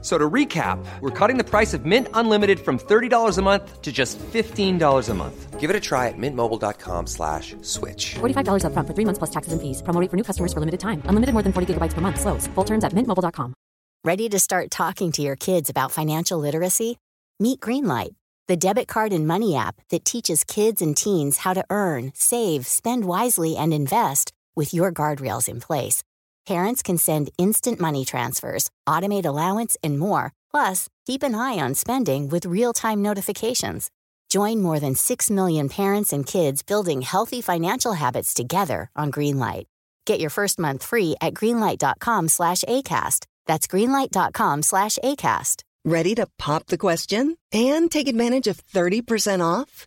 So to recap, we're cutting the price of Mint Unlimited from $30 a month to just $15 a month. Give it a try at mintmobile.com slash switch. $45 upfront for three months plus taxes and fees. Promo rate for new customers for limited time. Unlimited more than 40 gigabytes per month. Slows. Full terms at mintmobile.com. Ready to start talking to your kids about financial literacy? Meet Greenlight, the debit card and money app that teaches kids and teens how to earn, save, spend wisely, and invest with your guardrails in place. Parents can send instant money transfers, automate allowance, and more. Plus, keep an eye on spending with real time notifications. Join more than 6 million parents and kids building healthy financial habits together on Greenlight. Get your first month free at greenlight.com slash ACAST. That's greenlight.com slash ACAST. Ready to pop the question and take advantage of 30% off?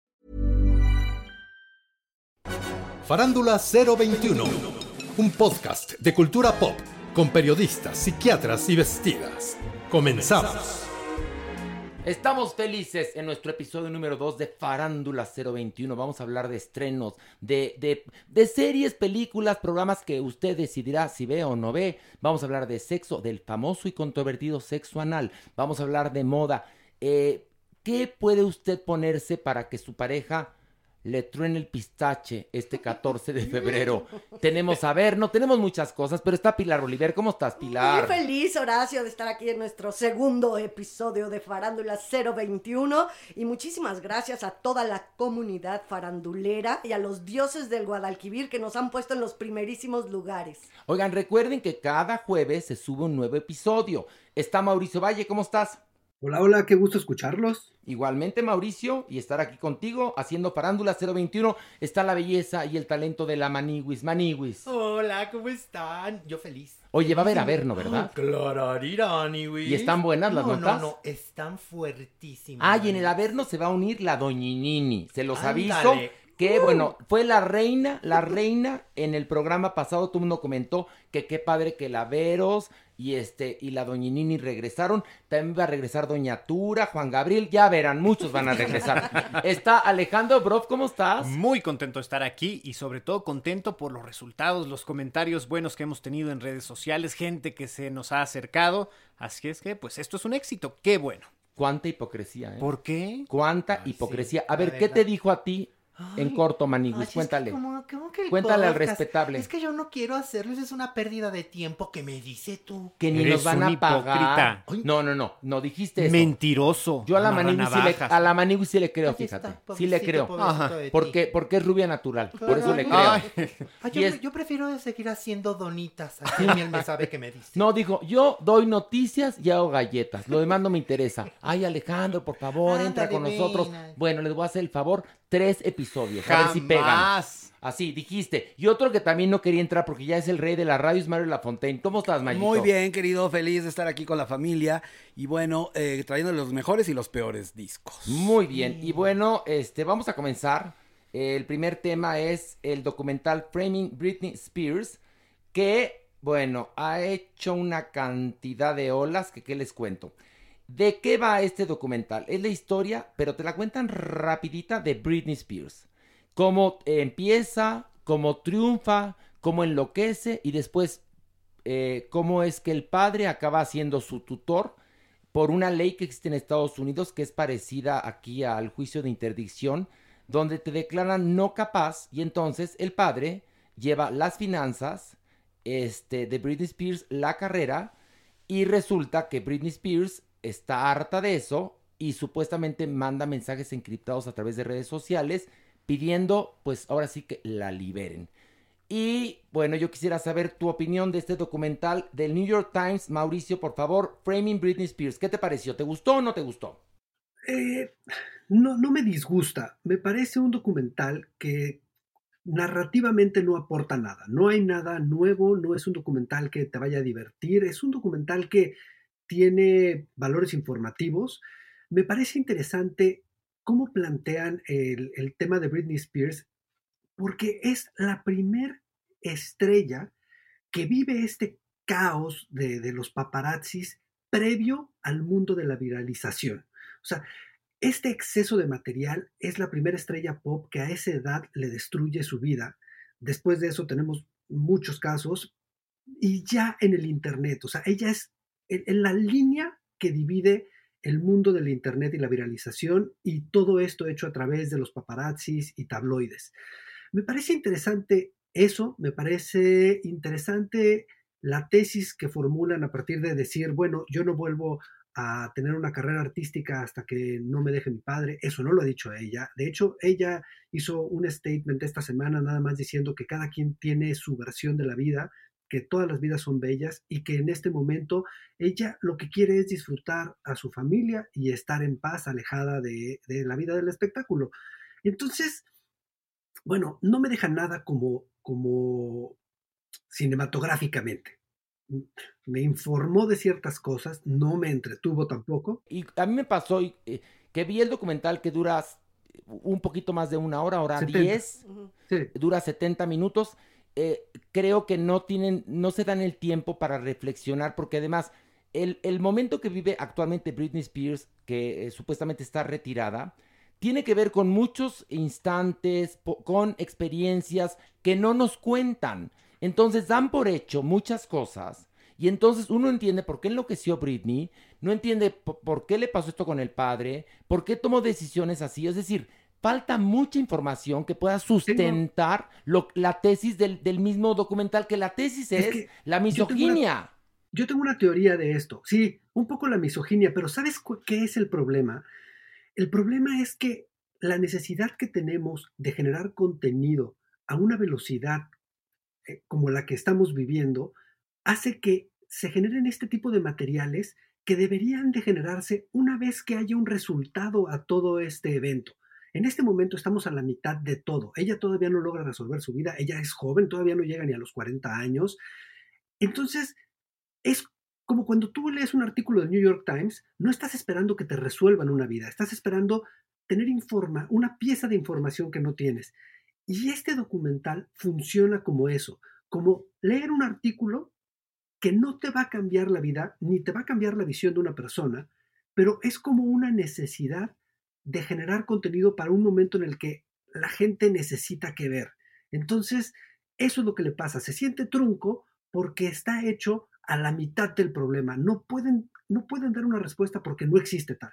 Farándula 021, un podcast de cultura pop con periodistas, psiquiatras y vestidas. Comenzamos. Estamos felices en nuestro episodio número 2 de Farándula 021. Vamos a hablar de estrenos, de, de, series, películas, programas que usted decidirá si ve o no ve. Vamos a hablar de sexo, del famoso y controvertido sexo anal. Vamos a hablar de moda. Eh, ¿Qué puede usted ponerse para que su pareja le truene el pistache este 14 de febrero. tenemos, a ver, no tenemos muchas cosas, pero está Pilar Oliver. ¿Cómo estás, Pilar? Muy feliz, Horacio, de estar aquí en nuestro segundo episodio de Farándula 021. Y muchísimas gracias a toda la comunidad farandulera y a los dioses del Guadalquivir que nos han puesto en los primerísimos lugares. Oigan, recuerden que cada jueves se sube un nuevo episodio. Está Mauricio Valle, ¿cómo estás? Hola, hola, qué gusto escucharlos. Igualmente, Mauricio, y estar aquí contigo haciendo Parándula 021 está la belleza y el talento de la Maniguis. Maniguis. Hola, ¿cómo están? Yo feliz. Oye, va a haber Averno, ¿verdad? Claro, ¿Y están buenas las no, notas? No, no, están fuertísimas. Ah, y en el Averno se va a unir la Doñinini. Se los aviso que, bueno, fue la reina, la reina en el programa pasado, todo el mundo comentó que qué padre que la Veros y este y la Doñinini regresaron, también va a regresar Doña Tura, Juan Gabriel, ya verán, muchos van a regresar. Está Alejandro Brof, ¿cómo estás? Muy contento de estar aquí y sobre todo contento por los resultados, los comentarios buenos que hemos tenido en redes sociales, gente que se nos ha acercado, así es que pues esto es un éxito, qué bueno. Cuánta hipocresía, ¿eh? ¿Por qué? Cuánta Ay, hipocresía. sí, A ver, ¿qué te dijo a ti en corto, Maniguis? Ay, es Cuéntale. que como- como que el Cuéntale al respetable. Es que yo no quiero hacerlo, es una pérdida de tiempo que me dice tú. Que ni Eres nos van a pagar. No, no, no, no dijiste eso. Mentiroso. Yo a la Maniguis sí le, a la Maniguis sí le creo, Ahí está, fíjate. sí le creo. Porque, porque es rubia natural. Por eso le creo. Ay. Ay, Y yo, es- yo prefiero seguir haciendo donitas, así él me sabe que me dice. No, dijo, yo doy noticias y hago galletas. Lo demás no me interesa. Ay, Alejandro, por favor, entra con nosotros. ven. Bueno, les voy a hacer el favor, tres episodios. A ver si pegan. Jamás. Así, dijiste. Y otro que también no quería entrar porque ya es el rey de la radio es Mario Lafontaine. ¿Cómo estás, Mayito? Muy bien, querido, feliz de estar aquí con la familia y bueno, eh, trayendo los mejores y los peores discos. Muy bien. Y bueno, este, vamos a comenzar. El primer tema es el documental Framing Britney Spears, que, bueno, ha hecho una cantidad de olas que qué les cuento. ¿De qué va este documental? Es la historia, pero te la cuentan rapidita de Britney Spears. Cómo empieza, cómo triunfa, cómo enloquece y después eh, cómo es que el padre acaba siendo su tutor por una ley que existe en Estados Unidos que es parecida aquí al juicio de interdicción, donde te declaran no capaz y entonces el padre lleva las finanzas este, de Britney Spears, la carrera, y resulta que Britney Spears está harta de eso y supuestamente manda mensajes encriptados a través de redes sociales pidiendo, pues ahora sí que la liberen. Y bueno, yo quisiera saber tu opinión de este documental del New York Times. Mauricio, por favor, Framing Britney Spears. ¿Qué te pareció? ¿Te gustó o no te gustó? Eh, no, no me disgusta. Me parece un documental que narrativamente no aporta nada. No hay nada nuevo, no es un documental que te vaya a divertir, es un documental que tiene valores informativos. Me parece interesante cómo plantean el, tema de Britney Spears, porque es la primer estrella que vive este caos de, de los paparazzis previo al mundo de la viralización. O sea, este exceso de material es la primera estrella pop que a esa edad le destruye su vida. Después de eso tenemos muchos casos y ya en el Internet, o sea, ella es en, la línea que divide el mundo del Internet y la viralización y todo esto hecho a través de los paparazzis y tabloides. Me parece interesante eso, me parece interesante la tesis que formulan a partir de decir, bueno, yo no vuelvo a tener una carrera artística hasta que no me deje mi padre. Eso no lo ha dicho ella. De hecho, ella hizo un statement esta semana nada más diciendo que cada quien tiene su versión de la vida, que todas las vidas son bellas y que en este momento ella lo que quiere es disfrutar a su familia y estar en paz, alejada de, de la vida del espectáculo. Entonces, bueno, no me deja nada como, como cinematográficamente. Me informó de ciertas cosas, no me entretuvo tampoco. Y a mí me pasó eh, que vi el documental que dura un poquito más de una hora, hora 10, sí. dura 70 minutos. Eh, creo que no tienen, no se dan el tiempo para reflexionar, porque además el, el momento que vive actualmente Britney Spears, que eh, supuestamente está retirada, tiene que ver con muchos instantes, con experiencias que no nos cuentan. Entonces dan por hecho muchas cosas y entonces uno entiende por qué enloqueció Britney, no entiende por qué le pasó esto con el padre, por qué tomó decisiones así. Es decir, falta mucha información que pueda sustentar lo, la tesis del, del, mismo documental, que la tesis es, es la misoginia. Yo tengo, una, yo tengo una teoría de esto. Sí, un poco la misoginia, pero ¿sabes qué es el problema? El problema es que la necesidad que tenemos de generar contenido a una velocidad eh, como la que estamos viviendo hace que se generen este tipo de materiales que deberían de generarse una vez que haya un resultado a todo este evento. En este momento estamos a la mitad de todo. Ella todavía no logra resolver su vida, ella es joven, todavía no llega ni a los 40 años. Entonces, es como cuando tú lees un artículo del New York Times, no estás esperando que te resuelvan una vida, estás esperando tener informa, una pieza de información que no tienes. Y este documental funciona como eso, como leer un artículo que no te va a cambiar la vida, ni te va a cambiar la visión de una persona, pero es como una necesidad de generar contenido para un momento en el que la gente necesita que ver. Entonces, eso es lo que le pasa, se siente trunco porque está hecho a la mitad del problema. No pueden, no pueden dar una respuesta porque no existe tal.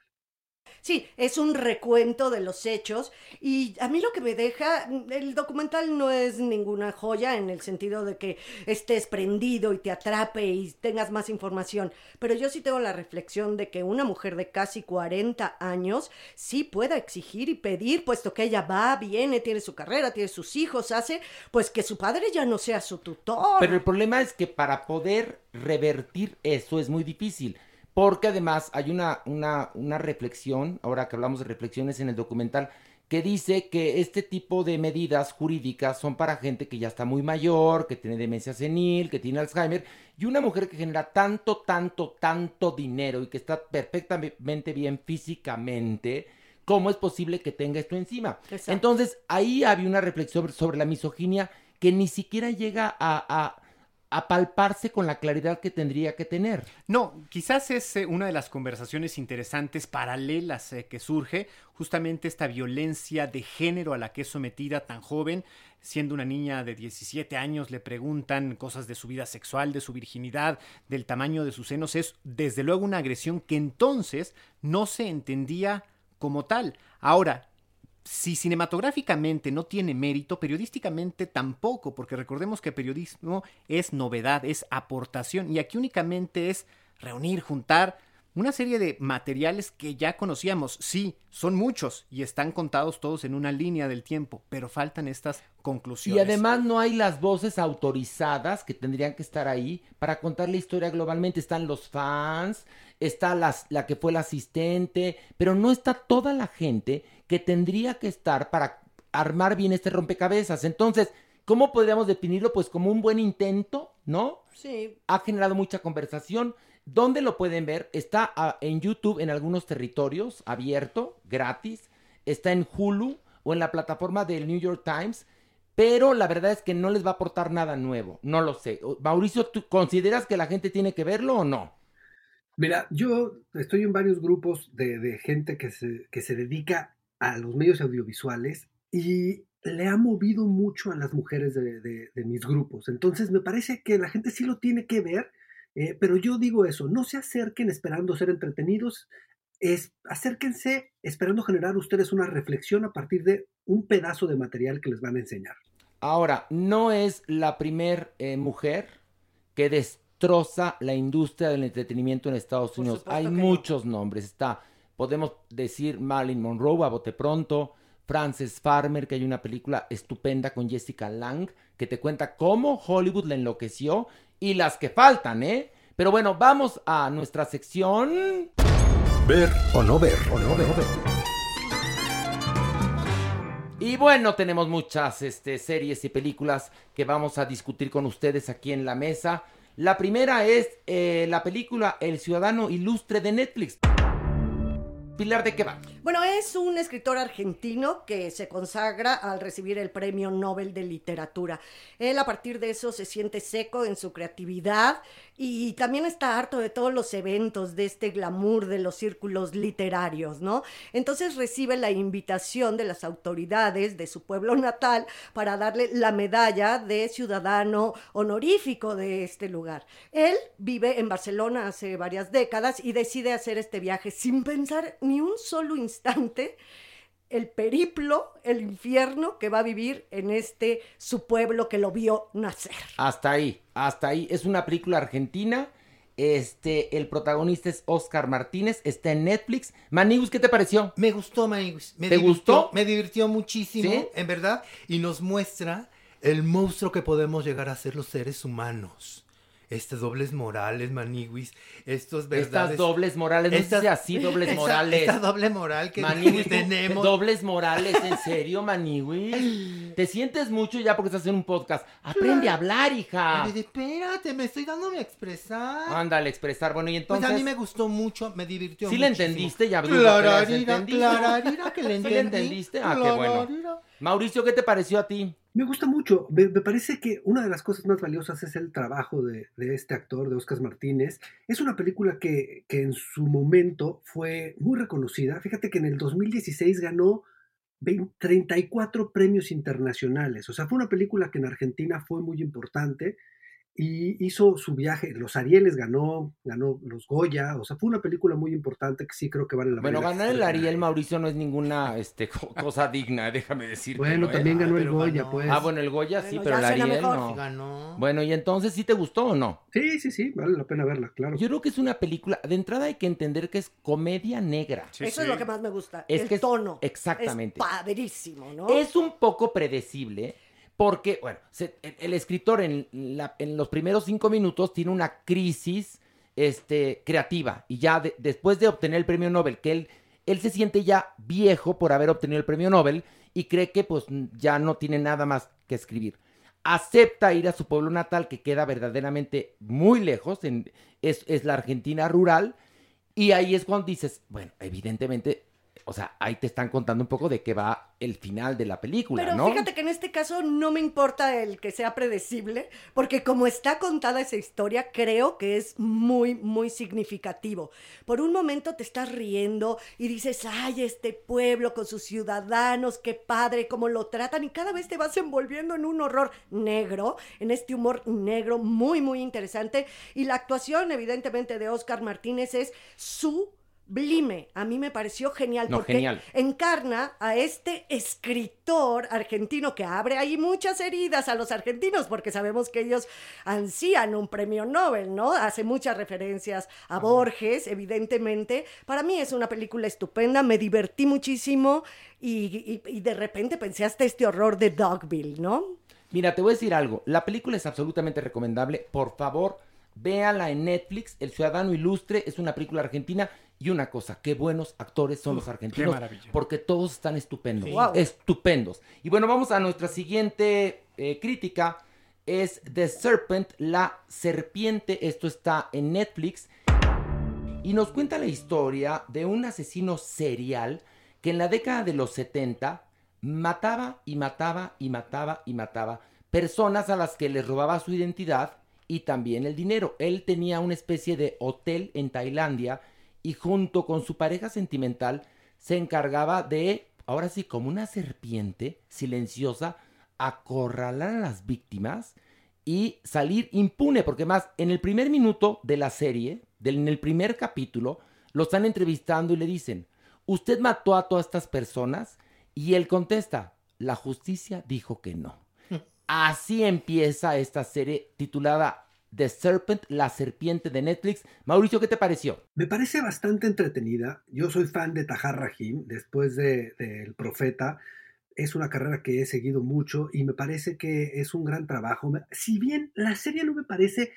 Sí, es un recuento de los hechos y a mí lo que me deja, el documental no es ninguna joya en el sentido de que estés prendido y te atrape y tengas más información, pero yo sí tengo la reflexión de que una mujer de casi 40 años sí pueda exigir y pedir, puesto que ella va, viene, tiene su carrera, tiene sus hijos, hace, pues que su padre ya no sea su tutor. Pero el problema es que para poder revertir eso es muy difícil. Porque además hay una, una, una reflexión, ahora que hablamos de reflexiones en el documental, que dice que este tipo de medidas jurídicas son para gente que ya está muy mayor, que tiene demencia senil, que tiene Alzheimer, y una mujer que genera tanto, tanto, tanto dinero y que está perfectamente bien físicamente, ¿cómo es posible que tenga esto encima? Exacto. Entonces, ahí había una reflexión sobre la misoginia que ni siquiera llega a, a a palparse con la claridad que tendría que tener. No, quizás es eh, una de las conversaciones interesantes paralelas eh, que surge, justamente esta violencia de género a la que es sometida tan joven, siendo una niña de 17 años, le preguntan cosas de su vida sexual, de su virginidad, del tamaño de sus senos, es desde luego una agresión que entonces no se entendía como tal. Ahora, si cinematográficamente no tiene mérito, periodísticamente tampoco, porque recordemos que periodismo es novedad, es aportación, y aquí únicamente es reunir, juntar una serie de materiales que ya conocíamos. Sí, son muchos y están contados todos en una línea del tiempo, pero faltan estas conclusiones. Y además no hay las voces autorizadas que tendrían que estar ahí para contar la historia globalmente. Están los fans, está las, la que fue la asistente, pero no está toda la gente que tendría que estar para armar bien este rompecabezas. Entonces, ¿cómo podríamos definirlo? Pues como un buen intento, ¿no? Sí. Ha generado mucha conversación. ¿Dónde lo pueden ver? Está ah, en YouTube en algunos territorios, abierto, gratis. Está en Hulu o en la plataforma del New York Times. Pero la verdad es que no les va a aportar nada nuevo. No lo sé. Mauricio, ¿tú consideras que la gente tiene que verlo o no? Mira, yo estoy en varios grupos de, de gente que se, que se dedica a los medios audiovisuales y le ha movido mucho a las mujeres de, de- de mis grupos. Entonces me parece que la gente sí lo tiene que ver, eh, pero yo digo eso, no se acerquen esperando ser entretenidos, es, acérquense esperando generar ustedes una reflexión a partir de un pedazo de material que les van a enseñar. Ahora, no es la primer eh, mujer que destroza la industria del entretenimiento en Estados Unidos. Hay no. muchos nombres. Está, podemos decir Marilyn Monroe a bote pronto, Frances Farmer, que hay una película estupenda con Jessica Lang, que te cuenta cómo Hollywood la enloqueció y las que faltan, ¿eh? Pero bueno, vamos a nuestra sección. Ver o no ver. O no ver. Y bueno, tenemos muchas este, series y películas que vamos a discutir con ustedes aquí en la mesa. La primera es eh, la película El Ciudadano Ilustre de Netflix. Pilar, ¿de qué va? Bueno, es un escritor argentino que se consagra al recibir el Premio Nobel de Literatura. Él a partir de eso se siente seco en su creatividad y también está harto de todos los eventos, de este glamour de los círculos literarios, ¿no? Entonces recibe la invitación de las autoridades de su pueblo natal para darle la medalla de ciudadano honorífico de este lugar. Él vive en Barcelona hace varias décadas y decide hacer este viaje sin pensar ni un solo instante el periplo, el infierno que va a vivir en este su pueblo que lo vio nacer. Hasta ahí, hasta ahí. Es una película argentina. Este, el protagonista es Oscar Martínez, está en Netflix. Manibus, ¿qué te pareció? Me gustó, Maniguis. Me ¿Te divirtió, gustó? Me divirtió muchísimo, ¿Sí? en verdad. Y nos muestra el monstruo que podemos llegar a ser los seres humanos. Estas dobles morales, Maniguis. Estos verdades. Estas dobles morales, no Estas- sé si así dobles esa- morales. Esta doble moral que Maniwis, tenemos. Dobles morales, ¿en serio, Maniwis? Te sientes mucho ya porque estás en un podcast. Aprende a hablar, hija. Ay, espérate, me estoy dándome a expresar. Ándale, expresar. Bueno, y Pues entonces. a mí me gustó mucho, me divirtió ¿Sí le entendiste? Ya, Bruno, Clararira, clararira que le ¿Sí entendí. le entendiste? Ah, qué bueno. Mauricio, ¿qué te pareció a ti? Me gusta mucho. Me, me parece que una de las cosas más valiosas es el trabajo de, este actor, de Oscar Martínez. Es una película que, que en su momento fue muy reconocida. Fíjate que en el 2016 ganó 20 34 premios internacionales. O sea, fue una película que en Argentina fue muy importante y hizo su viaje. Los Arieles ganó, ganó los Goya. O sea, fue una película muy importante que sí creo que vale la Bueno, pena. ganar el Ariel, Mauricio, no es ninguna este, co- cosa digna, déjame decirte. Bueno, también ganó el Goya, pues. Ah, bueno, el Goya sí, Bueno, pero el Ariel mejor. no. Ganó. Bueno, y entonces, ¿sí te gustó o no? Sí, sí, sí, vale la pena verla, claro. Yo creo que es una película, de entrada hay que entender que es comedia negra. Eso es lo que más me gusta. Es el que es- tono. exactamente. Es padrísimo, ¿no? Es un poco predecible porque, bueno, el, escritor en, los primeros cinco minutos tiene una crisis este, creativa y ya de- después de obtener el premio Nobel, que él, él se siente ya viejo por haber obtenido el premio Nobel y cree que pues ya no tiene nada más que escribir. Acepta ir a su pueblo natal que queda verdaderamente muy lejos, en- es, es la Argentina rural y ahí es cuando dices, bueno, evidentemente, o sea, ahí te están contando un poco de qué va el final de la película, Pero ¿no? fíjate que en este caso no me importa el que sea predecible, porque como está contada esa historia, creo que es muy, muy significativo. Por un momento te estás riendo y dices, ay, este pueblo con sus ciudadanos, qué padre, cómo lo tratan, y cada vez te vas envolviendo en un horror negro, en este humor negro muy, muy interesante. Y la actuación, evidentemente, de Oscar Martínez es su Blime, a mí me pareció genial No, porque genial. encarna a este escritor argentino que abre ahí muchas heridas a los argentinos porque sabemos que ellos ansían un premio Nobel, ¿no? Hace muchas referencias a Borges, evidentemente. Para mí es una película estupenda, me divertí muchísimo y, y- y de repente pensé hasta este horror de Dogville, ¿no? Mira, te voy a decir algo. La película es absolutamente recomendable. Por favor, véanla en Netflix. El Ciudadano Ilustre es una película argentina. Y una cosa, qué buenos actores son los qué argentinos. maravilla. Porque todos están estupendos. Sí. Wow. Estupendos. Y bueno, vamos a nuestra siguiente eh, crítica. Es The Serpent, la serpiente. Esto está en Netflix. Y nos cuenta la historia de un asesino serial que en la década de los 70 mataba y mataba y mataba y mataba personas a las que les robaba su identidad y también el dinero. Él tenía una especie de hotel en Tailandia y junto con su pareja sentimental se encargaba de, ahora sí, como una serpiente silenciosa, acorralar a las víctimas y salir impune, porque más en el primer minuto de la serie, del- en el primer capítulo, lo están entrevistando y le dicen, usted mató a todas estas personas y él contesta, la justicia dijo que no. Así empieza esta serie titulada The Serpent, la serpiente de Netflix. Mauricio, ¿qué te pareció? Me parece bastante entretenida. Yo soy fan de Tahar Rahim, después de, de El Profeta. Es una carrera que he seguido mucho y me parece que es un gran trabajo. Si bien la serie no me parece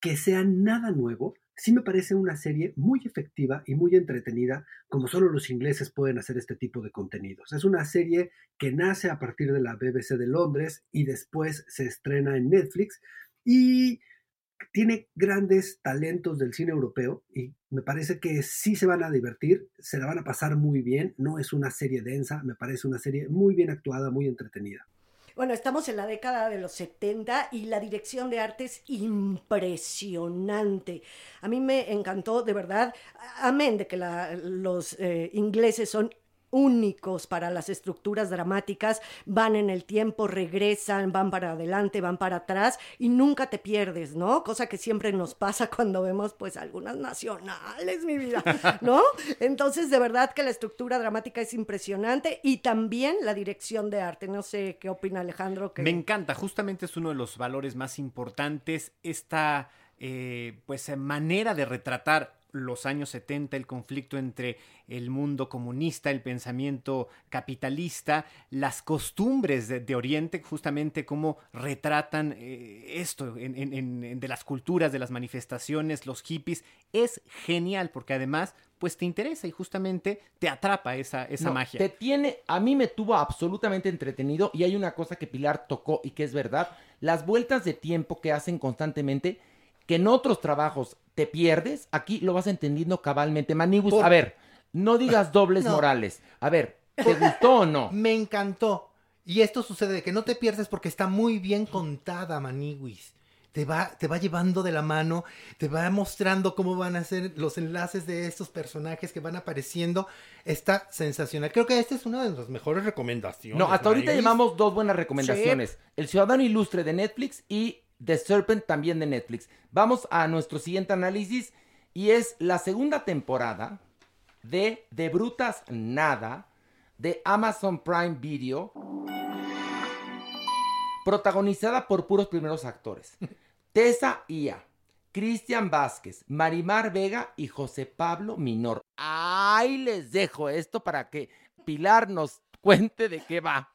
que sea nada nuevo, sí me parece una serie muy efectiva y muy entretenida, como solo los ingleses pueden hacer este tipo de contenidos. Es una serie que nace a partir de la BBC de Londres y después se estrena en Netflix y tiene grandes talentos del cine europeo y me parece que sí se van a divertir, se la van a pasar muy bien, no es una serie densa, me parece una serie muy bien actuada, muy entretenida. Bueno, estamos en la década de los 70 y la dirección de arte es impresionante. A mí me encantó, de verdad, amén de que la- los eh, ingleses son únicos para las estructuras dramáticas, van en el tiempo, regresan, van para adelante, van para atrás y nunca te pierdes, ¿no? Cosa que siempre nos pasa cuando vemos pues algunas nacionales, mi vida, ¿no? Entonces, de verdad que la estructura dramática es impresionante y también la dirección de arte. No sé qué opina Alejandro. Que... Me encanta, justamente es uno de los valores más importantes, esta eh, pues manera de retratar los años 70, el conflicto entre el mundo comunista, el pensamiento capitalista, las costumbres de, de Oriente, justamente cómo retratan eh, esto en- en- en- en- de las culturas, de las manifestaciones, los hippies, es genial porque además pues te interesa y justamente te atrapa esa, esa No, magia. Te tiene, a mí me tuvo absolutamente entretenido y hay una cosa que Pilar tocó y que es verdad, las vueltas de tiempo que hacen constantemente, que en otros trabajos te pierdes, aquí lo vas entendiendo cabalmente. Manigus, Por- a ver, no digas dobles No. morales. A ver, ¿te gustó o no? Me encantó. Y esto sucede de que no te pierdes porque está muy bien contada, Maniwis. Te va, te va llevando de la mano, te va mostrando cómo van a ser los enlaces de estos personajes que van apareciendo. Está sensacional. Creo que esta es una de las mejores recomendaciones. No, hasta ahorita llevamos dos buenas recomendaciones. El Ciudadano Ilustre de Netflix y The Serpent también de Netflix. Vamos a nuestro siguiente análisis y es la segunda temporada de De Brutas Nada de Amazon Prime Video protagonizada por puros primeros actores. Tessa Ia, Cristian Vázquez, Marimar Vega y José Pablo Minor. Ahí les dejo esto para que Pilar nos cuente de qué va.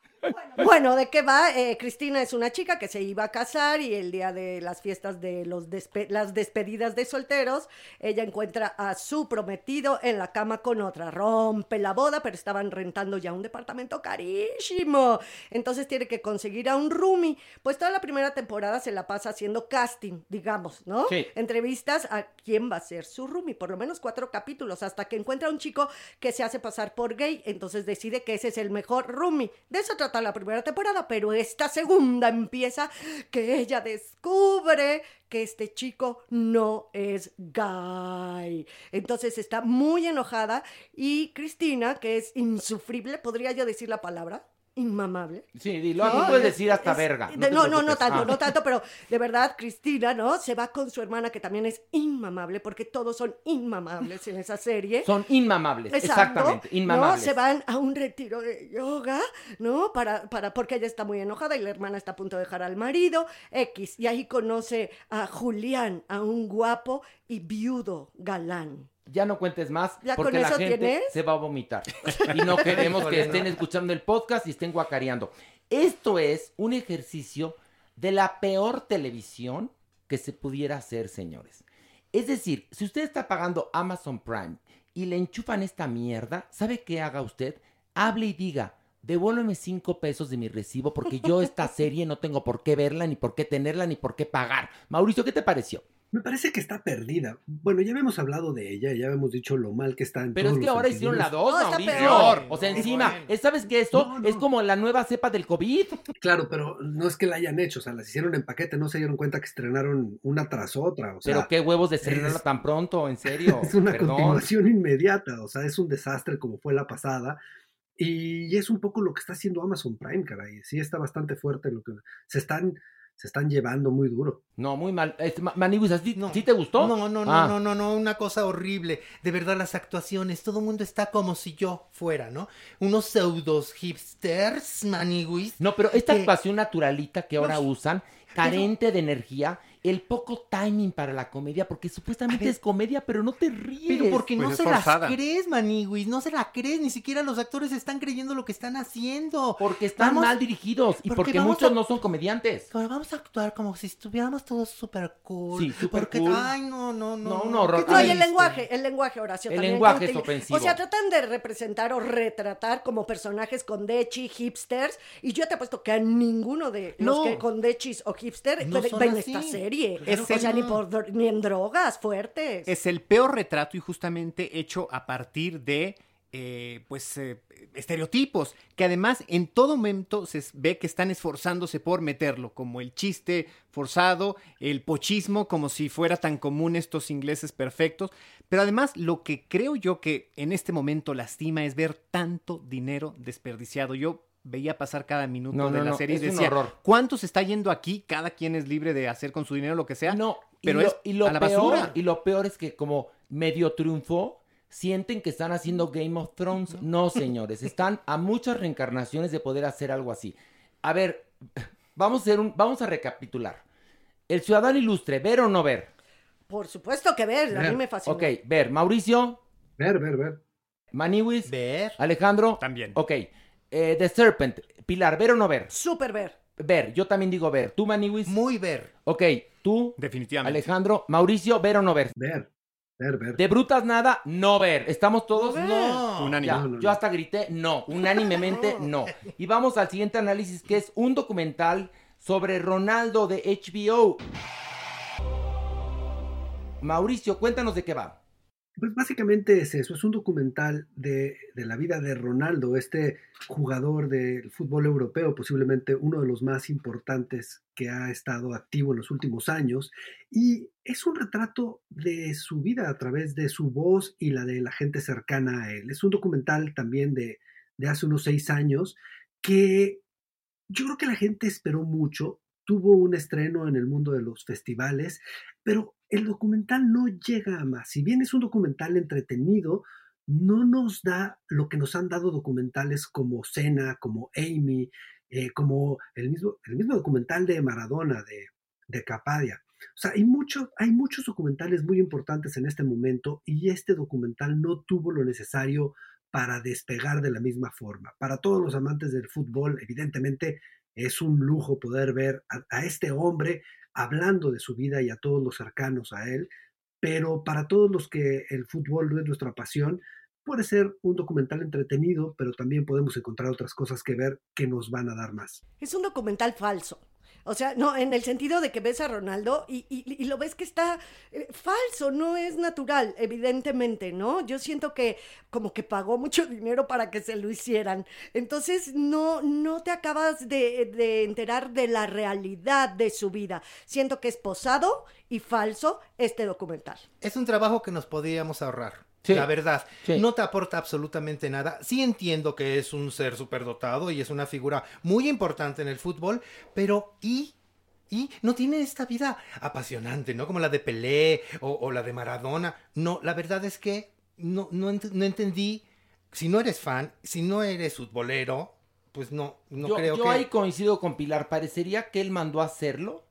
Bueno, ¿de qué va? Eh, Cristina es una chica que se iba a casar y el día de las fiestas de los despe- las despedidas de solteros, ella encuentra a su prometido en la cama con otra. Rompe la boda, pero estaban rentando ya un departamento carísimo. Entonces tiene que conseguir a un roomie. Pues toda la primera temporada se la pasa haciendo casting, digamos, ¿no? Sí. Entrevistas a quién va a ser su roomie, por lo menos cuatro capítulos, hasta que encuentra a un chico que se hace pasar por gay, entonces decide que ese es el mejor roomie. De eso trata la primera temporada, pero esta segunda empieza que ella descubre que este chico no es gay. Entonces está muy enojada y Cristina, que es insufrible, podría yo decir la palabra. Inmamable. Sí, dilo, aquí puedes decir hasta verga. No, no, no, tanto, Ah. no tanto, pero de verdad, Cristina, ¿no? Se va con su hermana, que también es inmamable, porque todos son inmamables en esa serie. Son inmamables, Exacto, exactamente, ¿no? inmamables. Se van a un retiro de yoga, ¿no? Para, para, porque ella está muy enojada y la hermana está a punto de dejar al marido, X. Y ahí conoce a Julián, a un guapo y viudo galán. Ya no cuentes más ¿Ya porque con la eso gente tienes? se va a vomitar. Y no queremos que estén escuchando el podcast y estén guacareando. Esto es un ejercicio de la peor televisión que se pudiera hacer, señores. Es decir, si usted está pagando Amazon Prime y le enchufan esta mierda, ¿sabe qué haga usted? Hable y diga, devuélveme cinco pesos de mi recibo porque yo esta serie no tengo por qué verla, ni por qué tenerla, ni por qué pagar. Mauricio, ¿qué te pareció? Me parece que está perdida. Bueno, ya habíamos hablado de ella, ya habíamos dicho lo mal que está en Pero es que los ahora sentidos. hicieron la 2, No, está peor. O sea, encima, bueno. ¿eh, ¿sabes qué? Esto No, no. es como la nueva cepa del COVID. Claro, pero no es que la hayan hecho, o sea, las hicieron en paquete, no se dieron cuenta que estrenaron una tras otra, o sea, Pero qué huevos de estrenarla es- tan pronto, en serio. es una Perdón. continuación inmediata, o sea, es un desastre como fue la pasada. Y es un poco lo que está haciendo Amazon Prime, caray. Sí está bastante fuerte lo que se están se están llevando muy duro. No, muy mal. Este, Ma- Maniguis, ¿a ti- No. ¿sí te gustó? No, no, no, Ah. no, no, no, una cosa horrible. De verdad, las actuaciones, todo el mundo está como si yo fuera, ¿no? Unos pseudos hipsters, maniguis. No, pero esta que- actuación naturalita que ahora No, usan, carente de energía, el poco timing para la comedia, porque supuestamente es comedia, pero no te ríes. Pero porque Pues no se forzada. las crees, maniguis, no se la crees, ni siquiera los actores están creyendo lo que están haciendo. Porque están Vamos- mal dirigidos y porque muchos a- no son comediantes. Pero vamos a actuar como si estuviéramos todos súper cool. Sí, súper porque, cool. Ay, no, no, no. No, horror. ¿Qué No, y el triste? lenguaje, el lenguaje, Horacio. El también lenguaje es ofensivo. O sea, tratan de representar o retratar como personajes condechi, hipsters, y yo te apuesto que a ninguno de los No. que condechis o hipster No ven son ven Es o sea, el- ni, por, ni en drogas fuertes. Es el peor retrato y justamente hecho a partir de eh, pues eh, estereotipos que además en todo momento se ve que están esforzándose por meterlo como el chiste forzado el pochismo como si fuera tan común estos ingleses perfectos. Pero además lo que creo yo que en este momento lastima es ver tanto dinero desperdiciado. Yo veía pasar cada minuto No, de no, la no, serie y es un decía horror. cuánto se está yendo aquí cada quien es libre de hacer con su dinero lo que sea No, y pero lo, es y lo a la peor, basura y lo peor es que como medio triunfó, sienten que están haciendo Game of Thrones. No, señores, están a muchas reencarnaciones de poder hacer algo así. A ver, vamos a hacer un, vamos a recapitular. El ciudadano ilustre, ver o no ver. Por supuesto que ver, a mí Ver. me fascina. Ok, ver. Mauricio, Ver, ver, ver. Maniwis, Ver. Alejandro. También. Ok. Eh, The Serpent, Pilar, ver o no ver. Súper ver. Ver, yo también digo ver. ¿Tú, Maniwis? Muy ver. Ok, tú, definitivamente Alejandro, Mauricio, ver o no ver. Ver, ver, ver. De brutas nada, no ver. ¿Estamos todos? No. No. Unánime. Ya, No, no, no. yo hasta grité no, unánimemente no. Y vamos al siguiente análisis que es un documental sobre Ronaldo de HBO. Mauricio, cuéntanos de qué va. Pues básicamente es eso, es un documental de, la vida de Ronaldo, este jugador del fútbol europeo, posiblemente uno de los más importantes que ha estado activo en los últimos años, y es un retrato de su vida a través de su voz y la de la gente cercana a él. Es un documental también de hace unos seis años que yo creo que la gente esperó mucho, tuvo un estreno en el mundo de los festivales, pero el documental no llega a más. Si bien es un documental entretenido, no nos da lo que nos han dado documentales como Cena, como Amy, eh, como el mismo, el mismo documental de Maradona, de, de Capadia. O sea, hay, hay muchos documentales muy importantes en este momento y este documental no tuvo lo necesario para despegar de la misma forma. Para todos los amantes del fútbol, evidentemente es un lujo poder ver a este hombre hablando de su vida y a todos los cercanos a él, pero para todos los que el fútbol no es nuestra pasión, puede ser un documental entretenido, pero también podemos encontrar otras cosas que ver que nos van a dar más. Es un documental falso. O sea, no, en el sentido de que ves a Ronaldo y, y- y lo ves que está eh, falso, no es natural, evidentemente, ¿no? Yo siento que como que pagó mucho dinero para que se lo hicieran. Entonces, no, no te acabas de, de enterar de la realidad de su vida. Siento que es posado y falso este documental. Es un trabajo que nos podíamos ahorrar. Sí, La verdad, sí. no te aporta absolutamente nada. Sí entiendo que es un ser superdotado y es una figura muy importante en el fútbol, pero ¿y? Y no tiene esta vida apasionante, ¿no? Como la de Pelé o, o la de Maradona. No, la verdad es que no, no, ent- no entendí. Si no eres fan, si no eres futbolero, pues no, no yo, creo yo que... ahí coincido con Pilar. Parecería que él mandó a hacerlo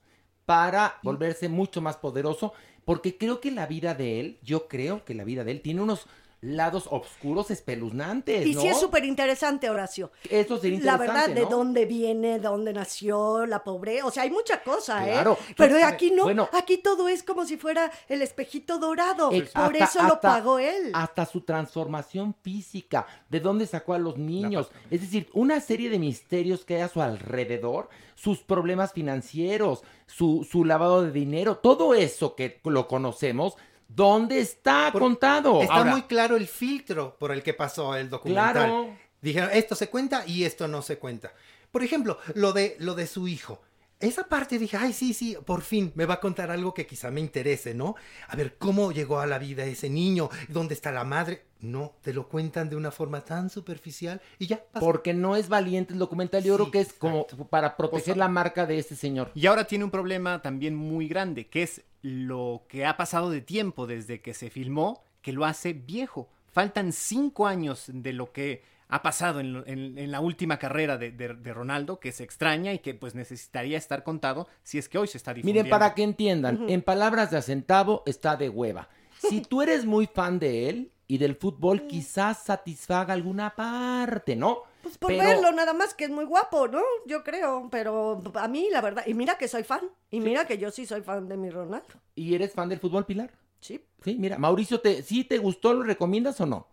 para volverse mucho más poderoso. Porque creo que la vida de él, yo creo que la vida de él tiene unos lados oscuros espeluznantes. Y ¿no? sí es súper interesante, Horacio. Eso sería La interesante. verdad, de dónde viene, de dónde nació, la pobreza. O sea, hay mucha cosa, Claro. ¿eh? Pero A ver, aquí no. bueno. aquí todo es como si fuera el espejito dorado. Eh, Por hasta- eso lo hasta- pagó él. Hasta su transformación física, de dónde sacó a los niños. Es decir, una serie de misterios que hay a su alrededor, sus problemas financieros, su, su lavado de dinero, todo eso que lo conocemos, ¿dónde está contado? Está Ahora, muy claro el filtro por el que pasó el documental. Claro. Dijeron, esto se cuenta y esto no se cuenta. Por ejemplo, lo de, lo de su hijo. Esa parte dije, ay, sí, sí, por fin me va a contar algo que quizá me interese, ¿no? A ver, ¿cómo llegó a la vida ese niño? ¿Dónde está la madre? No, te lo cuentan de una forma tan superficial y ya. Porque no es valiente el documental, yo creo que es como para proteger la marca de este señor. Y ahora tiene un problema también muy grande, que es lo que ha pasado de tiempo desde que se filmó, que lo hace viejo. Faltan cinco años de lo que ha pasado en, lo- en- en la última carrera de, de- de Ronaldo, que se extraña y que pues necesitaría estar contado si es que hoy se está difundiendo. Miren, para que entiendan, en palabras de acentavo está de hueva. Si tú eres muy fan de él y del fútbol, quizás satisfaga alguna parte, ¿no? Pues por Pero- verlo, nada más que es muy guapo, ¿no? Yo creo. Pero a mí, la verdad. Y mira que soy fan. Y mira que yo sí soy fan de mi Ronaldo. ¿Y eres fan del fútbol, Pilar? Sí. Sí, mira, Mauricio, te, ¿sí te gustó? ¿Lo recomiendas o no?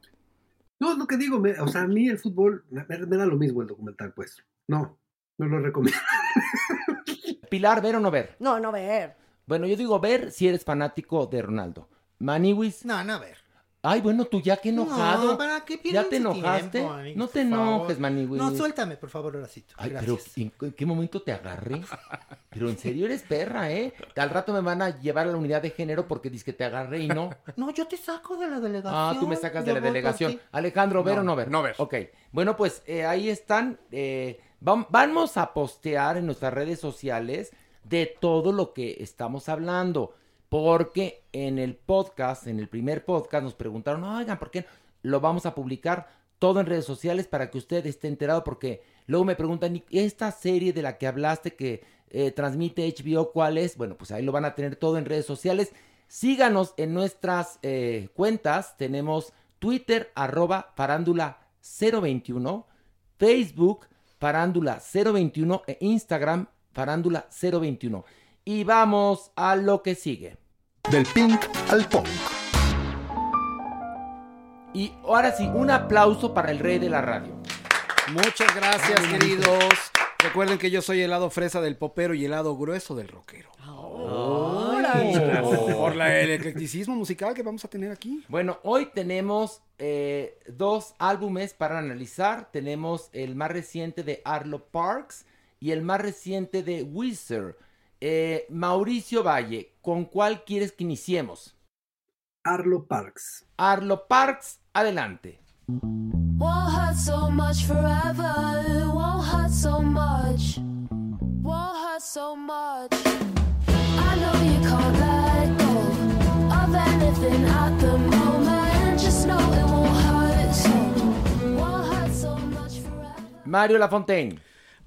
No, lo que digo, me- o sea, a mí el fútbol me, me da lo mismo el documental, pues. No, no lo recomiendo. Pilar, ¿ver o no ver? No, no ver. Bueno, yo digo ver si eres fanático de Ronaldo. Maniwis. No, no ver. Ay, bueno, tú ya que enojado. No, ¿para qué ¿Ya te enojaste? tiempo, no te enojes, Maniwis. No, suéltame, por favor, Horacito. Ay, Gracias. pero ¿en qué momento te agarré? Pero en serio eres perra, ¿eh? Al rato me van a llevar a la unidad de género porque dices que te agarré y no. No, yo te saco de la delegación. Ah, tú me sacas de la delegación. Alejandro, ¿ver No, o no ver? no ver. Ok. Bueno, pues eh, ahí están. eh, vam- vamos a postear en nuestras redes sociales de todo lo que estamos hablando. Porque en el podcast, en el primer podcast, nos preguntaron, oigan, ¿por qué no?". lo vamos a publicar todo en redes sociales para que usted esté enterado? Porque luego me preguntan, "¿Y esta serie de la que hablaste que eh, transmite HBO, ¿cuál es? Bueno, pues ahí lo van a tener todo en redes sociales. Síganos en nuestras eh, cuentas. Tenemos Twitter, arroba farándula 021, Facebook, farándula 021 e Instagram, farándula 021. Y vamos a lo que sigue. Del pink al punk. Y ahora sí, un aplauso para el rey de la radio. Muchas gracias, queridos. Recuerden que yo soy el lado fresa del popero y el lado grueso del rockero. Por la, el eclecticismo musical que vamos a tener aquí. Bueno, hoy tenemos eh, dos álbumes para analizar. Tenemos el más reciente de Arlo Parks y el más reciente de Wizard. Eh, Mauricio Valle, ¿con cuál quieres que iniciemos? Arlo Parks. Arlo Parks, adelante. Won't hurt so much forever. Won't hurt so much. Won't hurt so much. I know you can't let go of anything at the moment. Just know it won't hurt so. Won't hurt so much forever. Mario Lafontaine.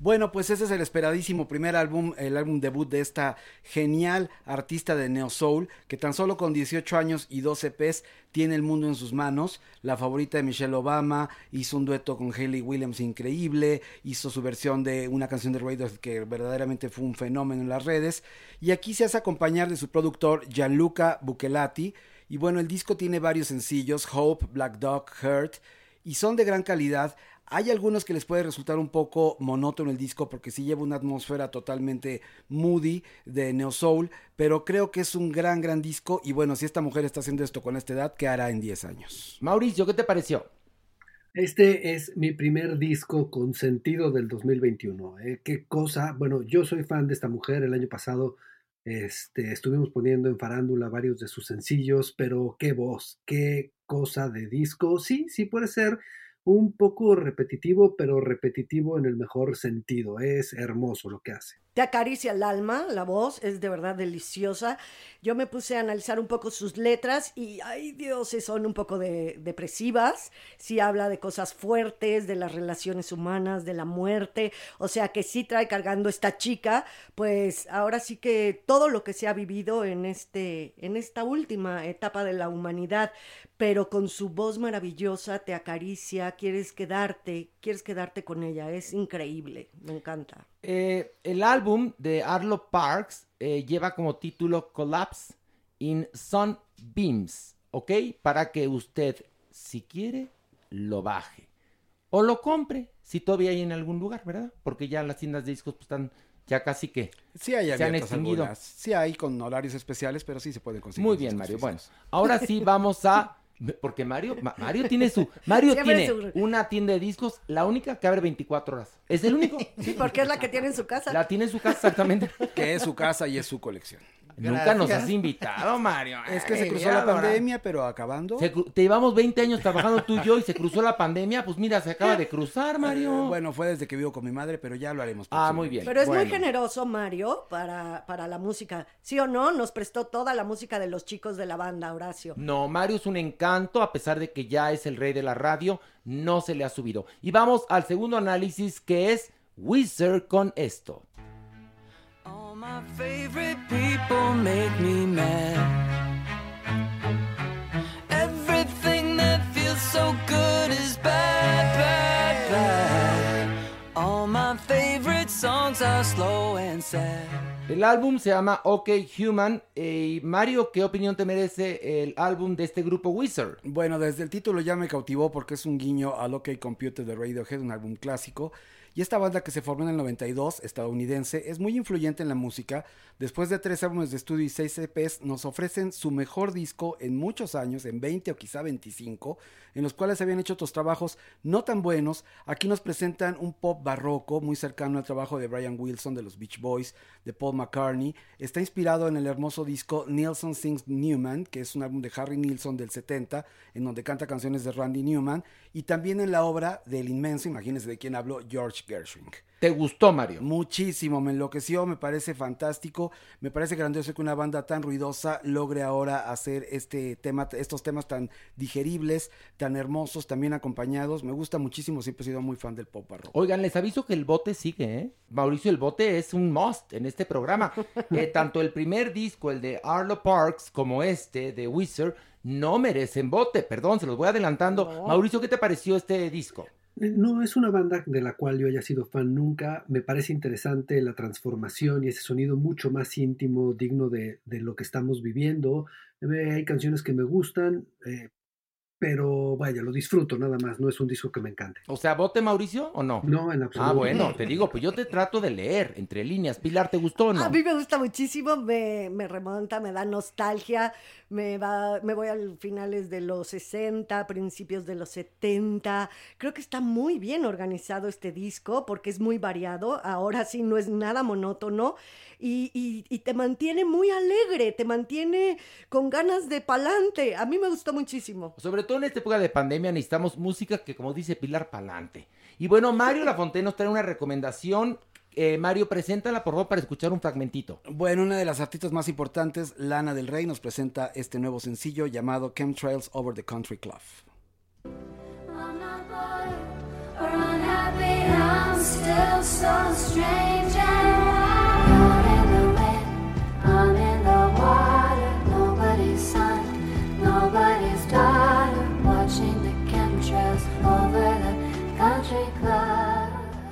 Bueno, pues ese es el esperadísimo primer álbum, el álbum debut de esta genial artista de Neo Soul, que tan solo con 18 años y 12 EPs tiene el mundo en sus manos. La favorita de Michelle Obama, hizo un dueto con Hayley Williams increíble, hizo su versión de una canción de Radiohead que verdaderamente fue un fenómeno en las redes. Y aquí se hace acompañar de su productor Gianluca Buchelati. Y bueno, el disco tiene varios sencillos, Hope, Black Dog, Hurt, y son de gran calidad. Hay algunos que les puede resultar un poco monótono el disco porque sí lleva una atmósfera totalmente moody de Neo Soul, pero creo que es un gran, gran disco y bueno, si esta mujer está haciendo esto con esta edad, ¿qué hará en 10 años? Mauricio, ¿qué te pareció? Este es mi primer disco con sentido del 2021. ¿eh? Qué cosa. Bueno, yo soy fan de esta mujer. El año pasado este, estuvimos poniendo en farándula varios de sus sencillos, pero qué voz, qué cosa de disco. Sí, sí puede ser un poco repetitivo, pero repetitivo en el mejor sentido. Es hermoso lo que hace. Acaricia el alma, la voz es de verdad deliciosa. Yo me puse a analizar un poco sus letras y, ay Dios, son un poco de, depresivas. Sí habla de cosas fuertes, de las relaciones humanas, de la muerte. O sea que sí trae cargando esta chica, pues ahora sí que todo lo que se ha vivido en, este, en esta última etapa de la humanidad, pero con su voz maravillosa te acaricia, quieres quedarte, quieres quedarte con ella. Es increíble, me encanta. Eh, el álbum de Arlo Parks eh, lleva como título Collapse in Sunbeams, ¿ok? Para que usted, si quiere, lo baje. O lo compre, si todavía hay en algún lugar, ¿verdad? Porque ya las tiendas de discos pues, están ya casi que sí hay se han extinguido. Algunas. Sí hay con horarios especiales, pero sí se pueden conseguir. Muy bien, Mario. Bueno, ahora sí vamos a porque Mario, Mario tiene su, Mario tiene una tienda de discos, la única que abre 24 horas. Es el único. Sí, porque es la que tiene en su casa. La tiene en su casa, exactamente. que es su casa y es su colección. Nunca nos has invitado, Mario. Es que se cruzó la pandemia, pero acabando. te llevamos 20 años trabajando tú y yo y se cruzó la pandemia. Pues mira, se acaba de cruzar, Mario. Eh, bueno, fue desde que vivo con mi madre, pero ya lo haremos. Ah, muy bien. Pero es muy generoso, Mario, para, para la música. ¿Sí o no? Nos prestó toda la música de los chicos de la banda, Horacio. No, Mario es un encanto, a pesar de que ya es el rey de la radio, no se le ha subido. Y vamos al segundo análisis que es Wizard con esto. My favorite people make me mad. Everything that feels so good is bad, bad, bad. All my favorite songs are slow and sad. El álbum se llama OK Human. Eh, Mario, ¿qué opinión te merece el álbum de este grupo Wizard? Bueno, desde el título ya me cautivó porque es un guiño al OK Computer de Radiohead, un álbum clásico. Y esta banda que se formó en el 92, estadounidense, es muy influyente en la música. Después de tres álbumes de estudio y seis EPs, nos ofrecen su mejor disco en muchos años, en 20 o quizá 25, en los cuales habían hecho otros trabajos no tan buenos. Aquí nos presentan un pop barroco muy cercano al trabajo de Brian Wilson de los Beach Boys, de Paul McCartney. Está inspirado en el hermoso disco Nielsen Sings Newman, que es un álbum de Harry Nilsson del 70, en donde canta canciones de Randy Newman, y también en la obra del inmenso, imagínense de quién habló, George Gershwin. ¿Te gustó, Mario? Muchísimo, me enloqueció, me parece fantástico, me parece grandioso que una banda tan ruidosa logre ahora hacer este tema, estos temas tan digeribles, tan hermosos, también acompañados. Me gusta muchísimo, siempre he sido muy fan del pop barroco. Oigan, les aviso que el bote sigue, ¿eh? Mauricio, el bote es un must en este programa. Eh, tanto el primer disco, el de Arlo Parks, como este de Wizard, no merecen bote. Perdón, se los voy adelantando. Mauricio, ¿qué te pareció este disco? No es una banda de la cual yo haya sido fan nunca. Me parece interesante la transformación y ese sonido mucho más íntimo, digno de, de lo que estamos viviendo. Eh, hay canciones que me gustan, eh, pero vaya, lo disfruto nada más, no es un disco que me encante. O sea, ¿vote Mauricio o no? No, en absoluto. Ah, bueno, te digo, pues yo te trato de leer entre líneas. Pilar, ¿te gustó o no? A mí me gusta muchísimo, me, me remonta, me da nostalgia, me, va, me voy a finales de los 60, principios de los 70. Creo que está muy bien organizado este disco porque es muy variado, ahora sí no es nada monótono y, y, y te mantiene muy alegre, te mantiene con ganas de pa'lante. A mí me gustó muchísimo. Sobre todo en esta época de pandemia necesitamos música que, como dice Pilar, pa'lante. Y bueno, Mario Lafontaine nos trae una recomendación eh, Mario, preséntala por favor para escuchar un fragmentito. Bueno, una de las artistas más importantes, Lana del Rey, nos presenta este nuevo sencillo llamado Chemtrails Over the Country Club.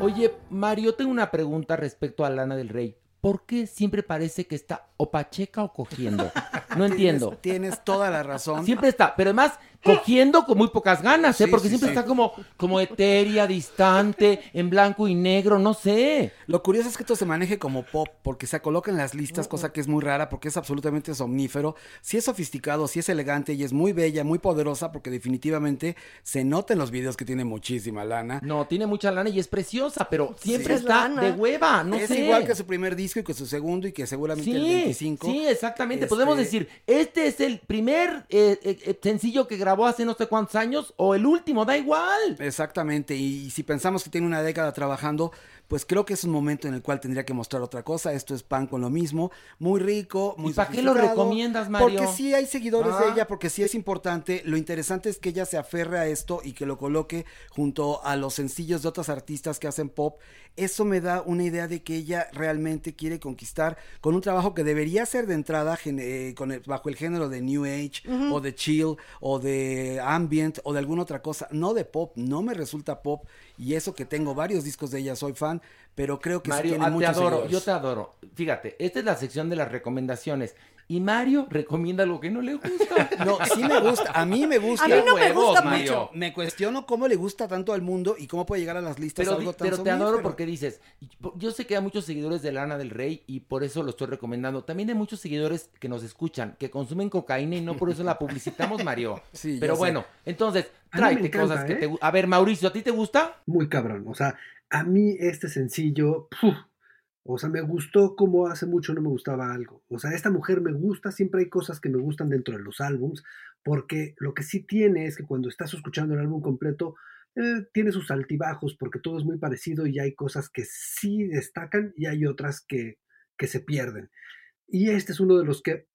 Oye, Mario, tengo una pregunta respecto a Lana del Rey. ¿Por qué siempre parece que está o pacheca o cogiendo? No entiendo. Tienes, tienes toda la razón. Siempre está, pero además cogiendo con muy pocas ganas, ¿eh? Sí, Porque sí, siempre sí. está como, como etérea, distante, en blanco y negro, no sé. Lo curioso es que esto se maneje como pop, porque se coloca en las listas, cosa que es muy rara, porque es absolutamente somnífero. Sí es sofisticado, sí es elegante y es muy bella, muy poderosa, porque definitivamente se nota en los videos que tiene muchísima lana. No, tiene mucha lana y es preciosa, pero siempre Sí. está de hueva, no es sé. igual que su primer disco y que su segundo y que seguramente el Sí, 25. sí, exactamente. Este- Podemos decir, este es el primer eh, eh, eh, sencillo que grabó grabó hace no sé cuántos años o el último, da igual. Exactamente, y, si pensamos que tiene una década trabajando, pues creo que es un momento en el cual tendría que mostrar otra cosa. Esto es pan con lo mismo, muy rico, muy ¿Y para qué lo recomiendas, Mario? Porque sí hay seguidores Ah. de ella, porque sí es importante. Lo interesante es que ella se aferre a esto y que lo coloque junto a los sencillos de otras artistas que hacen pop. Eso me da una idea de que ella realmente quiere conquistar con un trabajo que debería ser de entrada eh, con el- bajo el género de New Age o de chill o de ambient o de alguna otra cosa, no de pop, no me resulta pop y eso que tengo varios discos de ella soy fan, pero creo que sí Mario, tiene ah, te adoro, seguidores. yo te adoro. Fíjate, esta es la sección de las recomendaciones. Y Mario recomienda algo que no le gusta. No, sí me gusta, a mí me gusta. A mí no me gusta Mario. mucho. Me cuestiono cómo le gusta tanto al mundo y cómo puede llegar a las listas Pero, algo di- tan pero te adoro porque dices, yo sé que hay muchos seguidores de Lana del Rey y por eso lo estoy recomendando. También hay muchos seguidores que nos escuchan, que consumen cocaína y no por eso la publicitamos, Mario. Sí, pero sé. bueno, entonces, tráete encanta, cosas que ¿eh? te A ver, Mauricio, ¿a ti te gusta? Muy cabrón. O sea, a mí este sencillo, ¡puf! O sea, me gustó como hace mucho no me gustaba algo. O sea, esta mujer me gusta, siempre hay cosas que me gustan dentro de los álbums, porque lo que sí tiene es que cuando estás escuchando el álbum completo, eh, tiene sus altibajos, porque todo es muy parecido y hay cosas que sí destacan y hay otras que, que se pierden. Y este es uno de los que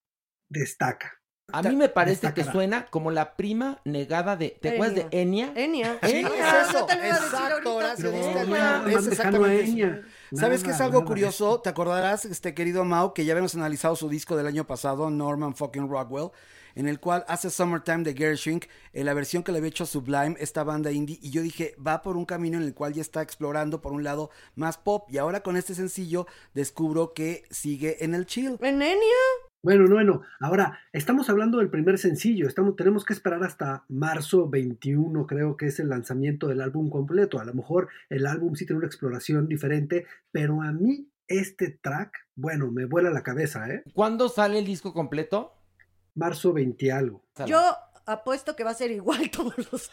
destaca. A mí me parece que suena como la prima negada de... ¿Te acuerdas de Enya? Enya. Sí, Enya. es eso, yo te lo iba a decir exacto, no, no, es exactamente eso. ¿Sabes qué es algo nada. curioso? ¿Te acordarás, este querido Mau, que ya habíamos analizado su disco del año pasado, Norman fucking Rockwell, en el cual hace Summertime de Gershwin, en la versión que le había hecho Sublime, esta banda indie, y yo dije, va por un camino en el cual ya está explorando por un lado más pop, y ahora con este sencillo descubro que sigue en el chill. ¿En Enya? Bueno, no, bueno. Ahora, estamos hablando del primer sencillo. Estamos, tenemos que esperar hasta marzo 21, creo que es el lanzamiento del álbum completo. A lo mejor el álbum sí tiene una exploración diferente, pero a mí este track, bueno, me vuela la cabeza, ¿eh? ¿Cuándo sale el disco completo? Marzo 20 algo. Yo apuesto que va a ser igual todos los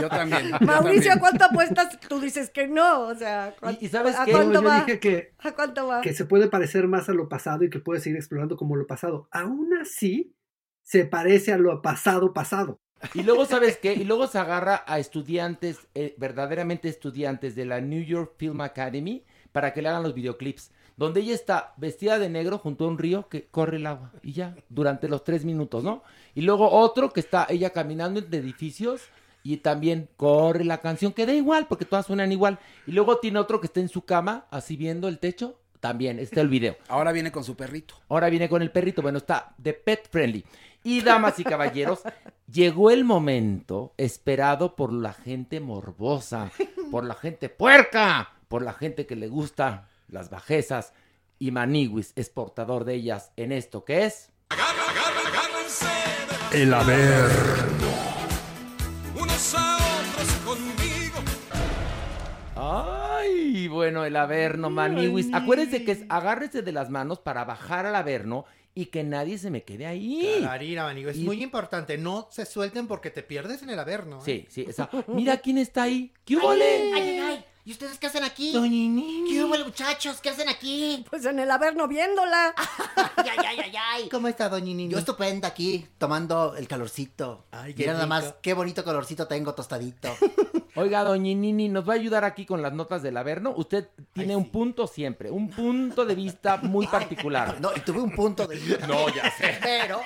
Yo también. Mauricio, ¿a cuánto apuestas? Tú dices que no, o sea, ¿cuán- ¿Y sabes ¿a qué? cuánto yo va? dije que, ¿A cuánto va? que se puede parecer más a lo pasado y que puede seguir explorando como lo pasado. Aún así, se parece a lo pasado pasado. Y luego, ¿sabes qué? Y luego se agarra a estudiantes, eh, verdaderamente estudiantes de la New York Film Academy, para que le hagan los videoclips. Donde ella está vestida de negro junto a un río que corre el agua. Y ya, durante los tres minutos, ¿no? Y luego otro que está ella caminando entre edificios y también corre la canción, que da igual, porque todas suenan igual. Y luego tiene otro que está en su cama, así viendo el techo. También, está el video. Ahora viene con su perrito. Ahora viene con el perrito. Bueno, está de pet friendly. Y damas y caballeros, llegó el momento esperado por la gente morbosa, por la gente puerca, por la gente que le gusta las bajezas. Y Maniwis es portador de ellas en esto que es. El haber. Unos a otros conmigo. Ay, bueno, el Averno, Maniwis. Acuérdense que es agárrese de las manos para bajar al Averno y que nadie se me quede ahí. Clarira, Manigo, es Y- muy importante. No se suelten porque te pierdes en el averno. ¿eh? Sí, sí, esa. Mira quién está ahí. ¿Qué huele? Ay, ay, ay. ¿Y ustedes qué hacen aquí? Doña Nini. ¿Qué hubo, muchachos? ¿Qué hacen aquí? Pues en el averno viéndola. Ay, ay, ay, ay, ay. ¿Cómo está, doña Nini? Yo estupenda aquí, tomando el calorcito. Ay, qué Mira nada más, qué bonito calorcito tengo tostadito. Oiga, doña Nini, ¿nos va a ayudar aquí con las notas del Averno? Usted tiene un punto siempre, un punto de vista muy particular. No, y tuve un punto de... No, ya sé. Pero,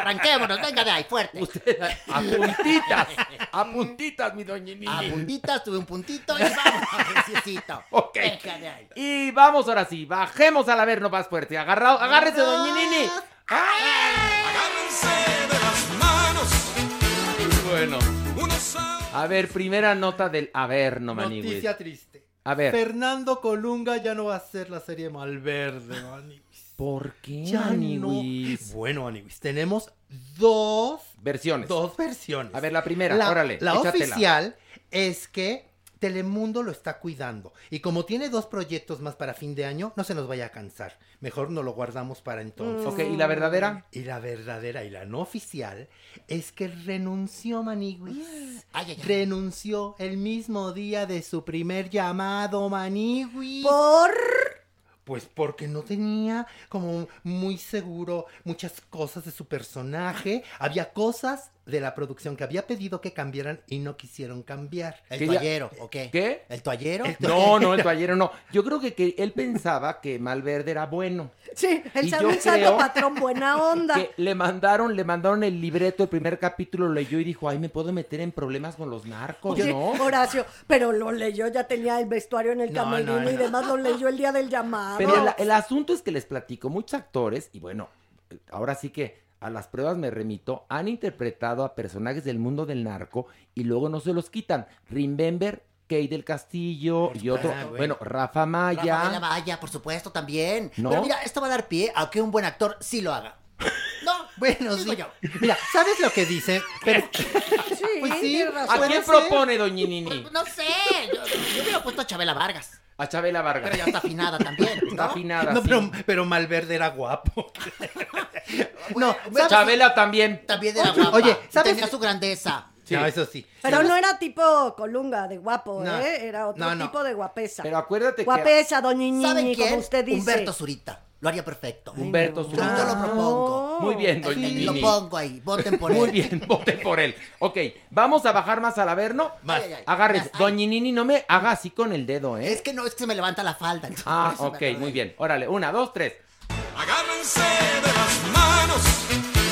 arranquémonos, venga de ahí, fuerte. Usted, a puntitas, a puntitas, mi doña Nini. A puntitas, tuve un puntito y vamos, necesito. Ok. Venga de ahí. Y vamos ahora sí, bajemos al Averno más fuerte. Agarrado, agárrese, doña Nini. Agárrense de las manos. Bueno. Unos a A ver, primera nota del Averno, Maniwis. Noticia triste. A ver. Fernando Colunga ya no va a hacer la serie Malverde, Maniwis. ¿Por qué, Ya no. Bueno, Maniwis, tenemos dos Versiones. Dos versiones. A ver, la primera, la, órale, La échatela. oficial es que Telemundo lo está cuidando. Y como tiene dos proyectos más para fin de año, no se nos vaya a cansar. Mejor no lo guardamos para entonces. Ok, ¿y la verdadera? Y la verdadera y la no oficial es que renunció Maniguis. Ay, ay, ay. Renunció el mismo día de su primer llamado, Maniguis. Por... Pues porque no tenía como muy seguro muchas cosas de su personaje. Había cosas de la producción que había pedido que cambiaran y no quisieron cambiar. ¿El toallero o qué? ¿Qué? ¿El toallero? No, no, el toallero no. Yo creo que, que él pensaba que Malverde era bueno. Sí, el Y yo San Santo patrón buena onda. Que le mandaron, le mandaron el libreto, el primer capítulo lo leyó y dijo, ay, me puedo meter en problemas con los narcos, Oye, ¿no? Horacio, pero lo leyó, ya tenía el vestuario en el No, camerino no, y no. demás, lo leyó el día del llamado. Pero el, el asunto es que les platico, muchos actores, y bueno, ahora sí que a las pruebas me remito, han interpretado a personajes del mundo del narco y luego no se los quitan. Remember, Kay del Castillo y otro, Ah, bueno, Rafa Maya. Rafaela Maya, por supuesto, también. ¿No? Pero mira, esto va a dar pie a que un buen actor sí lo haga. No, Bueno, sí. yo. Mira, ¿sabes lo que dice? Pero, Sí, pues sí. ¿A quién propone, doñinini? Pues, no sé, yo, yo hubiera puesto a Chabela Vargas. A Chabela Vargas. Pero ya está afinada también, ¿no? Está afinada, No, sí. pero, pero Malverde era guapo. no, ¿sabes? Chabela también. También era guapa. oye, ¿sabes? Tenía su grandeza. No, eso sí. Pero Sí. no era tipo Colunga de guapo, No. ¿eh? Era otro No, no. tipo de guapesa. Pero acuérdate que... Guapesa, doña ¿Saben Ñiñi, quién? como usted dice. Humberto Zurita. Lo haría perfecto. Humberto Yo, Zurita. yo lo propongo. Muy bien, doña Sí, Nini. Lo pongo ahí. Voten por él. Muy bien, vote por él. Ok, vamos a bajar más al averno. Ay, ay, ay. Agárrese. Ay. Doña Nini, no me haga así con el dedo, ¿eh? Es que no, es que se me levanta la falda. entonces Ah, por eso me ok, acordé. muy bien. Órale, una, dos, tres. Agárrense de las manos.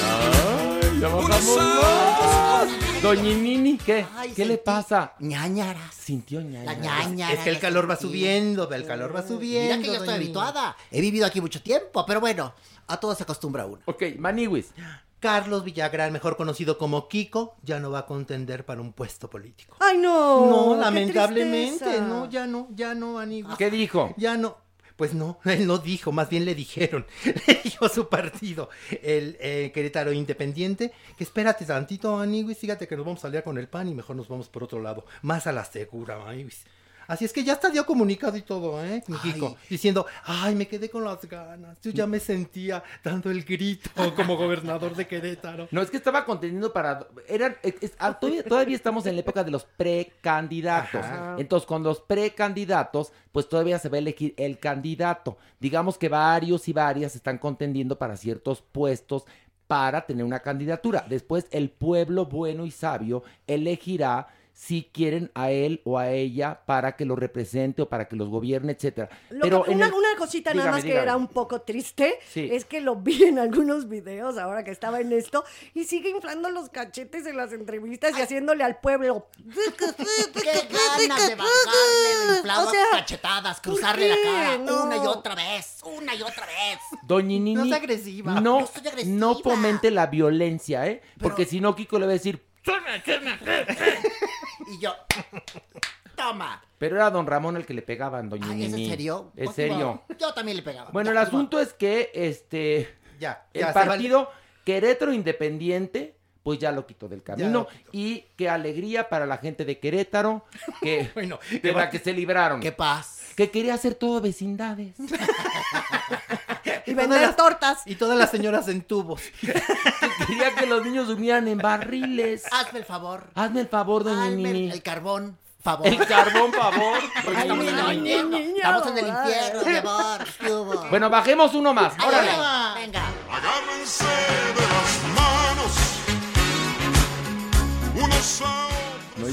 Ay, ya Unos santos. Doña Nini, ¿qué? Ay, ¿Qué le pasa? ñañaras. Sintió ñaña. La ñaña. Es que el calor va subiendo, el calor va subiendo. Mira que yo estoy habituada. He vivido aquí mucho tiempo, pero bueno, a todo se acostumbra uno. Ok, Maniwis. Carlos Villagrán, mejor conocido como Kiko, ya no va a contender para un puesto político. Ay, no. No, lamentablemente, tristeza. no, ya no, ya no, amigos. ¿Qué dijo? Ya no. Pues no, él no dijo, más bien le dijeron, le dijo su partido, el eh, Querétaro Independiente, que espérate tantito, Aniguis, fíjate que nos vamos a aliar con el PAN y mejor nos vamos por otro lado, más a la segura, Aniguis. Así es que ya está dio comunicado y todo, ¿eh, mi Kiko? Diciendo, ay, me quedé con las ganas, yo ya me sentía dando el grito como gobernador de Querétaro. No, es que estaba conteniendo para... Eran, es- es- ah, todavía, todavía estamos en la época de los precandidatos. Ajá. Entonces, con los precandidatos, pues todavía se va a elegir el candidato. Digamos que varios y varias están contendiendo para ciertos puestos para tener una candidatura. Después, el pueblo bueno y sabio elegirá si quieren a él o a ella para que lo represente o para que los gobierne, etcétera. Lo Pero que- una, el- una cosita nada Dígame, más que dígame. era un poco triste Sí. es que lo vi en algunos videos ahora que estaba en esto y sigue inflando los cachetes en las entrevistas y haciéndole al pueblo. Qué ganas de bajarle el inflado O sea, a cachetadas, cruzarle la cara No. una y otra vez, una y otra vez. Doña Nini, No agresiva. No, No soy agresiva. no fomente la violencia, ¿eh? Porque si no, Kiko le va a decir, Y yo, toma. pero era don Ramón el que le pegaban, doña Ay, ¿es Nini. en serio? Es serio. Yo también le pegaba. Bueno, el Ya, asunto es que, este, Ya, el ya, se vale. partido Querétaro Independiente, pues ya lo quitó del camino. lo Y qué alegría para la gente de Querétaro, que, Bueno, de la que se libraron. Qué paz. Que quería hacer todo vecindades. Y vender las- tortas. Y todas las señoras en tubos. quería que los niños durmieran en barriles. Hazme el favor. Hazme el favor, doña Hazme Nini. el, carbón, favor. El carbón, favor. Ay, estamos en infierno. niña, Estamos en el infierno, mi amor. Bueno, bajemos uno más. Ay, Órale. Venga. Agárrense de las manos. Unos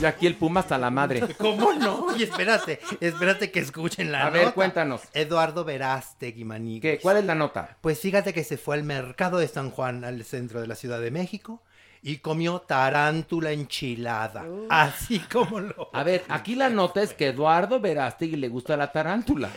a No, y aquí el Puma hasta la madre. ¿Cómo no? Y espérate, espérate que escuchen la A ver, nota. cuéntanos. Eduardo Verástegui, Maniguis. ¿Qué? ¿Cuál es la nota? Pues fíjate que se fue al mercado de San Juan, al centro de la Ciudad de México, y comió tarántula enchilada. Así como lo... A ver, aquí la nota es que Eduardo Verástegui le gusta la tarántula.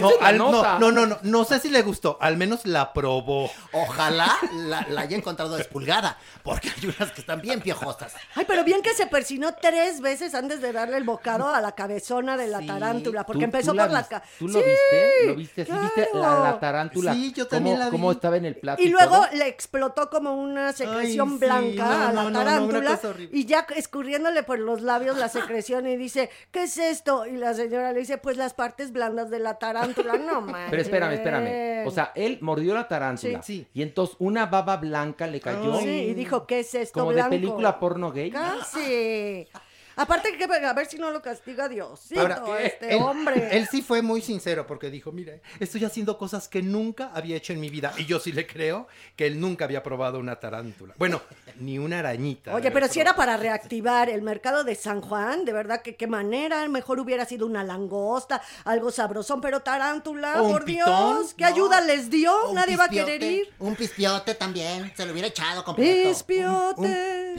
No, al- no, no, no, no, no sé si le gustó, al menos la probó. Ojalá la, la haya encontrado despulgada, porque hay unas que están bien piojosas. Ay, pero bien que se persinó tres veces antes de darle el bocado a la cabezona de la Sí. tarántula, porque ¿Tú- empezó tú la por ¿Tú lo Sí, viste? ¿Lo viste? ¿Sí viste la, tarántula? Sí, yo también ¿Cómo, la vi. cómo estaba en el plato? Y luego todo? le explotó como una secreción blanca no, a la no, no, tarántula y ya escurriéndole por los labios la secreción y dice, ¿qué es esto? Y la señora le dice, pues las partes blandas de la tarántula, no manches. Pero espérame, espérame. O sea, él mordió la tarántula. Sí. Y entonces una baba blanca le cayó. Sí, y dijo, ¿qué es esto Como blanco? de película porno gay. Casi. Aparte que a ver si no lo castiga Dios. Ahora, este él, hombre. él sí fue muy sincero porque dijo, mire, estoy haciendo cosas que nunca había hecho en mi vida. Y yo sí le creo que él nunca había probado una tarántula. Bueno, ni una arañita. Oye, pero si era para reactivar el mercado de San Juan, de verdad que qué manera, mejor hubiera sido una langosta, algo sabrosón, pero tarántula, un por pitón, Dios, ¿qué no. ayuda les dio? Un Nadie va a pispiote, querer ir. Un pispiote también. Se lo hubiera echado completo. Pispiote.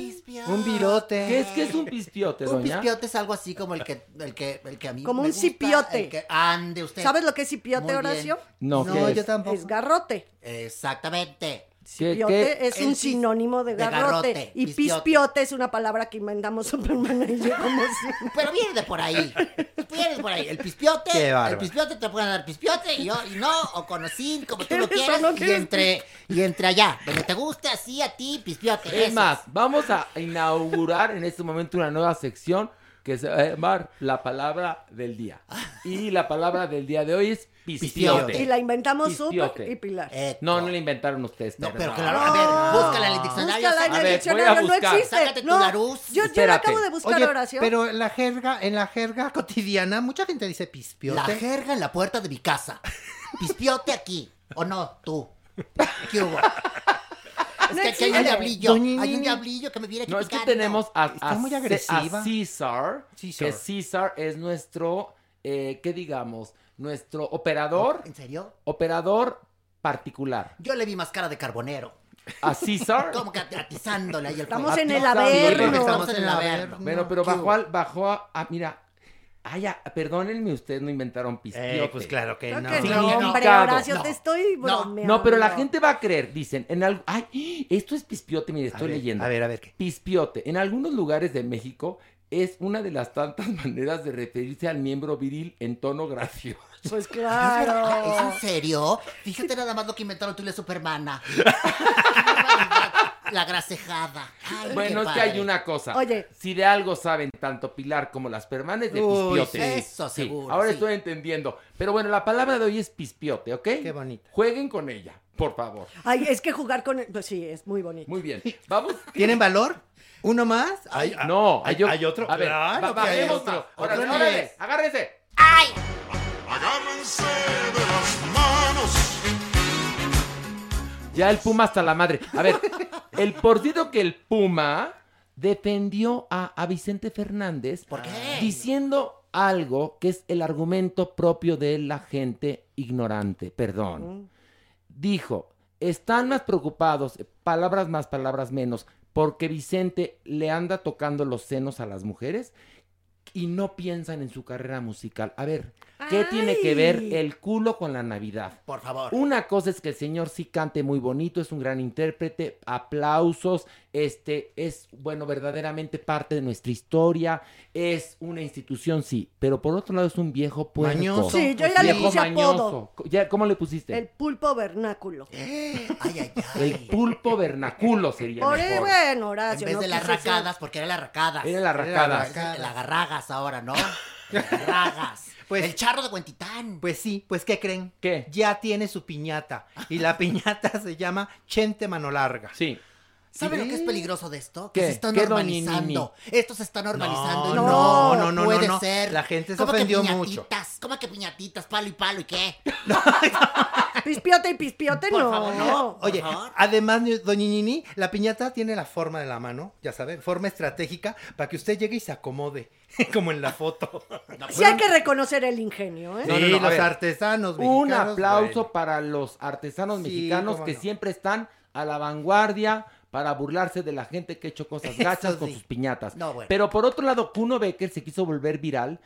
Un virote. ¿Qué es que es un pispiote, Un pispiote es algo así como el que, el que, el que a mí Como me un gusta, cipiote. el que- ande usted. ¿Sabes lo que es cipiote, Muy bien. Horacio? No, No, ¿qué yo es? tampoco. Es garrote. Exactamente. ¿Qué- Piote qué? es El un pis- sinónimo de de garrote. garrote, y pispiote. pispiote es una palabra que inventamos Superman y yo como siempre. Pero viene de por ahí. Viene de por ahí. El pispiote. Qué el pispiote te pueden dar pispiote y yo, y no, o conocín, como tú lo ¿Quieres o quieras. no y entre, y entre allá. Donde te guste así a ti, pispiote. Es más, vamos a inaugurar en este momento una nueva sección que se va a llamar la palabra del día. Y la palabra del día de hoy es pispiote. Y la inventamos. Super y Pilar. No, no la inventaron ustedes. No, pero claro, a ver, búscala en el diccionario. Búscala en A el ver, diccionario, voy a no existe. Sácate tu no, Larus. Yo, yo la acabo de buscar, Oye, Horacio. pero en la jerga, en la jerga cotidiana, mucha gente dice pispiote. La jerga en la puerta de mi casa. Pispiote aquí. ¿O no? Tú. ¿Qué hubo? Es No que aquí hay un diablillo. Hay un diablillo que me viene aquí No, es que tenemos a, Está a muy Ce- agresiva. a César, César. que César es nuestro, eh, ¿qué digamos? Nuestro operador, ¿En serio? operador particular. Yo le vi más cara de carbonero. A César. Como que atizándole ahí el Estamos en el averno. Estamos en el averno. Bueno, pero ¿Qué bajó al, bajó a, mira, ay, perdónenme, ustedes no inventaron pispiote. Eh, pues claro que no. que Sí, no, no, hombre, no. Horacio, No, te estoy no, bromeando. No, pero la gente va a creer, dicen, en algo, ay, esto es pispiote, mire, A estoy ver, leyendo. A ver, a ver. ¿qué? Pispiote, en algunos lugares de México es una de las tantas maneras de referirse al miembro viril en tono gracioso. Pues ¿Es verdad? ¿Es claro. en serio? Fíjate nada más lo que inventaron tú y la Supermana. la grasejada. Ay, Bueno, es que hay una cosa. Oye. Si de algo saben tanto Pilar como las permanes de Uy, pispiote. eso Sí, seguro, Ahora sí. estoy entendiendo. Pero bueno, la palabra de hoy es pispiote, ¿ok? Qué bonita. Jueguen con ella, por favor. Ay, es que jugar con... Pues sí, es muy bonito. Muy bien. Vamos. ¿Tienen valor? ¿Uno más? Hay, No, hay, hay otro. A ver, Claro va- que hay bajemos otro. más. Órale, órale, nivel. Agárrense. De las manos. Ya el Puma hasta la madre. A ver, el porcito que el Puma defendió a, a Vicente Fernández ¿Por qué? diciendo algo que es el argumento propio de la gente ignorante. Perdón. Dijo, están más preocupados, palabras más, palabras menos, porque Vicente le anda tocando los senos a las mujeres y no piensan en su carrera musical. A ver, ¿qué tiene que ver el culo con la Navidad? Por favor. Una cosa es que el señor sí cante muy bonito, es un gran intérprete, aplausos, este es, bueno, verdaderamente parte de nuestra historia, es una institución, sí, pero por otro lado es un viejo puerco. Mañoso. Sí, yo ya le Viejo puse mañoso. apodo. Ya, ¿Cómo le pusiste? El pulpo vernáculo. Ay, ay, El pulpo vernaculo sería Por mejor. bueno, En Horacio. vez no de las racadas, porque era las racadas. Era la racada. Era la La garragas ahora, ¿no? Las garragas. Pues- el charro de Huentitán. Pues sí, pues ¿qué creen? ¿Qué? Ya tiene su piñata. Y la piñata se llama Chente Mano Larga. Sí. ¿Sabe lo que es peligroso de esto? Que ¿Qué? se está ¿Qué, normalizando. Esto se está normalizando. No, no, no, no, puede no, no. ser. La gente se ¿Cómo que ofendió mucho. piñatitas? ¿Cómo que piñatitas? Palo y palo y qué? Pispiote y pispiote, Por no. favor, no. Por Oye, favor. además, doña Nini, la piñata tiene la forma de la mano, ya saben, forma estratégica para que usted llegue y se acomode, como en la foto. Sí hay que reconocer el ingenio, ¿eh? No, no, Sí, no, los ver. artesanos Un mexicanos, aplauso bueno. para los artesanos Sí, mexicanos que no. siempre están a la vanguardia para burlarse de la gente que ha hecho cosas gachas con sus piñatas. No, bueno. Pero por otro lado, Kuno Becker se quiso volver viral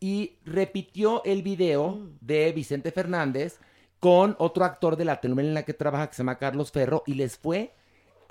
y repitió el video Mm. de Vicente Fernández con otro actor de la telenovela en la que trabaja que se llama Carlos Ferro y les fue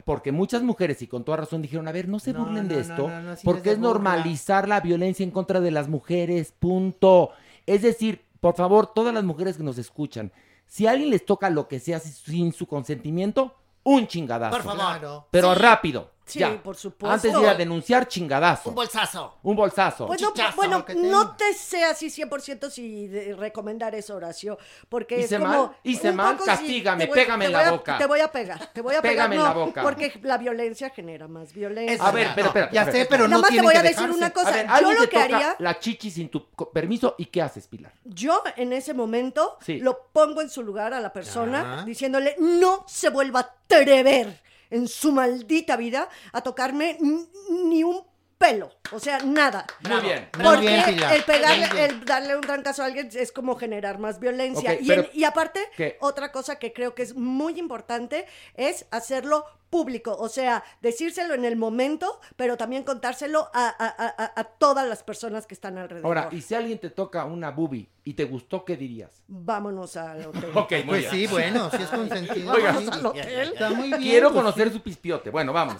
porque muchas mujeres y con toda razón dijeron, a ver, no se No, burlen no, de esto, no, porque es normalizar la violencia en contra de las mujeres, punto. Es decir, por favor, todas las mujeres que nos escuchan, si a alguien les toca lo que sea sin su consentimiento, un chingadazo. Por favor. Pero Sí. rápido. Sí, ya. por supuesto. Antes de ir a denunciar, chingadazo. Un bolsazo. Un bolsazo. Pues no, Chichazo, bueno, no te sé así 100% si de- recomendar eso, Horacio, porque Hice es como... mal, hice un mal, castígame, voy- pégame en la a- boca. Te voy a pegar, te voy a pegar, Pégame en no, la boca. porque la violencia genera más violencia. A ver, espera, espera. Ya sé, pero Nada no más te voy a decir dejarse. una cosa, A ver, yo lo que haría... la chichi sin tu permiso y ¿qué haces, Pilar? Yo en ese momento Sí. lo pongo en su lugar a la persona diciéndole no se vuelva a atrever en su maldita vida a tocarme ni un pelo, o sea, nada. Muy bien. Muy Porque bien, el pegarle, bien. el darle un trancazo a alguien es como generar más violencia. Y, pero- en- y aparte, ¿Qué? otra cosa que creo que es muy importante es hacerlo público, o sea, decírselo en el momento, pero también contárselo a, a- a- a- a todas las personas que están alrededor. Ahora, y si alguien te toca una boobie y te gustó, ¿qué dirías? Vámonos al hotel. Ok, muy Pues bien. sí, bueno, si es consentido. Oiga, sí. al hotel. Está muy bien. Quiero pues, conocer su pispiote. Bueno, vamos.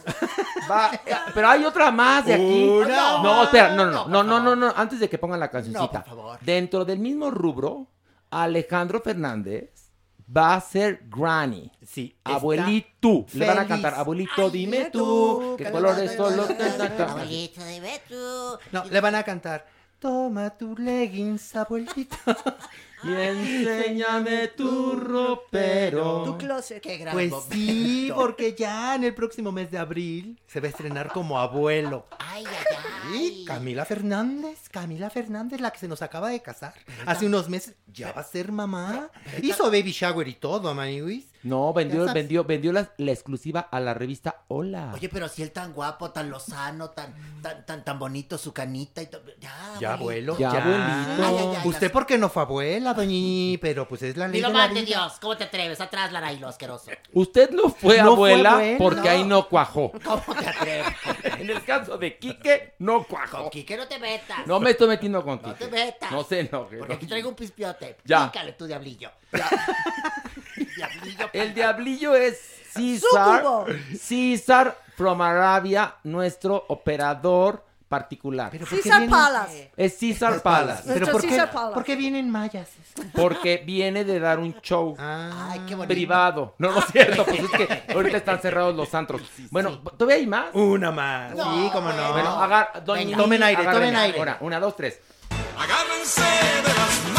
Va, eh, pero hay otra más de aquí. Una no, espera, no, no, No, no, no, no, antes de que pongan la cancioncita. No, por favor. Dentro del mismo rubro, Alejandro Fernández va a ser Granny. Sí. Abuelito. Le van a cantar, abuelito, Ay, dime tú, tú, qué colores son los que... Abuelito, dime tú. No, le van a cantar. Toma tu leggings, abuelito. Y enséñame tu ropero. Tu closet. Qué gran Pues momento. sí, porque ya en el próximo mes de abril se va a estrenar como abuelo. Ay, ay, ay. Y Camila Fernández, Camila Fernández, la que se nos acaba de casar. Hace unos meses ya va a ser mamá. Hizo baby shower y todo, Maniwis. No, vendió, Ya vendió, vendió la, la exclusiva a la revista Hola. Oye, pero si él tan guapo, tan lozano, tan, tan, tan, tan bonito, su canita y todo. Ya, Ya, abuelo. Ya, abuelito. Ay, ay, ay, Usted porque no fue abuela, doñi, pero pues es la ley Ni lo de la. Dios. ¿Cómo te atreves? Atrás, Lara, y lo asqueroso. Usted no fue No fue abuela porque ahí no cuajó. ¿Cómo te atreves? En el caso de Quique, no cuajó. Con Quique no te metas. No me estoy metiendo con No Quique. te metas. No se enoje. Porque aquí traigo un pispiote. Ya. Pícale tú, diablillo. diablillo. El diablillo es César. César from Arabia, nuestro operador particular. Pero ¿por qué César Palace. Es César Palace. Pero ¿por qué. ¿por qué vienen mayas? Porque viene de dar un show Ah, Ay, qué bonito. privado. No, no es cierto, pues es que ahorita están cerrados los antros. Bueno, ¿todavía hay más? una más. No, sí, cómo no. Bueno, agar, Venga. Tomen aire, tomen aire. Ahora, una, dos, tres. Agárrense de las manos.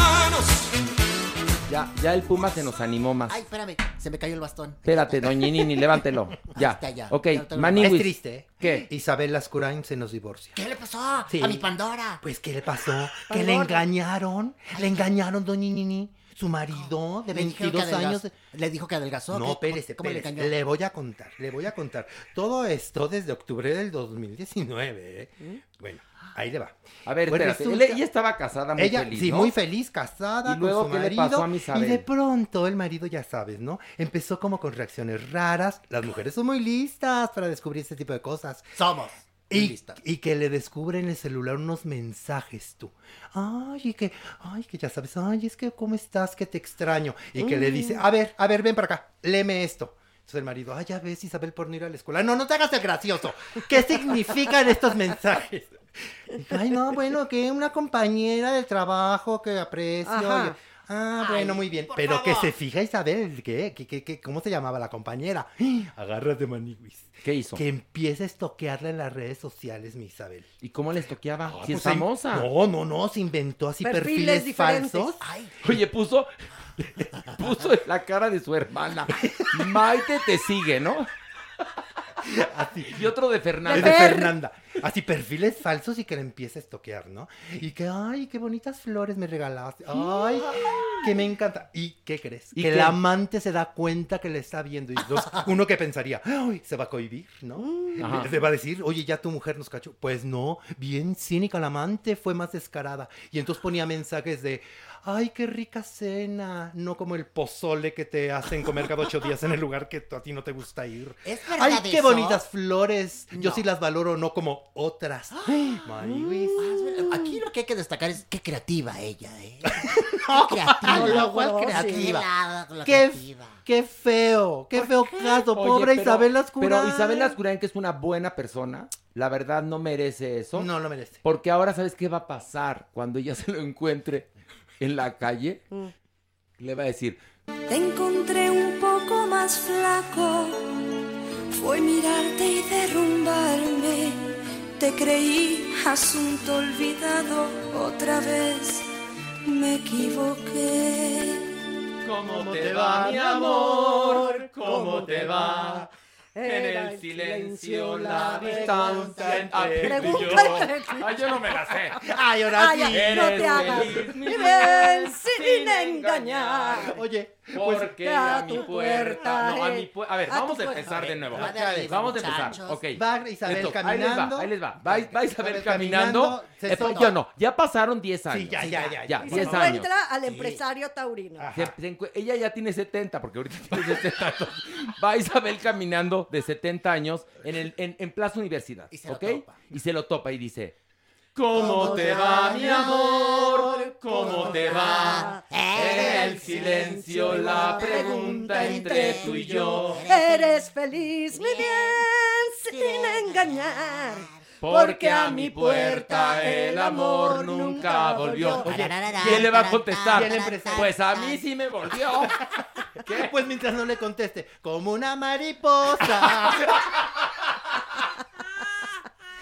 Ya, ya el Puma se nos animó más. Ay, espérame. Se me cayó el bastón. Espérate, doña Nini, levántelo. Ya. está, ya. Ok, Ya lo es triste, ¿eh? ¿Qué? Isabel Lascurain se nos divorcia. ¿Qué le pasó? Sí. A mi Pandora. Pues, ¿qué le pasó? Que le Pandora. engañaron. Le engañaron, doña Nini. Su marido de Le dijeron que 22 años. Le dijo que adelgazó. No, ¿qué? espérese, ¿Cómo le espérese. engañó? Le voy a contar, le voy a contar. Todo esto desde octubre del 2019, ¿eh? Bueno, ahí le va. A ver, Pues espérate. resulta- Él- ella estaba casada muy Ella, feliz, sí, ¿no? muy feliz, casada ¿Y luego con su qué le marido. pasó a mi Isabel? Y de pronto el marido, ya sabes, ¿no? Empezó como con reacciones raras. Las mujeres son muy listas para descubrir este tipo de cosas. Somos. Y, listas. y que le descubre en el celular unos mensajes tú. Ay, y que, ay, que ya sabes, ay, es que, ¿cómo estás? Que te extraño. Y que le dice, a ver, a ver, ven para acá, léeme esto. Entonces el marido, ay, ya ves, Isabel, por no ir a la escuela. No, no te hagas el gracioso. ¿Qué significan estos mensajes? Dijo, Ay, no, bueno, que una compañera del trabajo que aprecio. Ajá. Ah, Ay, bueno, muy bien. Pero que se fija Isabel, ¿qué? ¿Qué, qué, qué? cómo se llamaba la compañera? Agárrate, maniguis. ¿Qué hizo? Que empieza a estoquearla en las redes sociales, mi Isabel. ¿Y cómo le estoqueaba? Ah, si es pues, se- famosa. No, no, no, se inventó así Perfiles perfiles, diferentes. falsos. Ay, Oye, puso, puso en la cara de su hermana. Maite te sigue, ¿no? Así. Y otro de Es Fernanda. de Fernanda. Así, perfiles falsos y que le empieza a estoquear, ¿no? Y que, ay, qué bonitas flores me regalaste. Ay, que me encanta. ¿Y qué crees? ¿Y que qué? el amante se da cuenta que le está viendo. Y entonces, uno que pensaría, ay, se va a cohibir, ¿no? Ajá. Se va a decir, oye, ya tu mujer nos cachó. Pues no, bien cínica, la amante fue más descarada. Y entonces ponía mensajes de, ay, qué rica cena. No como el pozole que te hacen comer cada ocho días en el lugar que a ti no te gusta ir. ¿Es verdad Ay, qué eso? bonitas flores. Yo No. sí las valoro, no como otras. Marihuis. Aquí lo que hay que destacar es qué creativa ella, ¿eh? Qué creativa. No lo ¿Cuál creo, sí. creativa? Qué, creativa. qué feo, qué feo caso. Oye, Pobre pero- Isabel Lascurain. Pero Isabel Lascurain, que es una buena persona, la verdad no merece eso. No lo merece. Porque ahora, ¿sabes qué va a pasar cuando ella se lo encuentre en la calle? Mm. Le va a decir, Te encontré un poco más flaco. fue mirarte y derrumbarme. Te creí asunto olvidado otra vez. Me equivoqué. ¿Cómo te va, mi amor? ¿Cómo te va? En el silencio, la distancia entre tú y yo. Ay, yo no me la sé. Ay, ahora sí. ay, no te hagas. vida, sin engañar. Oye, pues, Porque a mi puerta. No, a mi puerta. A ver, A vamos a puerta. empezar A de nuevo. Vamos a empezar. Ok. Va Isabel Esto, caminando. Ahí les va, ahí les va. Va, va Isabel caminando. caminando, se Eh, yo no, ya pasaron 10 años. Sí, ya, ya, ya, Ya, Y se 10 años. encuentra al empresario taurino. Se- se ella ya tiene 70, porque ahorita tiene 70. entonces, va Isabel caminando de 70 años en, el, en, en Plaza Universidad. Y se lo ¿Ok? topa. Y se lo topa y dice: ¿Cómo te va, mi amor? ¿Cómo te va? En el silencio la pregunta entre tú y yo. Eres feliz, mi bien, sin engañar. Porque a mi puerta el amor nunca volvió. Oye, ¿quién le va a contestar? Pues a mí sí me volvió. Pues mientras no le conteste, como una mariposa.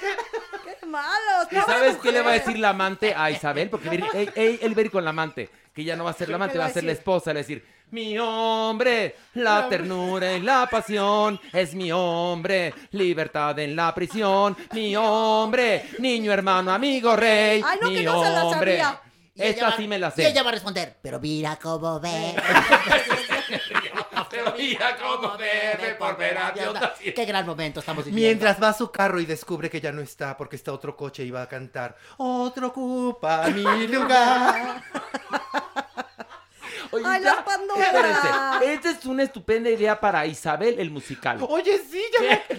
¡Qué malos! ¿Y sabes qué le va a decir la amante a Isabel? Porque él, él- él- él va a ir con la amante, que ya no va a ser la amante, ¿Qué va a ser la esposa. Le va a decir, mi hombre, la ternura y la pasión, es mi hombre, libertad en la prisión, mi hombre, niño hermano, amigo rey, Ay, no, mi que no se la hombre. sabía. Y ella Esta va- sí me la Y sé. ella va a responder, pero mira cómo ve. Bebe por ver a Dios. Qué gran momento estamos viviendo. Mientras va a su carro y descubre que ya no está porque está otro coche y va a cantar. Otro ocupa mi lugar. Oye, ¡Ay, ya, la Pandora! Esta es una estupenda idea para Isabel el musical. Oye, sí,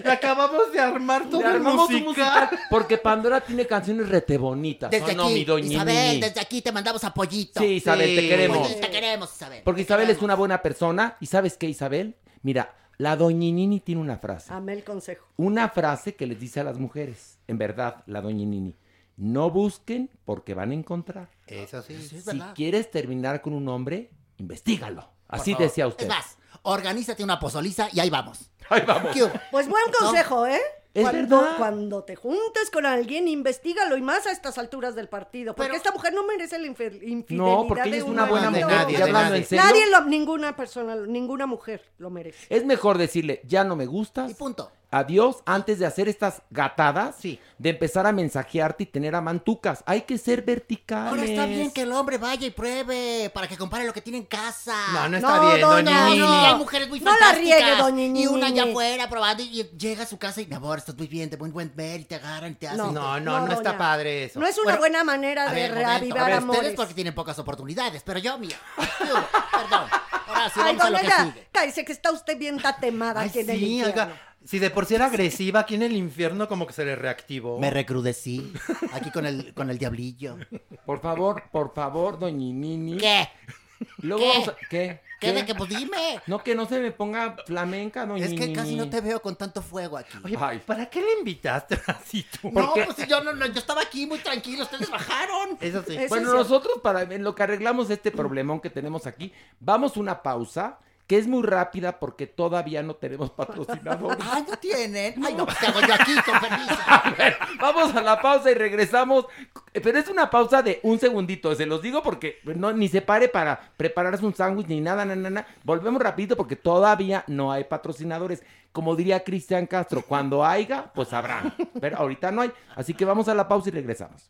ya acabamos de armar todo Le el armamos un musical. musical porque Pandora tiene canciones rete bonitas. Desde ¿o no, mi aquí, doña Isabel, Nini? desde aquí te mandamos apoyito. Sí, Isabel, te Sí. queremos. Oye, te queremos, Isabel. Porque Isabel es una buena persona. ¿Y sabes qué, Isabel? Mira, la doña Nini tiene una frase. Amé el consejo. Una frase que les dice a las mujeres. En verdad, la doña Nini. No busquen porque van a encontrar. Eso sí. Sí, es Si verdad. quieres terminar con un hombre, investigalo. Así favor. decía usted. Es más, organízate una pozoliza y ahí vamos. Ahí vamos. Pues buen ¿No? consejo, ¿eh? Es cuando, verdad. cuando te juntes con alguien, investigalo y más a estas alturas del partido. Porque Pero- esta mujer no merece la infidelidad No, porque ella de es un una buena mujer. nadie, de nadie. en serio, Nadie, lo- ninguna persona, ninguna mujer lo merece. es mejor decirle, ya no me gustas. Y punto. Adiós antes de hacer estas gatadas, Sí. de empezar a mensajearte y tener amantucas. Hay que ser verticales. Ahora está bien que el hombre vaya y pruebe para que compare lo que tiene en casa. No, no está No, bien, doña doña No, Nini. no, hay mujeres muy No la riegue, doña Y una allá afuera probando y, llega a su casa y, mi amor, estás muy bien, de buen buen ver y te agarran y te hacen. No, No, no, no, está doña. padre eso. No es una Bueno, buena manera A de reavivar A ver, amores. ustedes porque tienen pocas oportunidades, pero yo, mira. Perdón. Ahora sí, Ay, vamos a lo doña, que sigue. cállese que está usted bien tatemada Ay, aquí en el sí, oiga, si de por sí era agresiva, aquí en el infierno como que se le reactivó. Me recrudecí aquí con el, con el diablillo. Por favor, por favor, doña Nini. ¿Qué? Luego ¿Qué? vamos a- ¿Qué? ¿Qué de que pues dime? No, que no se me ponga flamenca, doña Es que casi no te veo con tanto fuego aquí. Oye, Ay. ¿para qué le invitaste así tú? no, qué? pues si yo no, no, yo estaba aquí muy tranquilo, ustedes bajaron. Eso sí. Bueno, nosotros para en lo que arreglamos este problemón que tenemos aquí, vamos a una pausa que es muy rápida porque todavía no tenemos patrocinadores. Ay, no tienen. Ay, no, pues ¿qué hago yo aquí, con permiso? A ver, vamos a la pausa y regresamos. Eh, Pero es una pausa de un segundito, se los digo porque no, ni se pare para prepararse un sándwich ni nada, nada, nada. Volvemos rapidito porque todavía no hay patrocinadores. Como diría Cristian Castro, cuando haya, pues habrá. Pero ahorita no hay. Así que vamos a la pausa y regresamos.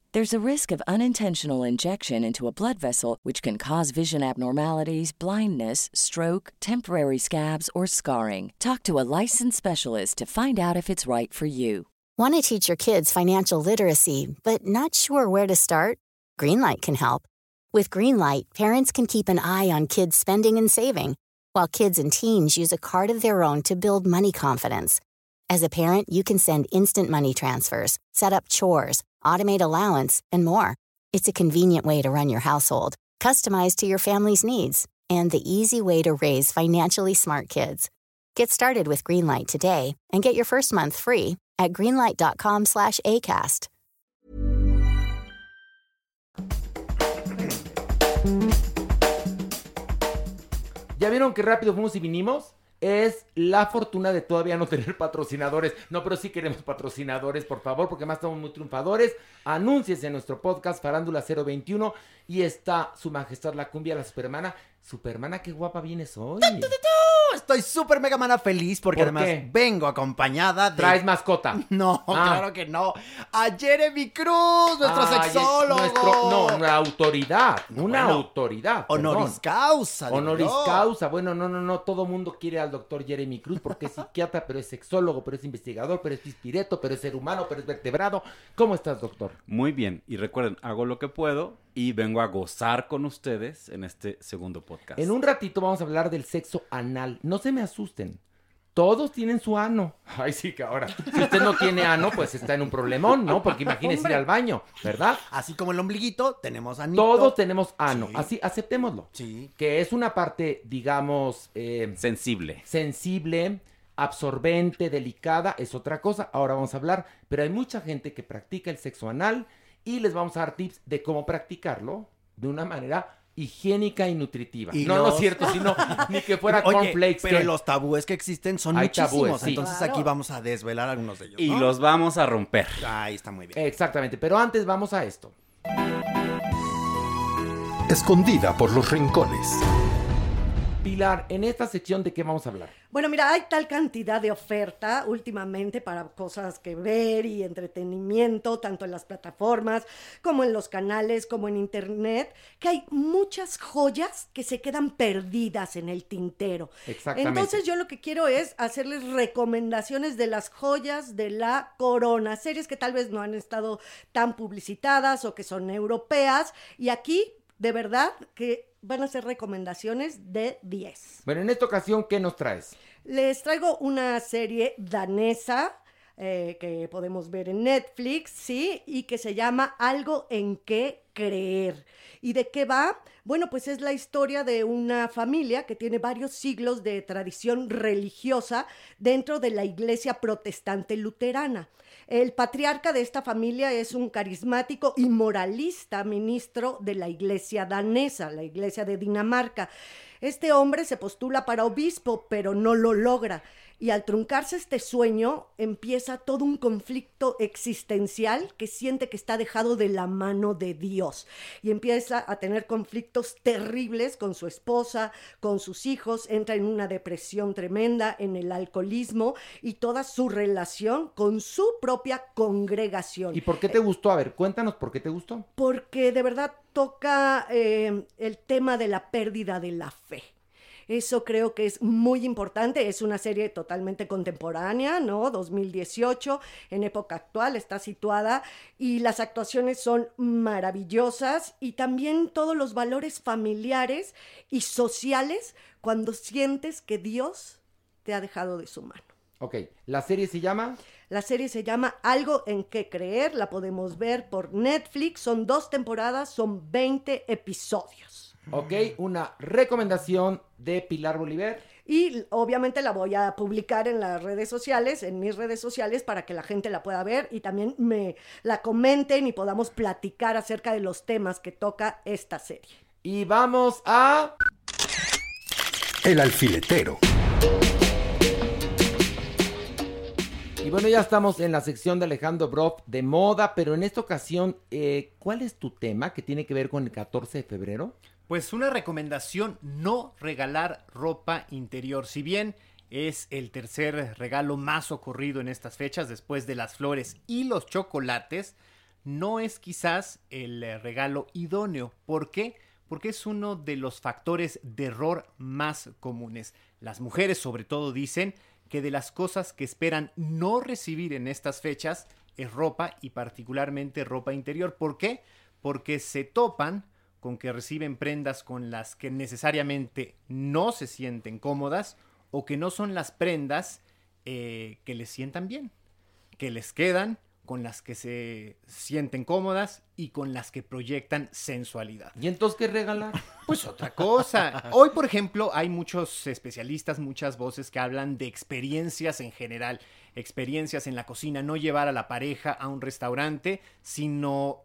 There's a risk of unintentional injection into a blood vessel, which can cause vision abnormalities, blindness, stroke, temporary scabs, or scarring. Talk to a licensed specialist to find out if it's right for you. Want to teach your kids financial literacy, but not sure where to start? Greenlight can help. With Greenlight, parents can keep an eye on kids' spending and saving, while kids and teens use a card of their own to build money confidence. As a parent, you can send instant money transfers, set up chores, automate allowance, and more. It's a convenient way to run your household, customized to your family's needs, and the easy way to raise financially smart kids. Get started with Greenlight today and get your first month free at greenlight.com slash ACAST. ¿Ya vieron qué rápido fuimos y vinimos? Es la fortuna de todavía no tener patrocinadores. No, pero sí queremos patrocinadores, por favor, porque además estamos muy triunfadores. Anúnciese en nuestro podcast Farándula 021 y está Su Majestad la Cumbia, la Supermana. Supermana, qué guapa vienes hoy. Estoy súper mega mana feliz porque ¿Por además qué? vengo acompañada de... ¿Traes mascota? No, Ah. claro que no. A Jeremy Cruz, nuestro Ay, sexólogo. nuestro- no, una autoridad. Una Bueno, autoridad. honoris perdón. causa, Honoris yo. causa. Bueno, no, no, no. Todo mundo quiere al doctor Jeremy Cruz porque es psiquiatra, pero es sexólogo, pero es investigador, pero es pispireto, pero es ser humano, pero es vertebrado. ¿Cómo estás, doctor? Muy bien, y recuerden, hago lo que puedo y vengo a gozar con ustedes en este segundo podcast. En un ratito vamos a hablar del sexo anal. No se me asusten. Todos tienen su ano. Ay, sí, que ahora. Si usted no tiene ano, pues está en un problemón, ¿no? Porque imagínese ir al baño, ¿verdad? Así como el ombliguito, tenemos anito. Todos tenemos ano. Sí. Así, aceptémoslo. Sí. Que es una parte, digamos, eh, sensible. Sensible, absorbente, delicada, es otra cosa. Ahora vamos a hablar. Pero hay mucha gente que practica el sexo anal y les vamos a dar tips de cómo practicarlo de una manera higiénica y nutritiva. Y no, no los- es cierto, sino ni que fuera Oye, cornflakes. Pero los tabúes que existen son Hay muchísimos. tabúes, sí. Entonces Claro. aquí vamos a desvelar algunos de ellos. Y ¿no? los vamos a romper. Ahí está muy bien. Exactamente, pero antes vamos a esto. Escondida por los rincones. Pilar, en esta sección de qué vamos a hablar. Bueno, mira, hay tal cantidad de oferta últimamente para cosas que ver y entretenimiento, tanto en las plataformas como en los canales, como en internet, que hay muchas joyas que se quedan perdidas en el tintero. Exactamente. Entonces yo lo que quiero es hacerles recomendaciones de las joyas de la corona, series que tal vez no han estado tan publicitadas o que son europeas, y aquí de verdad que van a ser recomendaciones de 10. Bueno, en esta ocasión, ¿qué nos traes? Les traigo una serie danesa eh, que podemos ver en Netflix, ¿sí? Y que se llama Algo en qué creer. ¿Y de qué va? Bueno, pues es la historia de una familia que tiene varios siglos de tradición religiosa dentro de la iglesia protestante luterana. El patriarca de esta familia es un carismático y moralista ministro de la iglesia danesa, la iglesia de Dinamarca. Este hombre se postula para obispo, pero no lo logra. Y al truncarse este sueño, empieza todo un conflicto existencial que siente que está dejado de la mano de Dios. Y empieza a tener conflictos terribles con su esposa, con sus hijos, entra en una depresión tremenda, en el alcoholismo y toda su relación con su propia congregación. ¿Y por qué te gustó? A ver, cuéntanos por qué te gustó. Porque de verdad toca eh, el tema de la pérdida de la fe. Eso creo que es muy importante. Es una serie totalmente contemporánea, ¿no? 2018, en época actual, está situada y las actuaciones son maravillosas y también todos los valores familiares y sociales cuando sientes que Dios te ha dejado de su mano. Ok, la serie se llama... La serie se llama Algo en qué creer, la podemos ver por Netflix, son dos temporadas, son 20 episodios. Ok, una recomendación de Pilar Bolívar. Y obviamente la voy a publicar en las redes sociales, en mis redes sociales, para que la gente la pueda ver y también me la comenten y podamos platicar acerca de los temas que toca esta serie. Y vamos a... El alfiletero. Y bueno, ya estamos en la sección de Alejandro Broff de moda, pero en esta ocasión, eh, ¿cuál es tu tema que tiene que ver con el 14 de febrero? Pues una recomendación, no regalar ropa interior. Si bien es el tercer regalo más ocurrido en estas fechas después de las flores y los chocolates, no es quizás el eh, regalo idóneo. ¿Por qué? Porque es uno de los factores de error más comunes. Las mujeres sobre todo dicen que de las cosas que esperan no recibir en estas fechas es ropa y particularmente ropa interior. ¿Por qué? Porque se topan con que reciben prendas con las que necesariamente no se sienten cómodas o que no son las prendas eh, que les sientan bien, que les quedan, con las que se sienten cómodas y con las que proyectan sensualidad. ¿Y entonces qué regalar? Pues otra cosa. Hoy, por ejemplo, hay muchos especialistas, muchas voces que hablan de experiencias en general, experiencias en la cocina, no llevar a la pareja a un restaurante, sino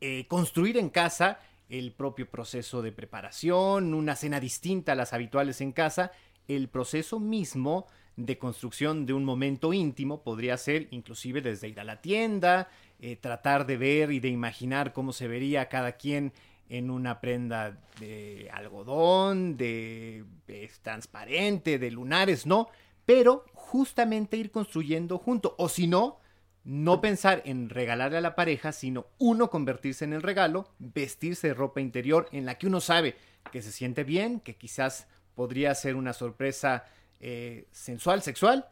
eh, construir en casa el propio proceso de preparación, una cena distinta a las habituales en casa, el proceso mismo de construcción de un momento íntimo podría ser inclusive desde ir a la tienda, eh, tratar de ver y de imaginar cómo se vería cada quien en una prenda de algodón, de, de transparente, de lunares, no, pero justamente ir construyendo junto, o si no, no pensar en regalarle a la pareja, sino uno convertirse en el regalo, vestirse de ropa interior en la que uno sabe que se siente bien, que quizás podría ser una sorpresa eh, sensual, sexual,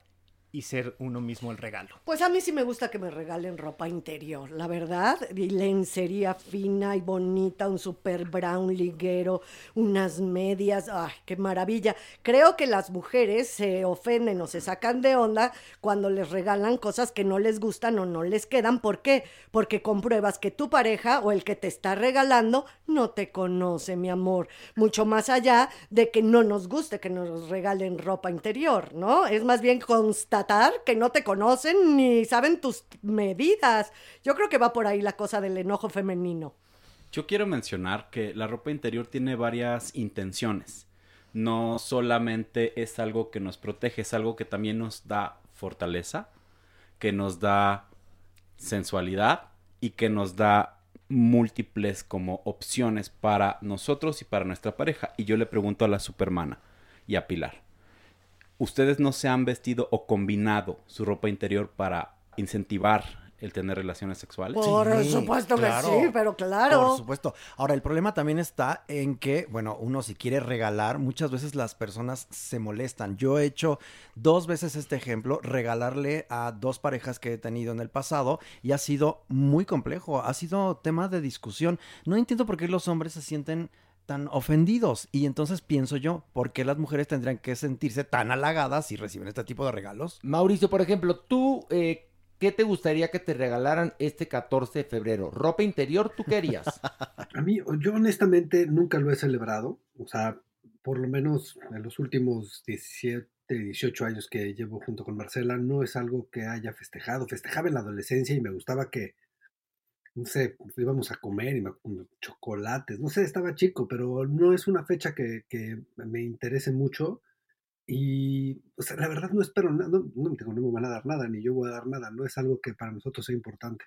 y ser uno mismo el regalo. Pues a mí sí me gusta que me regalen ropa interior, la verdad. Y lencería fina y bonita, un super brown liguero, unas medias. ¡Ay, qué maravilla! Creo que las mujeres se ofenden o se sacan de onda cuando les regalan cosas que no les gustan o no les quedan. ¿Por qué? Porque compruebas que tu pareja o el que te está regalando no te conoce, mi amor. Mucho más allá de que no nos guste que nos regalen ropa interior, ¿no? Es más bien constatar que no te conocen ni saben tus medidas. Yo creo que va por ahí la cosa del enojo femenino. Yo quiero mencionar que la ropa interior tiene varias intenciones. No solamente es algo que nos protege, es algo que también nos da fortaleza, que nos da sensualidad y que nos da múltiples como opciones para nosotros y para nuestra pareja. Y yo le pregunto a la Supermana y a Pilar, ¿ustedes no se han vestido o combinado su ropa interior para incentivar el tener relaciones sexuales? Por supuesto que sí, pero claro. Por supuesto. Ahora, el problema también está en que, bueno, uno si quiere regalar, muchas veces las personas se molestan. Yo he hecho dos veces este ejemplo, regalarle a dos parejas que he tenido en el pasado y ha sido muy complejo, ha sido tema de discusión. No entiendo por qué los hombres se sienten tan ofendidos. Y entonces pienso yo, ¿por qué las mujeres tendrían que sentirse tan halagadas si reciben este tipo de regalos? Mauricio, por ejemplo, tú, eh, ¿qué te gustaría que te regalaran este 14 de febrero? ¿Ropa interior tú querías? A mí, yo honestamente nunca lo he celebrado. O sea, por lo menos en los últimos 17, 18 años que llevo junto con Marcela, no es algo que haya festejado. Festejaba en la adolescencia y me gustaba que, no sé, íbamos a comer y me, chocolates, no sé, estaba chico, pero no es una fecha que, que me interese mucho. Y, o sea, la verdad no espero nada, no, no, no me van a dar nada, ni yo voy a dar nada, no es algo que para nosotros sea importante.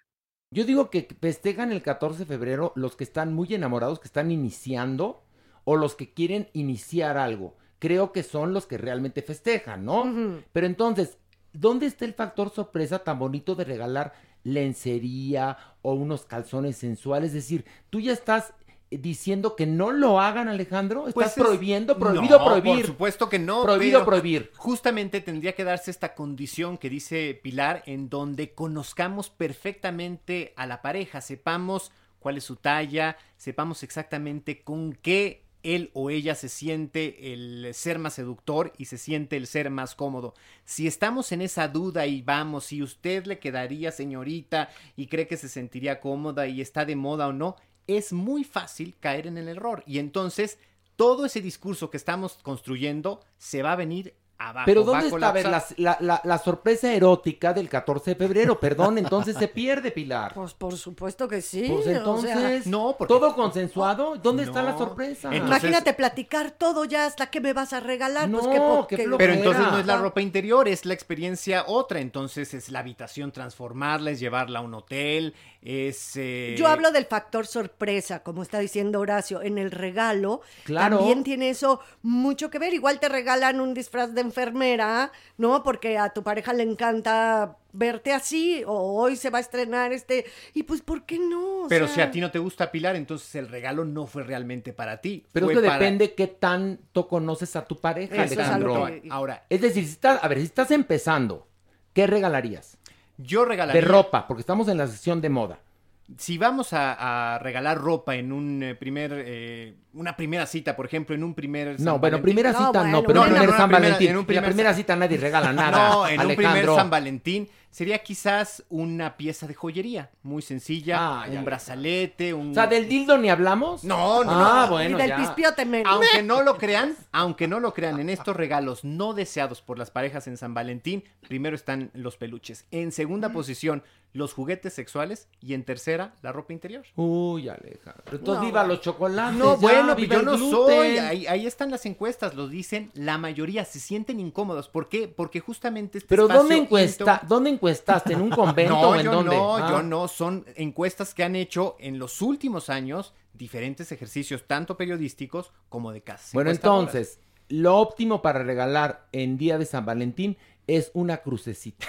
Yo digo que festejan el 14 de febrero los que están muy enamorados, que están iniciando, o los que quieren iniciar algo. Creo que son los que realmente festejan, ¿no? Pero entonces, ¿dónde está el factor sorpresa tan bonito de regalar lencería o unos calzones sensuales? Es decir, tú ya estás diciendo que no lo hagan, Alejandro? ¿Estás Pues es- prohibiendo? Prohibido No, prohibir. Por supuesto que no. Prohibido pero prohibir. Justamente tendría que darse esta condición que dice Pilar, en donde conozcamos perfectamente a la pareja, sepamos cuál es su talla, sepamos exactamente con qué él o ella se siente el ser más seductor y se siente el ser más cómodo. Si estamos en esa duda y vamos, si usted le quedaría señorita y cree que se sentiría cómoda y está de moda o no, es muy fácil caer en el error y entonces todo ese discurso que estamos construyendo se va a venir abajo. Pero va ¿dónde está a ver, la, sorpresa erótica del 14 de febrero? Perdón, entonces se pierde, Pilar. Pues por supuesto que sí. Pues o sea, entonces, no, ¿todo consensuado? ¿Dónde está la sorpresa? Imagínate platicar todo ya hasta que me vas a regalar. pues No, qué po- qué qué- Pero entonces no es la ropa interior, es la experiencia otra. Entonces es la habitación transformarla, es llevarla a un hotel, es... eh, Yo hablo del factor sorpresa, como está diciendo Horacio, en el regalo. Claro. También tiene eso mucho que ver. Igual te regalan un disfraz de enfermera, ¿no? Porque a tu pareja le encanta verte así, o hoy se va a estrenar este. Y pues, ¿por qué no? O Pero sea, si a ti no te gusta Pilar, entonces el regalo no fue realmente para ti. Pero para- depende qué tanto conoces a tu pareja, Eso es Alejandro. que- Ahora, Es decir, si estás, a ver, si estás empezando, ¿qué regalarías? Yo regalaría... De ropa, porque estamos en la sección de moda. Si vamos a, a regalar ropa en un eh, primer, eh, una primera cita, por ejemplo, en un primer San No, bueno, primera cita no, pero No, un primer no, San primera- Valentín. en un En primer la primera San- cita nadie regala nada, No, en un primer. San Valentín sería quizás una pieza de joyería muy sencilla, Ah, un ya. brazalete, un... O sea, ¿del dildo ni hablamos? No, no. Ah, no. bueno, ya. Aunque no lo crean, aunque no lo crean, en estos regalos no deseados por las parejas en San Valentín, primero están los peluches. En segunda posición, los juguetes sexuales. Y en tercera, la ropa interior. Uy, Alejandro. Entonces, No. viva los chocolates. No, ya, bueno, pues viva yo el no gluten. soy. Ahí, ahí están las encuestas, lo dicen. La mayoría se sienten incómodos. ¿Por qué? Porque justamente este Pero ¿dónde, encuesta, íntimo- ¿dónde encuestaste? ¿En un convento no, o en yo dónde? no, Ah. yo no. Son encuestas que han hecho en los últimos años diferentes ejercicios, tanto periodísticos como de casas. Bueno, entonces, lo óptimo para regalar en día de San Valentín es una crucecita.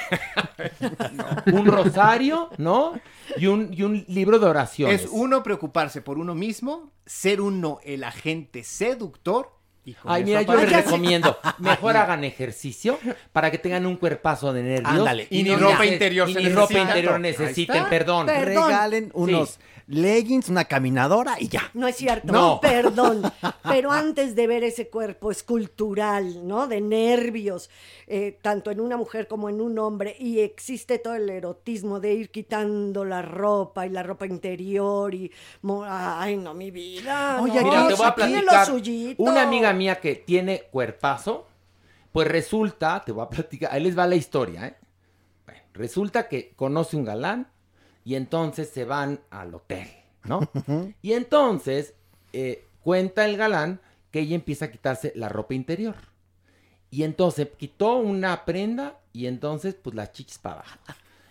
Un rosario, ¿no? Y un, y un libro de oraciones. Es uno preocuparse por uno mismo, ser uno el agente seductor. Y con Ay, eso mira, yo les recomiendo, mejor hagan ejercicio para que tengan un cuerpazo de nervios. Ándale. Y ni no ropa neces- interior Y se ni ropa interior necesiten, perdón. Regalen unos leggings, una caminadora y ya. No es cierto, No. perdón. Pero antes de ver ese cuerpo escultural, ¿no? De nervios, eh, tanto en una mujer como en un hombre, y existe todo el erotismo de ir quitando la ropa y la ropa interior y... Ay, no, mi vida. Oye, no, mira, te voy a sí tiene lo platicar. suyito. Una amiga mía que tiene cuerpazo, pues resulta, te voy a platicar, ahí les va la historia, ¿eh? Bueno, resulta que conoce un galán y entonces se van al hotel, ¿no? y entonces eh, cuenta el galán que ella empieza a quitarse la ropa interior. Y entonces quitó una prenda y entonces pues las chichis para abajo.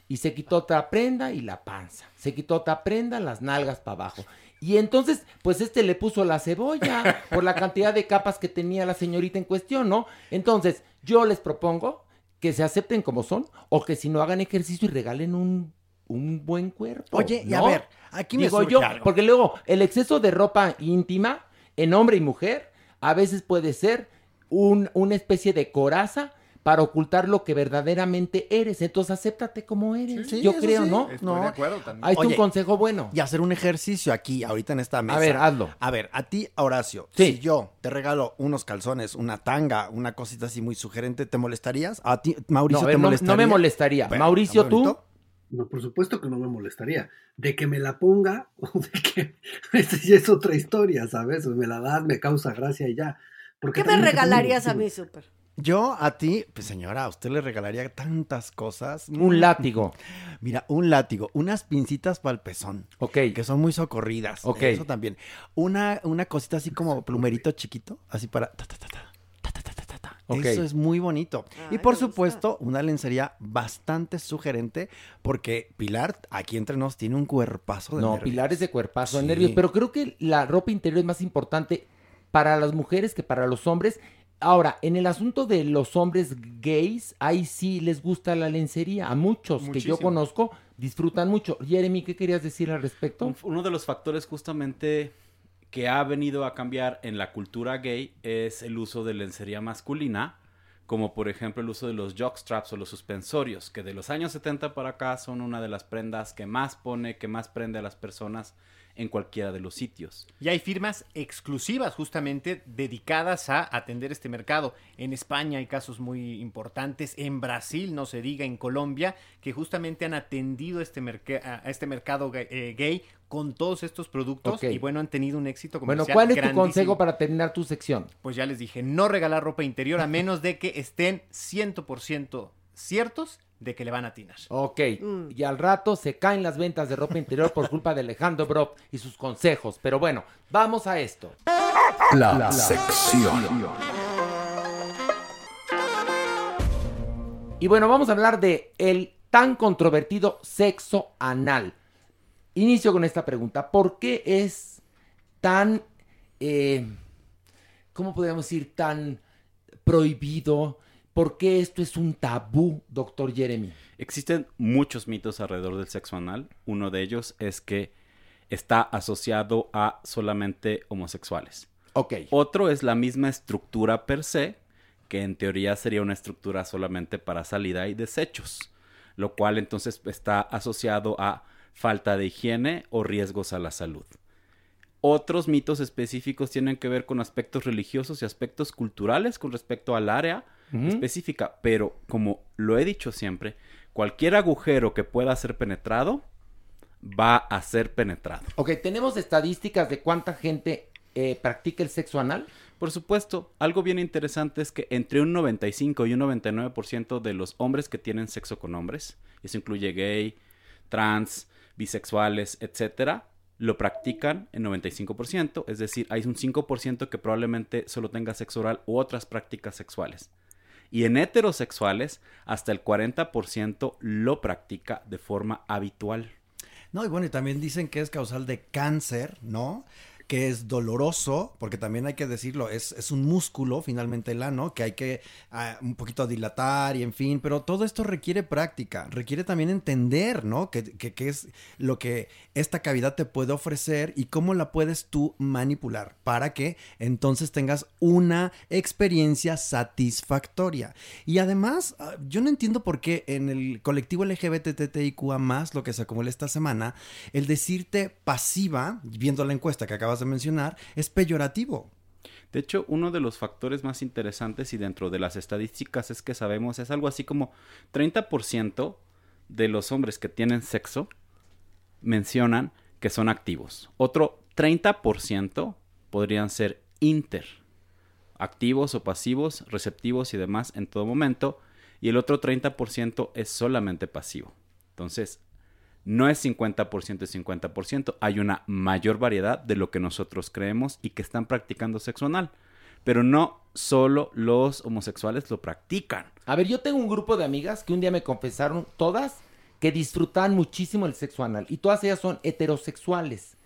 Y se quitó otra prenda y la panza. Se quitó otra prenda, las nalgas para abajo. Y entonces, pues este le puso la cebolla por la cantidad de capas que tenía la señorita en cuestión, ¿no? Entonces, yo les propongo que se acepten como son o que si no hagan ejercicio y regalen un, un buen cuerpo. Oye, y a ver, aquí me Digo yo, algo. porque luego el exceso de ropa íntima en hombre y mujer a veces puede ser un- una especie de coraza para ocultar lo que verdaderamente eres. Entonces, acéptate como eres. Sí, yo creo, sí. ¿no? Estoy de no. acuerdo también. Ahí está un consejo bueno. Y hacer un ejercicio aquí, ahorita en esta mesa. ver, hazlo. A ver, a ti, Horacio, Sí. si yo te regalo unos calzones, una tanga, una cosita así muy sugerente, ¿te molestarías? A ti, Mauricio, No, a ver, ¿te no- molestaría? no me molestaría. Mauricio, ¿está ¿tú? No, por supuesto que no me molestaría. De que me la ponga o de que... Esa ya es otra historia, ¿sabes? Me la das, me causa gracia y ya. Porque ¿Qué me regalarías a mí, súper? Yo a ti, pues señora, usted le regalaría tantas cosas. Un mm. látigo. Mira, un látigo, unas pincitas para el pezón. Ok. Que son muy socorridas. Ok. Eso también. Una, una cosita así como plumerito chiquito, así para... Ta, ta, ta, ta. Okay. Eso es muy bonito. Y por supuesto, una lencería bastante sugerente, porque Pilar, aquí entre nos, tiene un cuerpazo de no, nervios. No, Pilar es de cuerpazo de nervios, pero creo que la ropa interior es más importante para las mujeres que para los hombres Ahora, en el asunto de los hombres gays, ahí sí les gusta la lencería. A muchos que yo conozco disfrutan mucho. Jeremy, ¿qué querías decir al respecto? Un- Uno de los factores justamente que ha venido a cambiar en la cultura gay es el uso de lencería masculina, como por ejemplo el uso de los jockstraps o los suspensorios, que de los años 70 para acá son una de las prendas que más pone, que más prende a las personas en cualquiera de los sitios. Y hay firmas exclusivas justamente dedicadas a atender este mercado. En España hay casos muy importantes, en Brasil, no se diga, en Colombia, que justamente han atendido este, a este mercado gay, eh, gay con todos estos productos y bueno, han tenido un éxito Bueno, comercial ¿cuál es tu grandísimo. consejo para terminar tu sección? Pues ya les dije, no regalar ropa interior a menos de que estén 100% ciertos de que le van a atinar. Ok, y al rato se caen las ventas de ropa interior por culpa de Alejandro Brock y sus consejos. Pero bueno, vamos a esto. La, sección. Y bueno, vamos a hablar de el tan controvertido sexo anal. Inicio con esta pregunta. ¿Por qué es tan, eh, ¿cómo podríamos decir, tan prohibido? ¿Por qué esto es un tabú, doctor Jeremy? Existen muchos mitos alrededor del sexo anal. Uno de ellos es que está asociado a solamente homosexuales. Ok. Otro es la misma estructura per se, que en teoría sería una estructura solamente para salida y desechos, lo cual entonces está asociado a falta de higiene o riesgos a la salud. Otros mitos específicos tienen que ver con aspectos religiosos y aspectos culturales con respecto al área Específica, pero como lo he dicho siempre, cualquier agujero que pueda ser penetrado va a ser penetrado. Ok, ¿tenemos estadísticas de cuánta gente eh, practica el sexo anal? Por supuesto, algo bien interesante es que entre un 95 y un 99% de los hombres que tienen sexo con hombres, y eso incluye gay, trans, bisexuales, etcétera, lo practican en 95%, es decir, hay un 5% que probablemente solo tenga sexo oral u otras prácticas sexuales. Y en heterosexuales, hasta el 40% lo practica de forma habitual. No, y bueno, y también dicen que es causal de cáncer, ¿no? Que es doloroso, porque también hay que decirlo, es, es un músculo finalmente el ano, que hay que ah, un poquito dilatar y en fin, pero todo esto requiere práctica, requiere también entender, ¿no? Que, que, que es lo que esta cavidad te puede ofrecer y cómo la puedes tú manipular para que entonces tengas una experiencia satisfactoria. Y además, ah, yo no entiendo por qué en el colectivo LGBTTIQA más, lo que se acumula esta semana, el decirte pasiva, viendo la encuesta que acabas de mencionar, es peyorativo. De hecho, uno de los factores más interesantes y dentro de las estadísticas es que sabemos es algo así como 30% de los hombres que tienen sexo mencionan que son activos. Otro 30% podrían ser inter, activos o pasivos, receptivos y demás en todo momento. Y el otro 30% es solamente pasivo. Entonces, no es 50% y 50%, hay una mayor variedad de lo que nosotros creemos y que están practicando sexo anal. Pero no solo los homosexuales lo practican. A ver, yo tengo un grupo de amigas que un día me confesaron, todas, que disfrutan muchísimo el sexo anal. Y todas ellas son heterosexuales.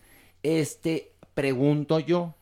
Este, pregunto yo,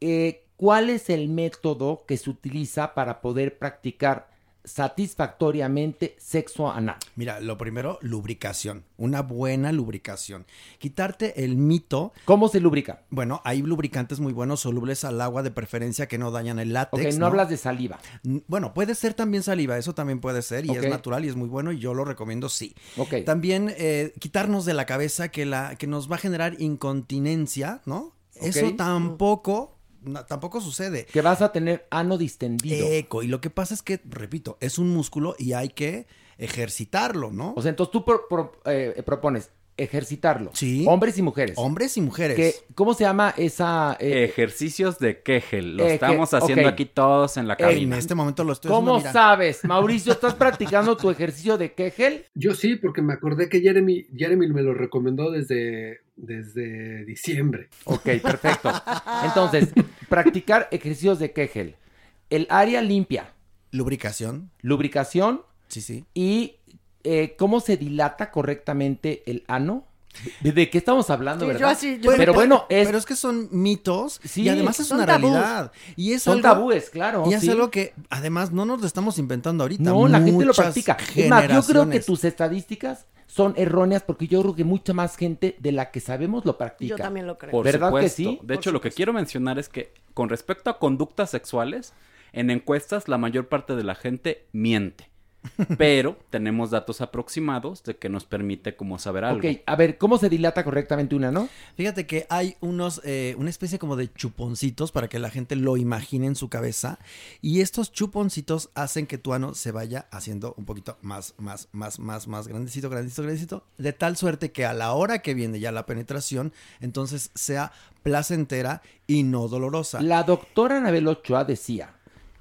eh, ¿cuál es el método que se utiliza para poder practicar satisfactoriamente sexo anal? Mira, lo primero, lubricación. Una buena lubricación. Quitarte el mito. ¿Cómo se lubrica? Bueno, hay lubricantes muy buenos, solubles al agua de preferencia que no dañan el Ok, látex. no, hablas de saliva. N- Bueno, puede ser también saliva, eso también puede ser y es natural y es muy bueno y yo lo recomiendo sí. Ok. También eh, quitarnos de la cabeza que, la, que nos va a generar incontinencia, ¿no? Eso tampoco, no, tampoco sucede. Que vas a tener ano distendido. Eco, y lo que pasa es que, repito, es un músculo y hay que ejercitarlo, ¿no? O sea, entonces tú pro- pro- eh, propones ejercitarlo. Sí. Hombres y mujeres. Hombres y mujeres. Que, ¿Cómo se llama esa...? eh, Ejercicios de Kegel. Lo Eh, estamos haciendo aquí todos en la cabina. en este momento lo estoy ¿Cómo haciendo, sabes? Mauricio, ¿estás practicando tu ejercicio de Kegel? Yo sí, porque me acordé que Jeremy, Jeremy me lo recomendó desde, desde diciembre. Ok, perfecto. Entonces, practicar ejercicios de Kegel. El área limpia. Lubricación. Lubricación. Sí, sí. Y eh, cómo se dilata correctamente el ano. ¿De, qué estamos hablando, Sí, yo verdad? así- yo- pero bueno, es... Pero es que son mitos Sí, y además es una tabús. realidad. Y es Son algo- tabúes, claro, Y es sí. algo que además no nos lo estamos inventando ahorita. No, la gente lo practica. Es más, yo creo que tus estadísticas son erróneas porque yo creo que mucha más gente de la que sabemos lo practica. Yo también lo creo. Por ¿Verdad que supuesto. sí? De hecho, lo que quiero mencionar es que con respecto a conductas sexuales, en encuestas la mayor parte de la gente miente. Pero tenemos datos aproximados de que nos permite como saber algo. Ok, a ver, ¿cómo se dilata correctamente una, no? Fíjate que hay unos, eh, una especie como de chuponcitos para que la gente lo imagine en su cabeza. Y estos chuponcitos hacen que tu ano se vaya haciendo un poquito más, más, más, más, más grandecito, grandecito, grandecito. De tal suerte que a la hora que viene ya la penetración, entonces sea placentera y no dolorosa. La doctora Anabel Ochoa decía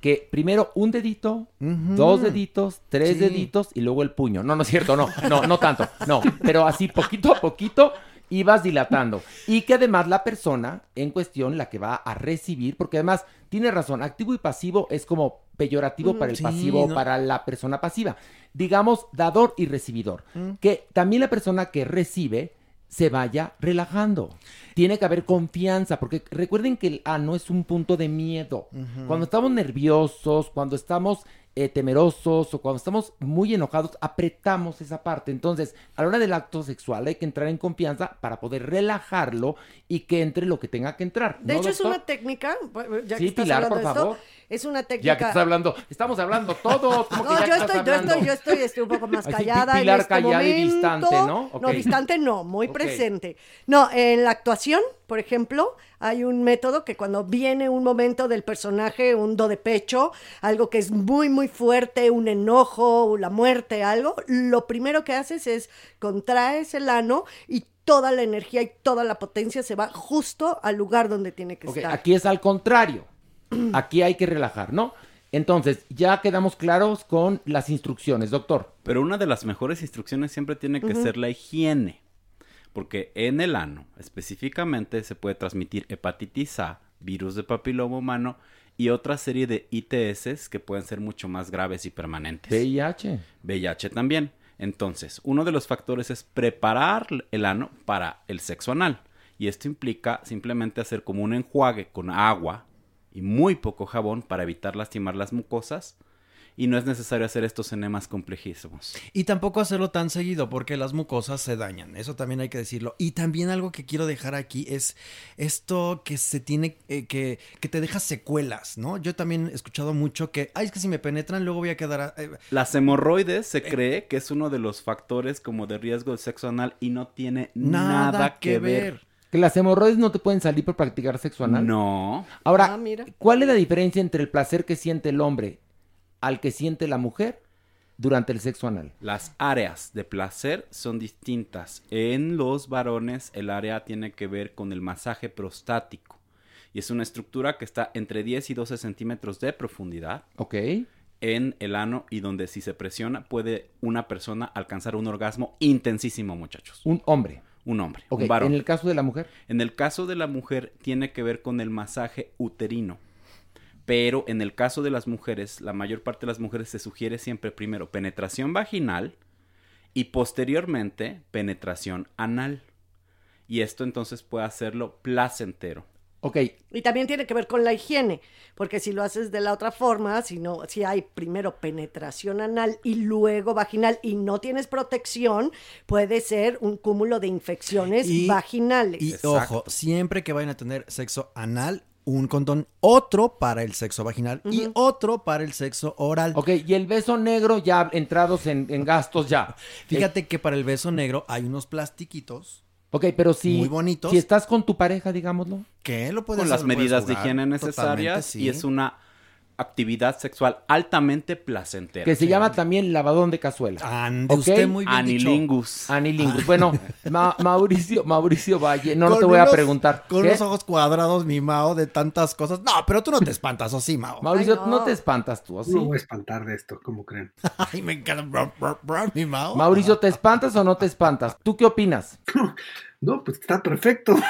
que primero un dedito, dos deditos, tres Sí. deditos y luego el puño. No, no es cierto, no, no, no tanto, no, pero así poquito a poquito ibas dilatando. Y que además la persona en cuestión, la que va a recibir, porque además tiene razón, activo y pasivo es como peyorativo Mm, para el sí, pasivo, no. para la persona pasiva. Digamos, dador y recibidor. Mm. Que también la persona que recibe se vaya relajando. Tiene que haber confianza, porque recuerden que el ano es un punto de miedo. Cuando estamos nerviosos, cuando estamos eh, temerosos o cuando estamos muy enojados, apretamos esa parte. Entonces, a la hora del acto sexual hay que entrar en confianza para poder relajarlo y que entre lo que tenga que entrar. De ¿no, hecho, es una técnica, ya que Sí, estás Pilar, hablando por de esto, favor. es una técnica... Ya que estás hablando, estamos hablando todos. ¿cómo que No, ya yo estoy, yo estoy, yo estoy, estoy un poco más Así, callada Pi- Pilar en este callada y momento. distante, ¿no? No, distante no, muy presente. No, en la actuación, por ejemplo, hay un método que cuando viene un momento del personaje, un do de pecho, algo que es muy, muy fuerte, un enojo, la muerte, algo, lo primero que haces es contraes el ano y toda la energía y toda la potencia se va justo al lugar donde tiene que Ok, estar. aquí es al contrario. Aquí hay que relajar, ¿no? Entonces, ya quedamos claros con las instrucciones, doctor. Pero una de las mejores instrucciones siempre tiene que ser la higiene. Porque en el ano específicamente se puede transmitir hepatitis A, virus de papiloma humano y otra serie de ITS que pueden ser mucho más graves y permanentes. VIH. VIH también. Entonces, uno de los factores es preparar el ano para el sexo anal. Y esto implica simplemente hacer como un enjuague con agua y muy poco jabón para evitar lastimar las mucosas. Y no es necesario hacer estos enemas complejísimos. Y tampoco hacerlo tan seguido porque las mucosas se dañan. Eso también hay que decirlo. Y también algo que quiero dejar aquí es esto que se tiene, eh, que, que te deja secuelas, ¿no? Yo también he escuchado mucho que, ay, es que si me penetran luego voy a quedar... eh, Las hemorroides se cree que es uno de los factores como de riesgo del sexo anal y no tiene nada, que, ver. Que las hemorroides no te pueden salir por practicar sexo anal. No. Ahora, Ah, mira. ¿cuál es la diferencia entre el placer que siente el hombre al que siente la mujer durante el sexo anal? Las áreas de placer son distintas. En los varones el área tiene que ver con el masaje prostático. Y es una estructura que está entre 10 y 12 centímetros de profundidad. Ok. En el ano y donde si se presiona puede una persona alcanzar un orgasmo intensísimo, muchachos. Un hombre. Un hombre. Un varón. ¿en el caso de la mujer? En el caso de la mujer tiene que ver con el masaje uterino. Pero en el caso de las mujeres, la mayor parte de las mujeres se sugiere siempre primero penetración vaginal y posteriormente penetración anal. Y esto entonces puede hacerlo placentero. Ok. Y también tiene que ver con la higiene, porque si lo haces de la otra forma, si no, si hay primero penetración anal y luego vaginal y no tienes protección, puede ser un cúmulo de infecciones Y- vaginales. Y ojo, siempre que vayan a tener sexo anal, un condón, otro para el sexo vaginal y otro para el sexo oral. Ok, y el beso negro ya entrados en, en gastos ya. Fíjate que para el beso negro hay unos plastiquitos. Ok, pero si, Muy bonitos. si estás con tu pareja, digámoslo. que lo puedes Con las hacer, medidas de higiene necesarias sí. y es una actividad sexual altamente placentera. Que se llama también lavadón de cazuela. Ande ¿Ok? usted muy bien dicho. Anilingus. Anilingus. Bueno, Ma- Mauricio, Mauricio Valle, no, no te voy a preguntar. Con ¿Qué? los ojos cuadrados, mi Mao, de tantas cosas. No, pero tú no te espantas, ¿o sí, Mao? Mauricio, Ay, no. no. te espantas tú, ¿así? No me voy a espantar de esto, ¿cómo creen? Ay, me encanta. Mi Mao. Mauricio, ¿te espantas o no te espantas? ¿Tú qué opinas? No, pues está perfecto.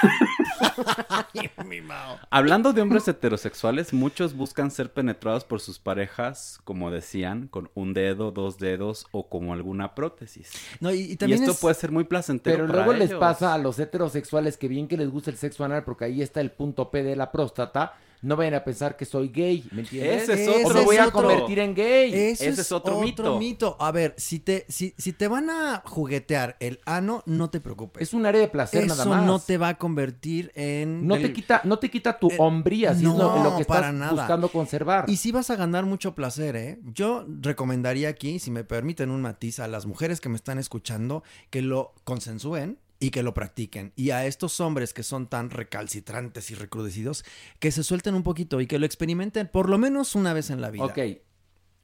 Hablando de hombres heterosexuales, muchos buscan ser penetrados por sus parejas, como decían, con un dedo, dos dedos o como alguna prótesis. No, y, y Y también esto es- puede ser muy placentero. Pero para luego les pasa a los heterosexuales que bien que les gusta el sexo anal porque ahí está el punto P de la próstata, no vayan a pensar que soy gay, ¿me entiendes? Ese es o otro- me voy a otro- convertir en gay. Ese, Ese es otro mito. A ver, si te, si, si te van a juguetear el ano, no te preocupes. Es un área de placer Eso nada más. no te va a convertir en... No el- te quita, no te quita tu hombría, si es lo, no, lo que estás para nada. buscando conservar. Y sí vas a ganar mucho placer, ¿eh? Yo recomendaría aquí, si me permiten un matiz, a las mujeres que me están escuchando, que lo consensúen y que lo practiquen. Y a estos hombres que son tan recalcitrantes y recrudecidos, que se suelten un poquito y que lo experimenten por lo menos una vez en la vida. Ok.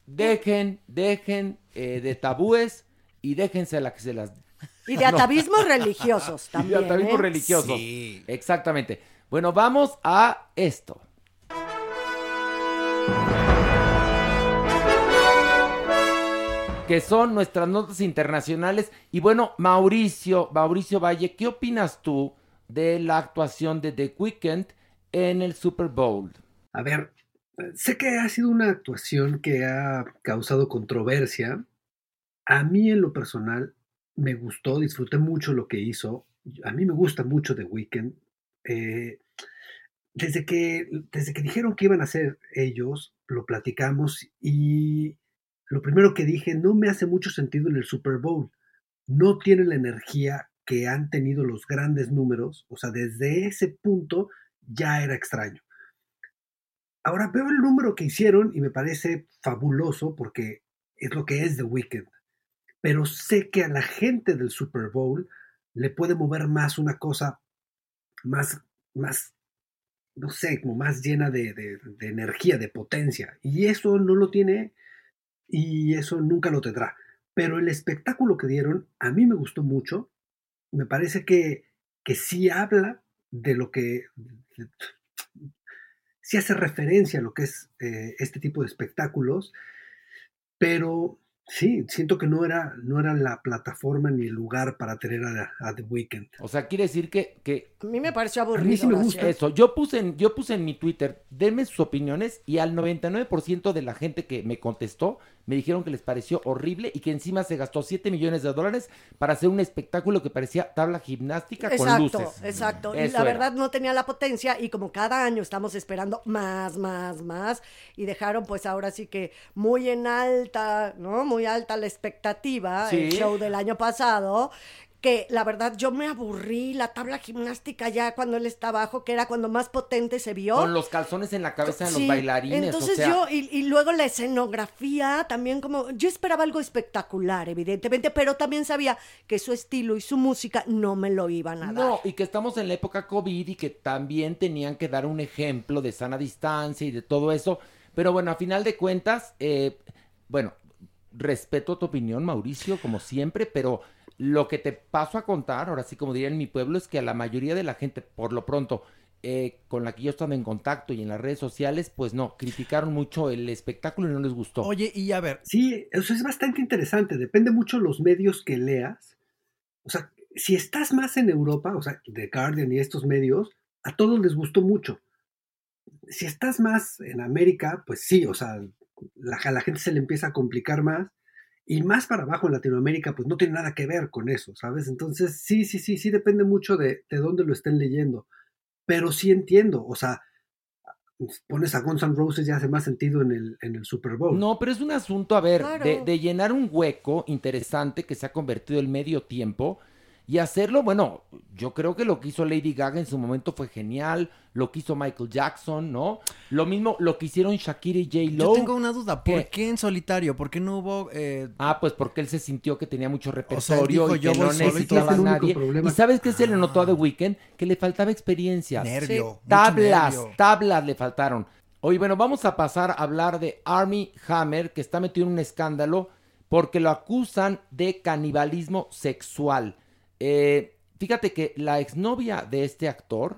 Dejen, dejen eh, de tabúes y déjense la que se las... Y de atavismos religiosos Y también. de atavismos ¿eh? religiosos. Exactamente. Bueno, vamos a esto. Que son nuestras notas internacionales. Y bueno, Mauricio, Mauricio Valle, ¿qué opinas tú de la actuación de The Weeknd en el Super Bowl? A ver, sé que ha sido una actuación que ha causado controversia. A mí en lo personal me gustó, disfruté mucho lo que hizo. A mí me gusta mucho The Weeknd. Eh, desde, que, desde que dijeron que iban a ser ellos, lo platicamos y lo primero que dije, no me hace mucho sentido en el Super Bowl. No tiene la energía que han tenido los grandes números. O sea, desde ese punto ya era extraño. Ahora veo el número que hicieron y me parece fabuloso porque es lo que es The Weeknd. Pero sé que a la gente del Super Bowl le puede mover más una cosa más, más, no sé, como más llena de, de, de energía, de potencia. Y eso no lo tiene y eso nunca lo tendrá. Pero el espectáculo que dieron a mí me gustó mucho. Me parece que, que sí habla de lo que... sí hace referencia a lo que es eh, este tipo de espectáculos, pero sí, siento que no era, no era la plataforma ni el lugar para tener a, a The Weeknd. O sea, quiere decir que, que A mí me pareció aburrido. mí sí me gusta. Eso, yo puse, en, yo puse en mi Twitter, denme sus opiniones y al 99% de la gente que me contestó me dijeron que les pareció horrible y que encima se gastó 7 millones de dólares para hacer un espectáculo que parecía tabla gimnástica con Exacto, luces. exacto. Y Eso la era. verdad no tenía la potencia y como cada año estamos esperando más, más, más y dejaron pues ahora sí que muy en alta, ¿no? Muy alta la expectativa, el Sí. show del año pasado. Que la verdad yo me aburrí la tabla gimnástica ya cuando él está abajo, que era cuando más potente se vio. Con los calzones en la cabeza de Sí, los bailarines. Entonces o sea, yo, y, y luego la escenografía también como, yo esperaba algo espectacular, evidentemente, pero también sabía que su estilo y su música no me lo iban a dar. No, y que estamos en la época COVID y que también tenían que dar un ejemplo de sana distancia y de todo eso. Pero bueno, a final de cuentas, eh, bueno, respeto tu opinión, Mauricio, como siempre, pero lo que te paso a contar, ahora sí como diría en mi pueblo, es que a la mayoría de la gente, por lo pronto, eh, con la que yo he estado en contacto y en las redes sociales, pues no, criticaron mucho el espectáculo y no les gustó. Oye, y a ver, Sí, eso es bastante interesante. Depende mucho los medios que leas. O sea, si estás más en Europa, o sea, The Guardian y estos medios, a todos les gustó mucho. Si estás más en América, pues sí, o sea, la, a la gente se le empieza a complicar más. Y más para abajo en Latinoamérica, pues no tiene nada que ver con eso, ¿sabes? Entonces, sí, sí, sí, sí depende mucho de, de dónde lo estén leyendo. Pero sí entiendo, o sea, pones a Guns N' Roses y hace más sentido en el, en el Super Bowl. No, pero es un asunto, a ver, Claro. de, de llenar un hueco interesante que se ha convertido en medio tiempo y hacerlo, bueno, yo creo que lo que hizo Lady Gaga en su momento fue genial, lo que hizo Michael Jackson, ¿no? Lo mismo, lo que hicieron Shakira y J. Lo. yo tengo una duda. ¿Por ¿Qué? qué en solitario? ¿Por qué no hubo... eh, Ah, pues porque él se sintió que tenía mucho repertorio dijo, y que "Yo voy no necesitaba todo". Es el a nadie. problema. ¿Y sabes qué se le notó a The Weeknd? Que le faltaba experiencia. Nervio, Tablas, nervio. tablas le faltaron. Oye, bueno, vamos a pasar a hablar de Army Hammer, que está metido en un escándalo porque lo acusan de canibalismo sexual. Eh, fíjate que la exnovia de este actor,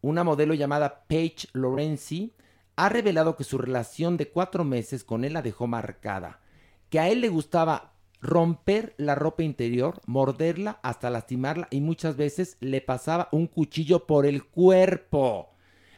una modelo llamada Paige Lorenzi, ha revelado que su relación de cuatro meses con él la dejó marcada. Que a él le gustaba romper la ropa interior, morderla hasta lastimarla y muchas veces le pasaba un cuchillo por el cuerpo.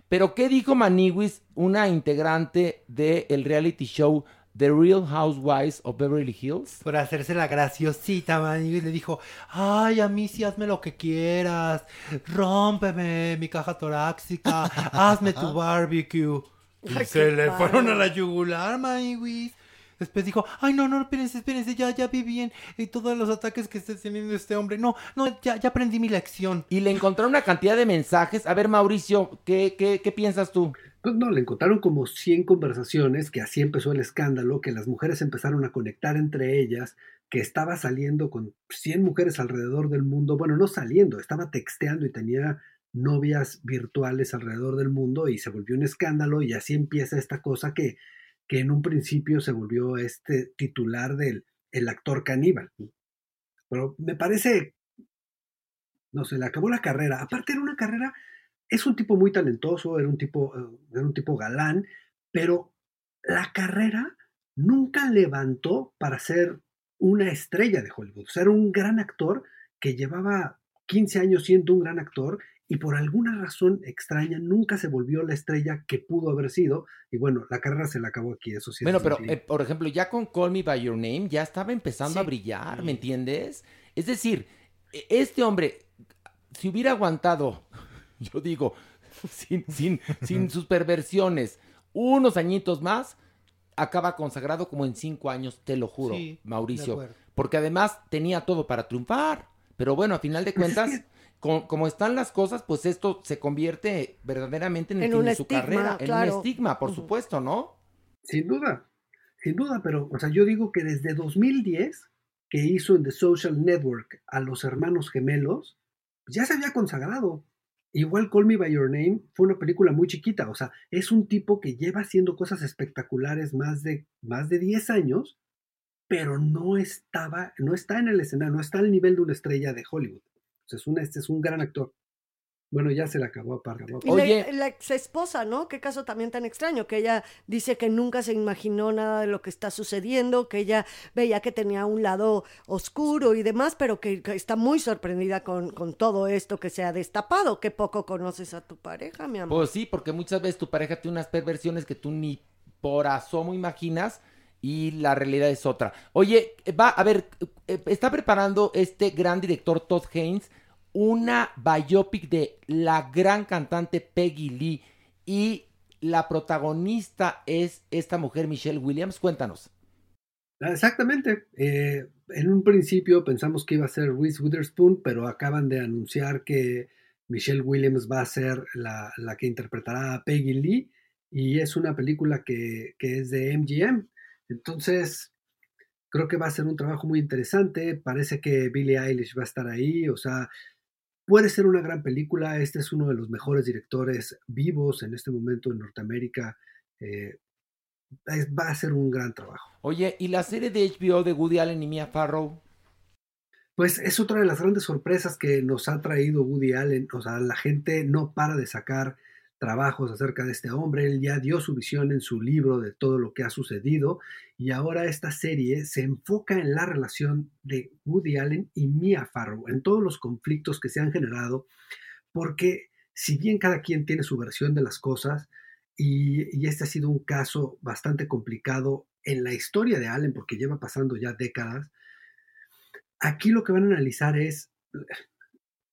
Pero ¿qué dijo Maniwis, una integrante del reality show The Real Housewives of Beverly Hills. Por hacerse la graciosita, Maniguis le dijo, ay, a mí sí hazme lo que quieras, rómpeme mi caja torácica, hazme tu barbecue. Y se le padre. fueron a la yugular, Maniguis. Después dijo, ay, no, no, espérense, espérense, ya, ya vi bien. Y todos los ataques que está teniendo este hombre. No, no, ya, ya aprendí mi lección. Y le encontraron una cantidad de mensajes. A ver, Mauricio, ¿qué, qué, qué piensas tú? No, le encontraron como 100 conversaciones, que así empezó el escándalo, que las mujeres empezaron a conectar entre ellas, que estaba saliendo con 100 mujeres alrededor del mundo, bueno, no saliendo, estaba texteando y tenía novias virtuales alrededor del mundo y se volvió un escándalo y así empieza esta cosa que, que en un principio se volvió este titular del el actor caníbal. Pero me parece, no sé, le acabó la carrera. Aparte era una carrera es un tipo muy talentoso, era un tipo, eh, era un tipo galán, pero la carrera nunca levantó para ser una estrella de Hollywood. O sea, era un gran actor que llevaba 15 años siendo un gran actor y por alguna razón extraña nunca se volvió la estrella que pudo haber sido. Y bueno, la carrera se le acabó aquí, eso sí. es Bueno, pero eh, por ejemplo, ya con Call Me By Your Name ya estaba empezando a brillar, ¿me entiendes? Es decir, e- este hombre, si hubiera aguantado, yo digo, sin, sin, sin sus perversiones, unos añitos más, acaba consagrado como en cinco años, te lo juro, Sí, Mauricio. Porque además tenía todo para triunfar. Pero bueno, a final de Pues es cuentas, co- como están las cosas, pues esto se convierte verdaderamente en el En fin de su estigma, carrera, en un estigma, por supuesto, ¿no? Sin duda, sin duda, pero, o sea, yo digo que desde 2010, que hizo en The Social Network a los hermanos gemelos, ya se había consagrado. Igual Call Me By Your Name fue una película muy chiquita, o sea, es un tipo que lleva haciendo cosas espectaculares más de, más de 10 años, pero no estaba, no está en el escenario, no está al nivel de una estrella de Hollywood. O sea, es, un, este es un gran actor. Bueno, ya se le acabó aparte. Y la, la ex esposa, ¿no? Qué caso también tan extraño, que ella dice que nunca se imaginó nada de lo que está sucediendo, que ella veía que tenía un lado oscuro y demás, pero que, que está muy sorprendida con, con todo esto que se ha destapado. Qué poco conoces a tu pareja, mi amor. Pues sí, porque muchas veces tu pareja tiene unas perversiones que tú ni por asomo imaginas y la realidad es otra. Oye, va, a ver, eh, está preparando este gran director Todd Haynes una biopic de la gran cantante Peggy Lee y la protagonista es esta mujer Michelle Williams. Cuéntanos. Ah, Exactamente. Eh, en un principio pensamos que iba a ser Reese Witherspoon, pero acaban de anunciar que Michelle Williams va a ser la, la que interpretará a Peggy Lee y es una película que, que es de MGM. Entonces, creo que va a ser un trabajo muy interesante. Parece que Billie Eilish va a estar ahí, o sea, puede ser una gran película. Este es uno de los mejores directores vivos en este momento en Norteamérica. Eh, es- va a ser un gran trabajo. Oye, ¿y la serie de HBO de Woody Allen y Mia Farrow? Pues es otra de las grandes sorpresas que nos ha traído Woody Allen. O sea, la gente no para de sacar trabajos acerca de este hombre. Él ya dio su visión en su libro de todo lo que ha sucedido y ahora esta serie se enfoca en la relación de Woody Allen y Mia Farrow, en todos los conflictos que se han generado, porque si bien cada quien tiene su versión de las cosas, y, y este ha sido un caso bastante complicado en la historia de Allen, porque lleva pasando ya décadas, aquí lo que van a analizar es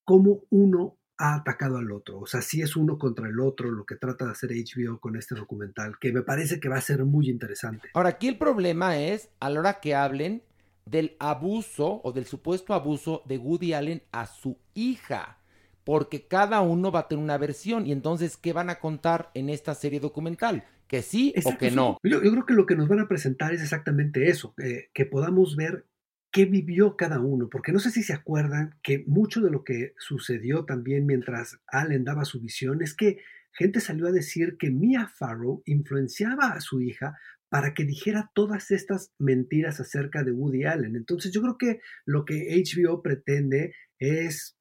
cómo uno ha atacado al otro. O sea, si es uno contra el otro lo que trata de hacer HBO con este documental, que me parece que va a ser muy interesante. Ahora, aquí el problema es a la hora que hablen del abuso o del supuesto abuso de Woody Allen a su hija. Porque cada uno va a tener una versión. Y entonces, ¿qué van a contar en esta serie documental? ¿Que sí o que sí. no? Yo, yo creo que lo que nos van a presentar es exactamente eso, eh, que podamos ver qué vivió cada uno, porque no sé si se acuerdan que mucho de lo que sucedió también mientras Allen daba su visión es que gente salió a decir que Mia Farrow influenciaba a su hija para que dijera todas estas mentiras acerca de Woody Allen. Entonces yo creo que lo que HBO pretende es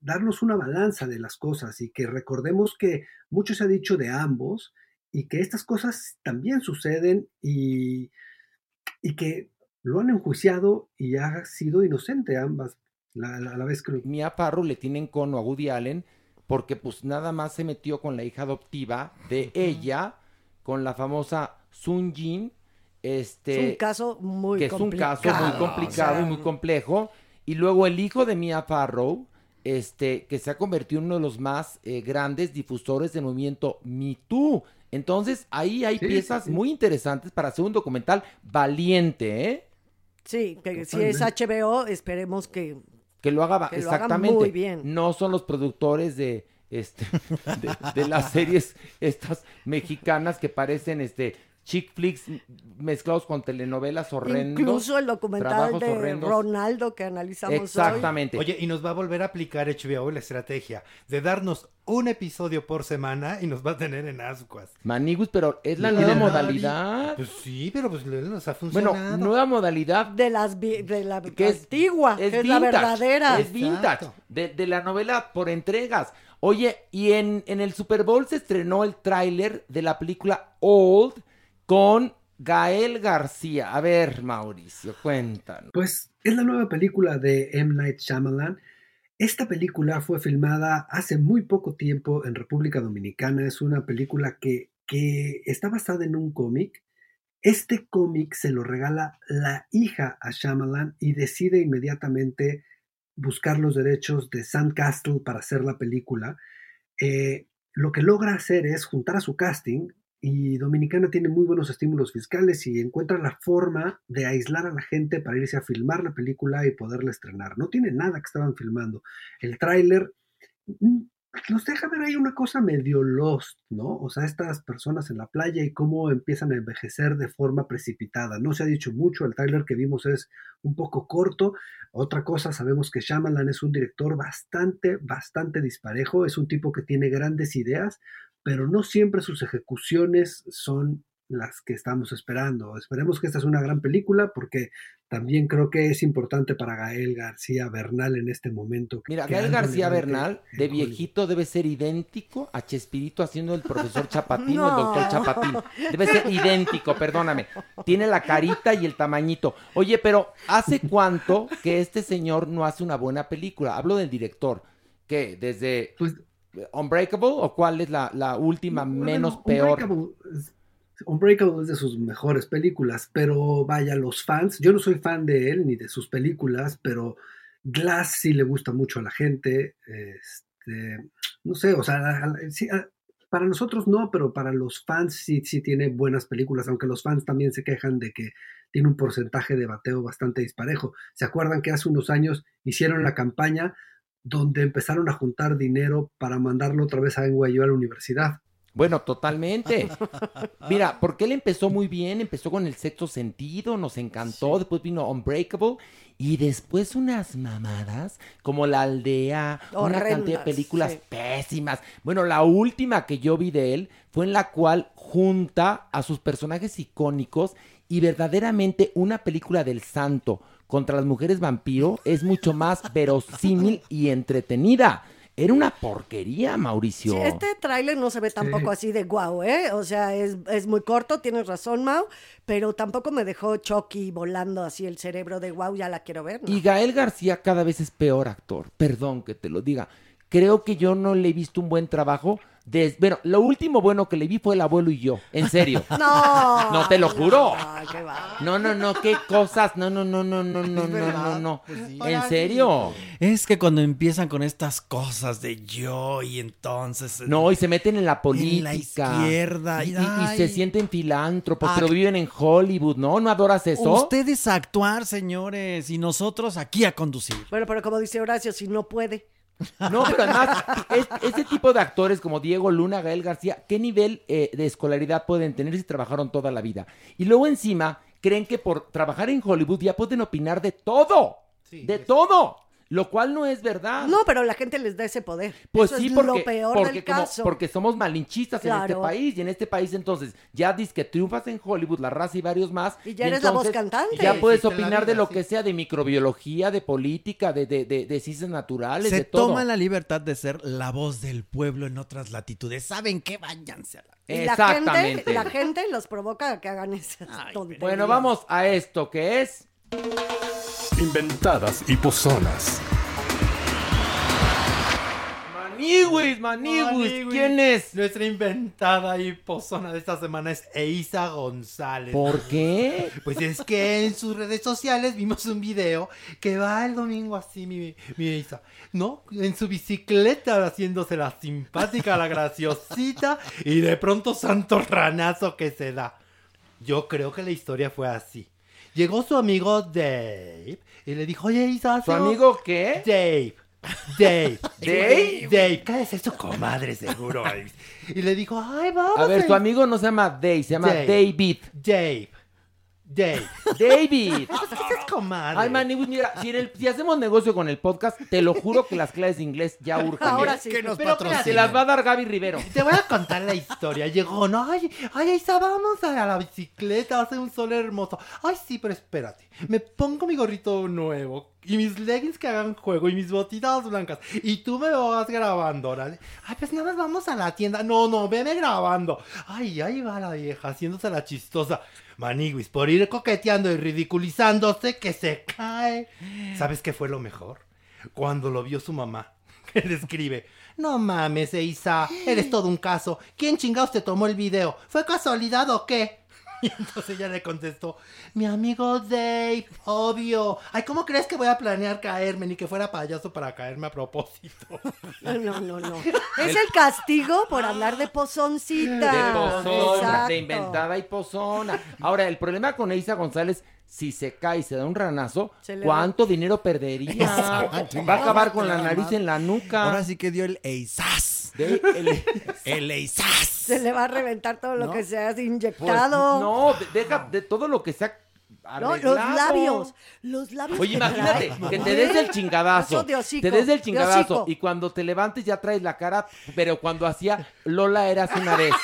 darnos una balanza de las cosas y que recordemos que mucho se ha dicho de ambos y que estas cosas también suceden y, y que lo han enjuiciado y ha sido inocente ambas la- la- a la vez que lo- Mia Farrow le tienen cono a Woody Allen porque pues nada más se metió con la hija adoptiva de ella, con la famosa Sun Jin, Este, Es un caso muy que es un caso complicado, muy complicado o sea, y muy complejo. Y luego el hijo de Mia Farrow, este, que se ha convertido en uno de los más eh, grandes difusores del movimiento Me Too. Entonces, ahí hay Sí, piezas sí, sí. muy interesantes para hacer un documental valiente, ¿eh? Sí, que si es HBO, esperemos que... Que lo haga Que lo haga exactamente. muy bien. No son los productores de este de, de las series estas mexicanas que parecen este chick flicks mezclados con telenovelas horrendos. Incluso el documental de horrendos. Ronaldo que analizamos Exactamente. Oye, y nos va a volver a aplicar HBO la estrategia de darnos un episodio por semana y nos va a tener en ascuas. Maniguis, pero es la nueva modalidad. Pues sí, pero pues nos ha Bueno, funcionado. nueva modalidad De, las, de la que es antigua, que es la vintage, verdadera. Es vintage. De, de la novela por entregas. Oye, y en, en el Super Bowl se estrenó el tráiler de la película Old con Gael García. A ver, Mauricio, cuéntanos. Pues es la nueva película de M. Night Shyamalan. Esta película fue filmada hace muy poco tiempo en República Dominicana. Es una película que, que está basada en un cómic. Este cómic se lo regala la hija a Shyamalan y decide inmediatamente buscar los derechos de Sandcastle para hacer la película. Eh, lo que logra hacer es juntar a su casting y Dominicana tiene muy buenos estímulos fiscales y encuentra la forma de aislar a la gente para irse a filmar la película y poderla estrenar. No tiene nada que estaban filmando. El tráiler mm, nos deja ver ahí una cosa medio lost, ¿no? O sea, estas personas en la playa y cómo empiezan a envejecer de forma precipitada. No se ha dicho mucho, el tráiler que vimos es un poco corto. Otra cosa, sabemos que Shyamalan es un director bastante, bastante disparejo, es un tipo que tiene grandes ideas, pero no siempre sus ejecuciones son las que estamos esperando. Esperemos que esta es una gran película porque también creo que es importante para Gael García Bernal en este momento. Mira, que Gael García Bernal, de viejito, debe ser idéntico a Chespirito haciendo el profesor Chapatín o el doctor Chapatín. Debe ser idéntico, perdóname. Tiene la carita y el tamañito. Oye, pero ¿hace cuánto que este señor no hace una buena película? Hablo del director. ¿Qué? ¿Desde Unbreakable o cuál es la, la última menos peor? Unbreakable es- Unbreakable es de sus mejores películas, pero vaya, los fans, yo no soy fan de él ni de sus películas, pero Glass sí le gusta mucho a la gente, este, no sé, o sea, sí, para nosotros no, pero para los fans sí, sí tiene buenas películas, aunque los fans también se quejan de que tiene un porcentaje de bateo bastante disparejo. ¿Se acuerdan que hace unos años hicieron la campaña donde empezaron a juntar dinero para mandarlo otra vez a NYU a la universidad? Bueno, totalmente. Mira, porque él empezó muy bien, empezó con el sexto sentido, nos encantó, después vino Unbreakable y después unas mamadas como La Aldea, una cantidad de películas sí. pésimas. Bueno, la última que yo vi de él fue en la cual junta a sus personajes icónicos y verdaderamente una película del santo contra las mujeres vampiro es mucho más verosímil y entretenida. Era una porquería, Mauricio. Sí, este tráiler no se ve tampoco así de guau, ¿eh? O sea, es, es muy corto, tienes razón, Mau, pero tampoco me dejó Chucky volando así el cerebro de guau, ya la quiero ver. ¿no? Y Gael García cada vez es peor actor. Perdón que te lo diga. Creo que yo no le he visto un buen trabajo. Des... Bueno, lo último bueno que le vi fue el abuelo y yo. En serio. No. No, te lo juro. Ay, qué va. No, no, no, qué cosas. No, no, no, no, no, no, no, no, no. En serio. Es que cuando empiezan con estas cosas de yo y entonces... No, y se meten en la En política. la izquierda, Y, y- y- se sienten filántropos, pero Act- viven en Hollywood, ¿no? ¿No adoras eso? Ustedes a actuar, señores, y nosotros aquí a conducir. Bueno, pero como dice Horacio, si no puede. No, pero además, es- ese tipo de actores como Diego Luna, Gael García, ¿qué nivel eh, de escolaridad pueden tener si trabajaron toda la vida? Y luego encima, creen que por trabajar en Hollywood ya pueden opinar de todo. de todo. Lo cual no es verdad. No, pero la gente les da ese poder. Pues Eso sí, es porque, lo peor porque, del como- caso. porque somos malinchistas en este país. Y en este país, entonces, ya dices que triunfas en Hollywood, la raza y varios más. Y ya eres la voz cantante. Ya puedes opinar de lo sí. que sea, de microbiología, de política, de, de, de, de ciencias naturales, Se de todo. toman la libertad de ser la voz del pueblo en otras latitudes. ¿Saben qué? Váyanse a la... Y la gente, Exactamente. la gente los provoca a que hagan esas tonterías. Bueno, vamos a esto que es. Inventadas y pozonas. Maniwis, Maniwis, ¿quién es? Nuestra inventada y pozona de esta semana es Eisa González. ¿Por qué? Pues es que en sus redes sociales vimos un video que va el domingo así, mi, mi Eisa, ¿no? En su bicicleta haciéndose la simpática, la graciosita, y de pronto santo ranazo que se da. Yo creo que la historia fue así. Llegó su amigo Dave y le dijo, oye Isa, ¿Su amigo qué? Dave. Dave. ¿Dave? Dave. ¿Qué es eso, comadre, seguro? y le dijo, ay, vamos. A ver, tu amigo no se llama Dave, se llama. David. Dave. Dave. David. Comadre. Ay, Maniwis, mira, si, en el- si hacemos negocio con el podcast, te lo juro que las clases de inglés ya urgen. Ahora ¿eh? sí. Que nos Pero. Se las va a dar Gaby Rivero. Te voy a contar la historia. Llegó, no, ay, ay, Isa, vamos a la bicicleta, hace un sol hermoso. Ay, sí, pero espérate. Me pongo mi gorrito nuevo y mis leggings que hagan juego y mis botitas blancas. Y tú me vas grabando, órale. Ay, pues nada más vamos a la tienda. No, no, veme grabando. Ay, ahí va la vieja, haciéndose la chistosa. Maniguis, por ir coqueteando y ridiculizándose, que se cae. ¿Sabes qué fue lo mejor? Cuando lo vio su mamá, que le escribe, no mames, Isa, eres todo un caso. ¿Quién chingados te tomó el video? ¿Fue casualidad o qué? Y entonces ella le contestó, mi amigo Dave, obvio. Ay, ¿cómo crees que voy a planear caerme? Ni que fuera payaso para caerme a propósito. No, no, no, no. Es el castigo por hablar de pozoncita. De pozona, Exacto. de inventada y pozona. Ahora, el problema con Eisa González, si se cae y se da un ranazo, Se le ¿cuánto dinero perdería? Exacto. Va a acabar con la nariz en la nuca. Ahora sí que dio el eizaz. De- el- El. Se le va a reventar todo lo ¿No? que se ha pues, inyectado. no, de- deja de todo lo que se ha No, los labios. Los labios. Oye, imagínate que te des el chingadazo. De te des el chingadazo y cuando te levantes ya traes la cara, pero cuando hacía Lola eras una vez.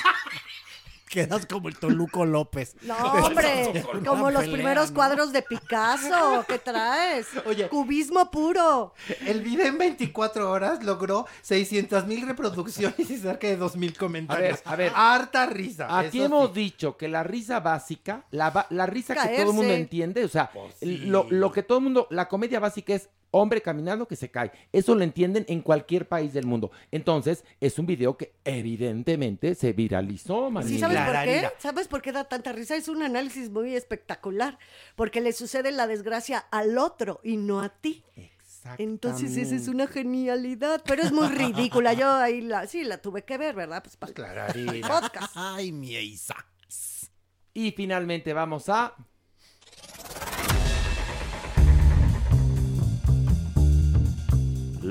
Quedas como el Toluco López. No, hombre, como los pelea, primeros ¿no? cuadros de Picasso que traes. Oye. Cubismo puro. El video en 24 horas logró 600 mil reproducciones y cerca de 2 mil comentarios. A ver, a ver. Harta risa. Aquí eso hemos sí. dicho que la risa básica, la, risa que todo el mundo entiende, o sea, lo, lo que todo el mundo, la comedia básica es hombre caminando que se cae. Eso lo entienden en cualquier país del mundo. Entonces, es un video que evidentemente se viralizó, Sí, manito. ¿sabes por qué? ¿Sabes por qué da tanta risa? Es un análisis muy espectacular, porque le sucede la desgracia al otro y no a ti. Entonces esa es una genialidad, pero es muy ridícula. Yo ahí la, sí la tuve que ver, ¿verdad? Pues para Clararina. podcast. Ay, mi Eisa. Y finalmente vamos a...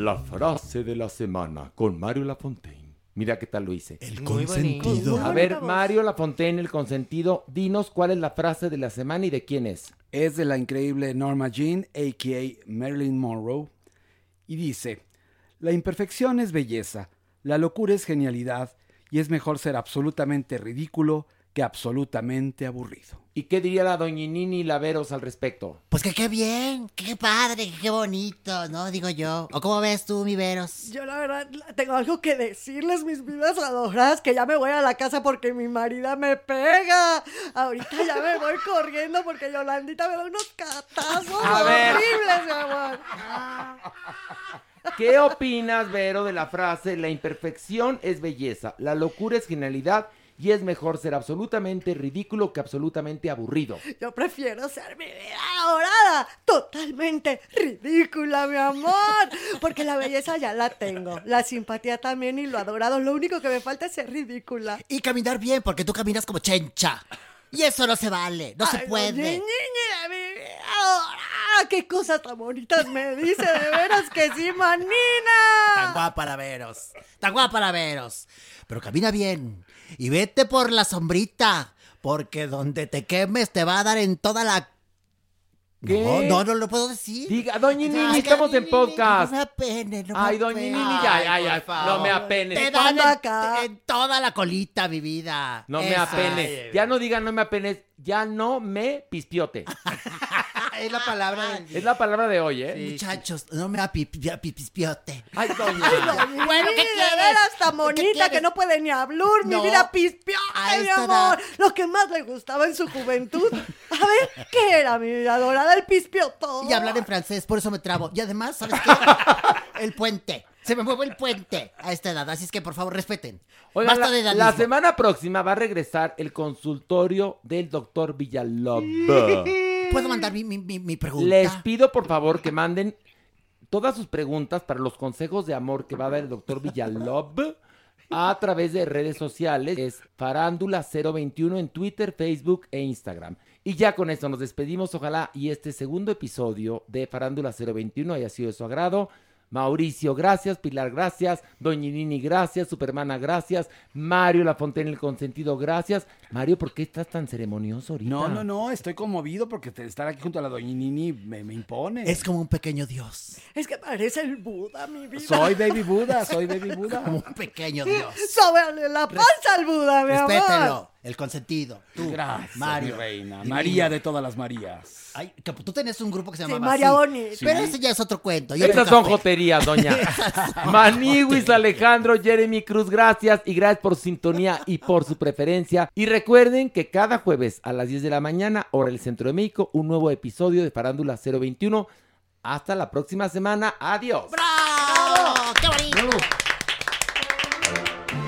La frase de la semana con Mario Lafontaine. Mira qué tal lo hice. El Muy consentido. A ver. Mario Lafontaine, el consentido, dinos cuál es la frase de la semana y de quién es. Es de la increíble Norma Jean, a.k.a. Marilyn Monroe, y dice, la imperfección es belleza, la locura es genialidad, y es mejor ser absolutamente ridículo que absolutamente aburrido. ¿Y qué diría la doñinini Laveros al respecto? Pues que qué bien, qué padre, qué bonito, ¿no? Digo yo. ¿O cómo ves tú, mi Veros? Yo la verdad tengo algo que decirles, mis vidas adoradas, que ya me voy a la casa porque mi marida me pega. Ahorita ya me voy corriendo porque Yolandita me da unos catazos A ver. horribles, mi amor. ¿Qué opinas, Vero, de la frase la imperfección es belleza, la locura es genialidad y es mejor ser absolutamente ridículo que absolutamente aburrido? Yo prefiero ser mi vida adorada, totalmente ridícula, mi amor, porque la belleza ya la tengo, la simpatía también y lo adorado. Lo único que me falta es ser ridícula. Y caminar bien, porque tú caminas como chencha. Y eso no se vale, no se puede. ñe, ñe, mi vida adorada, qué cosas tan bonitas me dice, de veras que sí, Tan manina. guapa la Veros, tan guapa la Veros. Pero camina bien y vete por la sombrita, porque donde te quemes te va a dar en toda la... ¿Qué? No, no, no lo puedo decir. Diga, doña Nini, Ay, estamos en podcast. No me apene, no me Ay, doña apene. Nini, ya, ya, ya, Ay, no me apenes. Te dan ¿Cuándo en, en toda la colita, mi vida. No me Eso. apenes. Ya no digan no me apenes, ya no me pispiote. Es la palabra del Es la palabra de hoy, ¿eh? Muchachos, no me apispiote. Ay, doña. Bueno, Bueno, ¿qué de quieres? veras tan ¿Qué bonita que no puede ni hablar, mi No. vida pispiote, mi amor. edad. Lo que más le gustaba en su juventud. A ver, ¿qué era mi vida adorada? El pispiotón. Y hablar en francés, por eso me trabo. Y además, ¿sabes qué? El puente. Se me mueve el puente a esta edad, así es que por favor respeten. Oigan, Basta la, de la semana próxima va a regresar el consultorio del doctor Villalobos. ¿Puedo mandar mi, mi- mi- pregunta? Les pido por favor que manden todas sus preguntas para los consejos de amor que va a dar el doctor Villalob a través de redes sociales. Es Farándula 021 en Twitter, Facebook e Instagram. Y ya con esto nos despedimos. Ojalá y este segundo episodio de Farándula 021 haya sido de su agrado. Mauricio, gracias. Pilar, gracias. Doñinini, gracias. Supermana, gracias. Mario Lafontaine, el consentido, gracias. Mario, ¿por qué estás tan ceremonioso ahorita? No, no, no, estoy conmovido porque estar aquí junto a la doñinini me, me impone. Es como un pequeño dios. Es que parece el Buda, mi vida. Soy baby Buda, soy baby Buda. Como un pequeño dios. Sóbale la panza al Buda, mi amor. El consentido. Tú, Gracias, Mario. mi reina. divino. María de todas las Marías. Ay, que tú tenías un grupo que se Sí, llamaba María así. Boni. Pero Sí. ese ya es otro cuento. y otro Estas son joterías, doña. Maniwis, Alejandro, Jeremy Cruz, gracias. Y gracias por su sintonía y por su preferencia. Y recuerden que cada jueves a las 10 de la mañana, hora del Centro de México, un nuevo episodio de Farándula 021. Hasta la próxima semana. Adiós. ¡Bravo! ¡Qué bonito!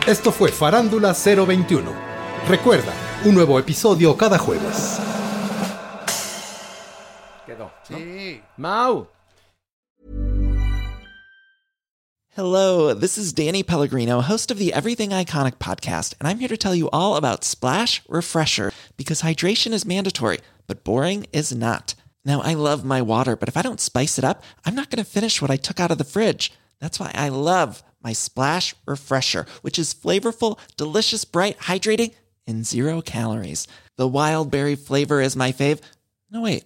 Esto fue Farándula 021. Recuerda, un nuevo episodio cada jueves. Quedó. Sí. Mau. Hello, this is Danny Pellegrino, host of the Everything Iconic podcast, and I'm here to tell you all about Splash Refresher because hydration is mandatory, but boring is not. Now, I love my water, but if I don't spice it up, I'm not going to finish what I took out of the fridge. That's why I love my Splash Refresher, which is flavorful, delicious, bright, hydrating, and zero calories. The wild berry flavor is my fave. No, wait.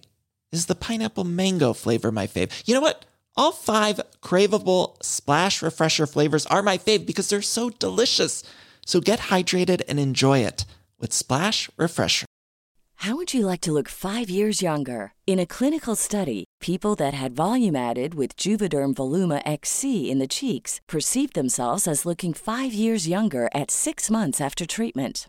Is the pineapple mango flavor my fave? You know what? All five craveable splash refresher flavors are my fave because they're so delicious. So get hydrated and enjoy it with Splash Refresher. How would you like to look five years younger? In a clinical study, people that had volume added with Juvederm Voluma XC in the cheeks perceived themselves as looking five years younger at six months after treatment.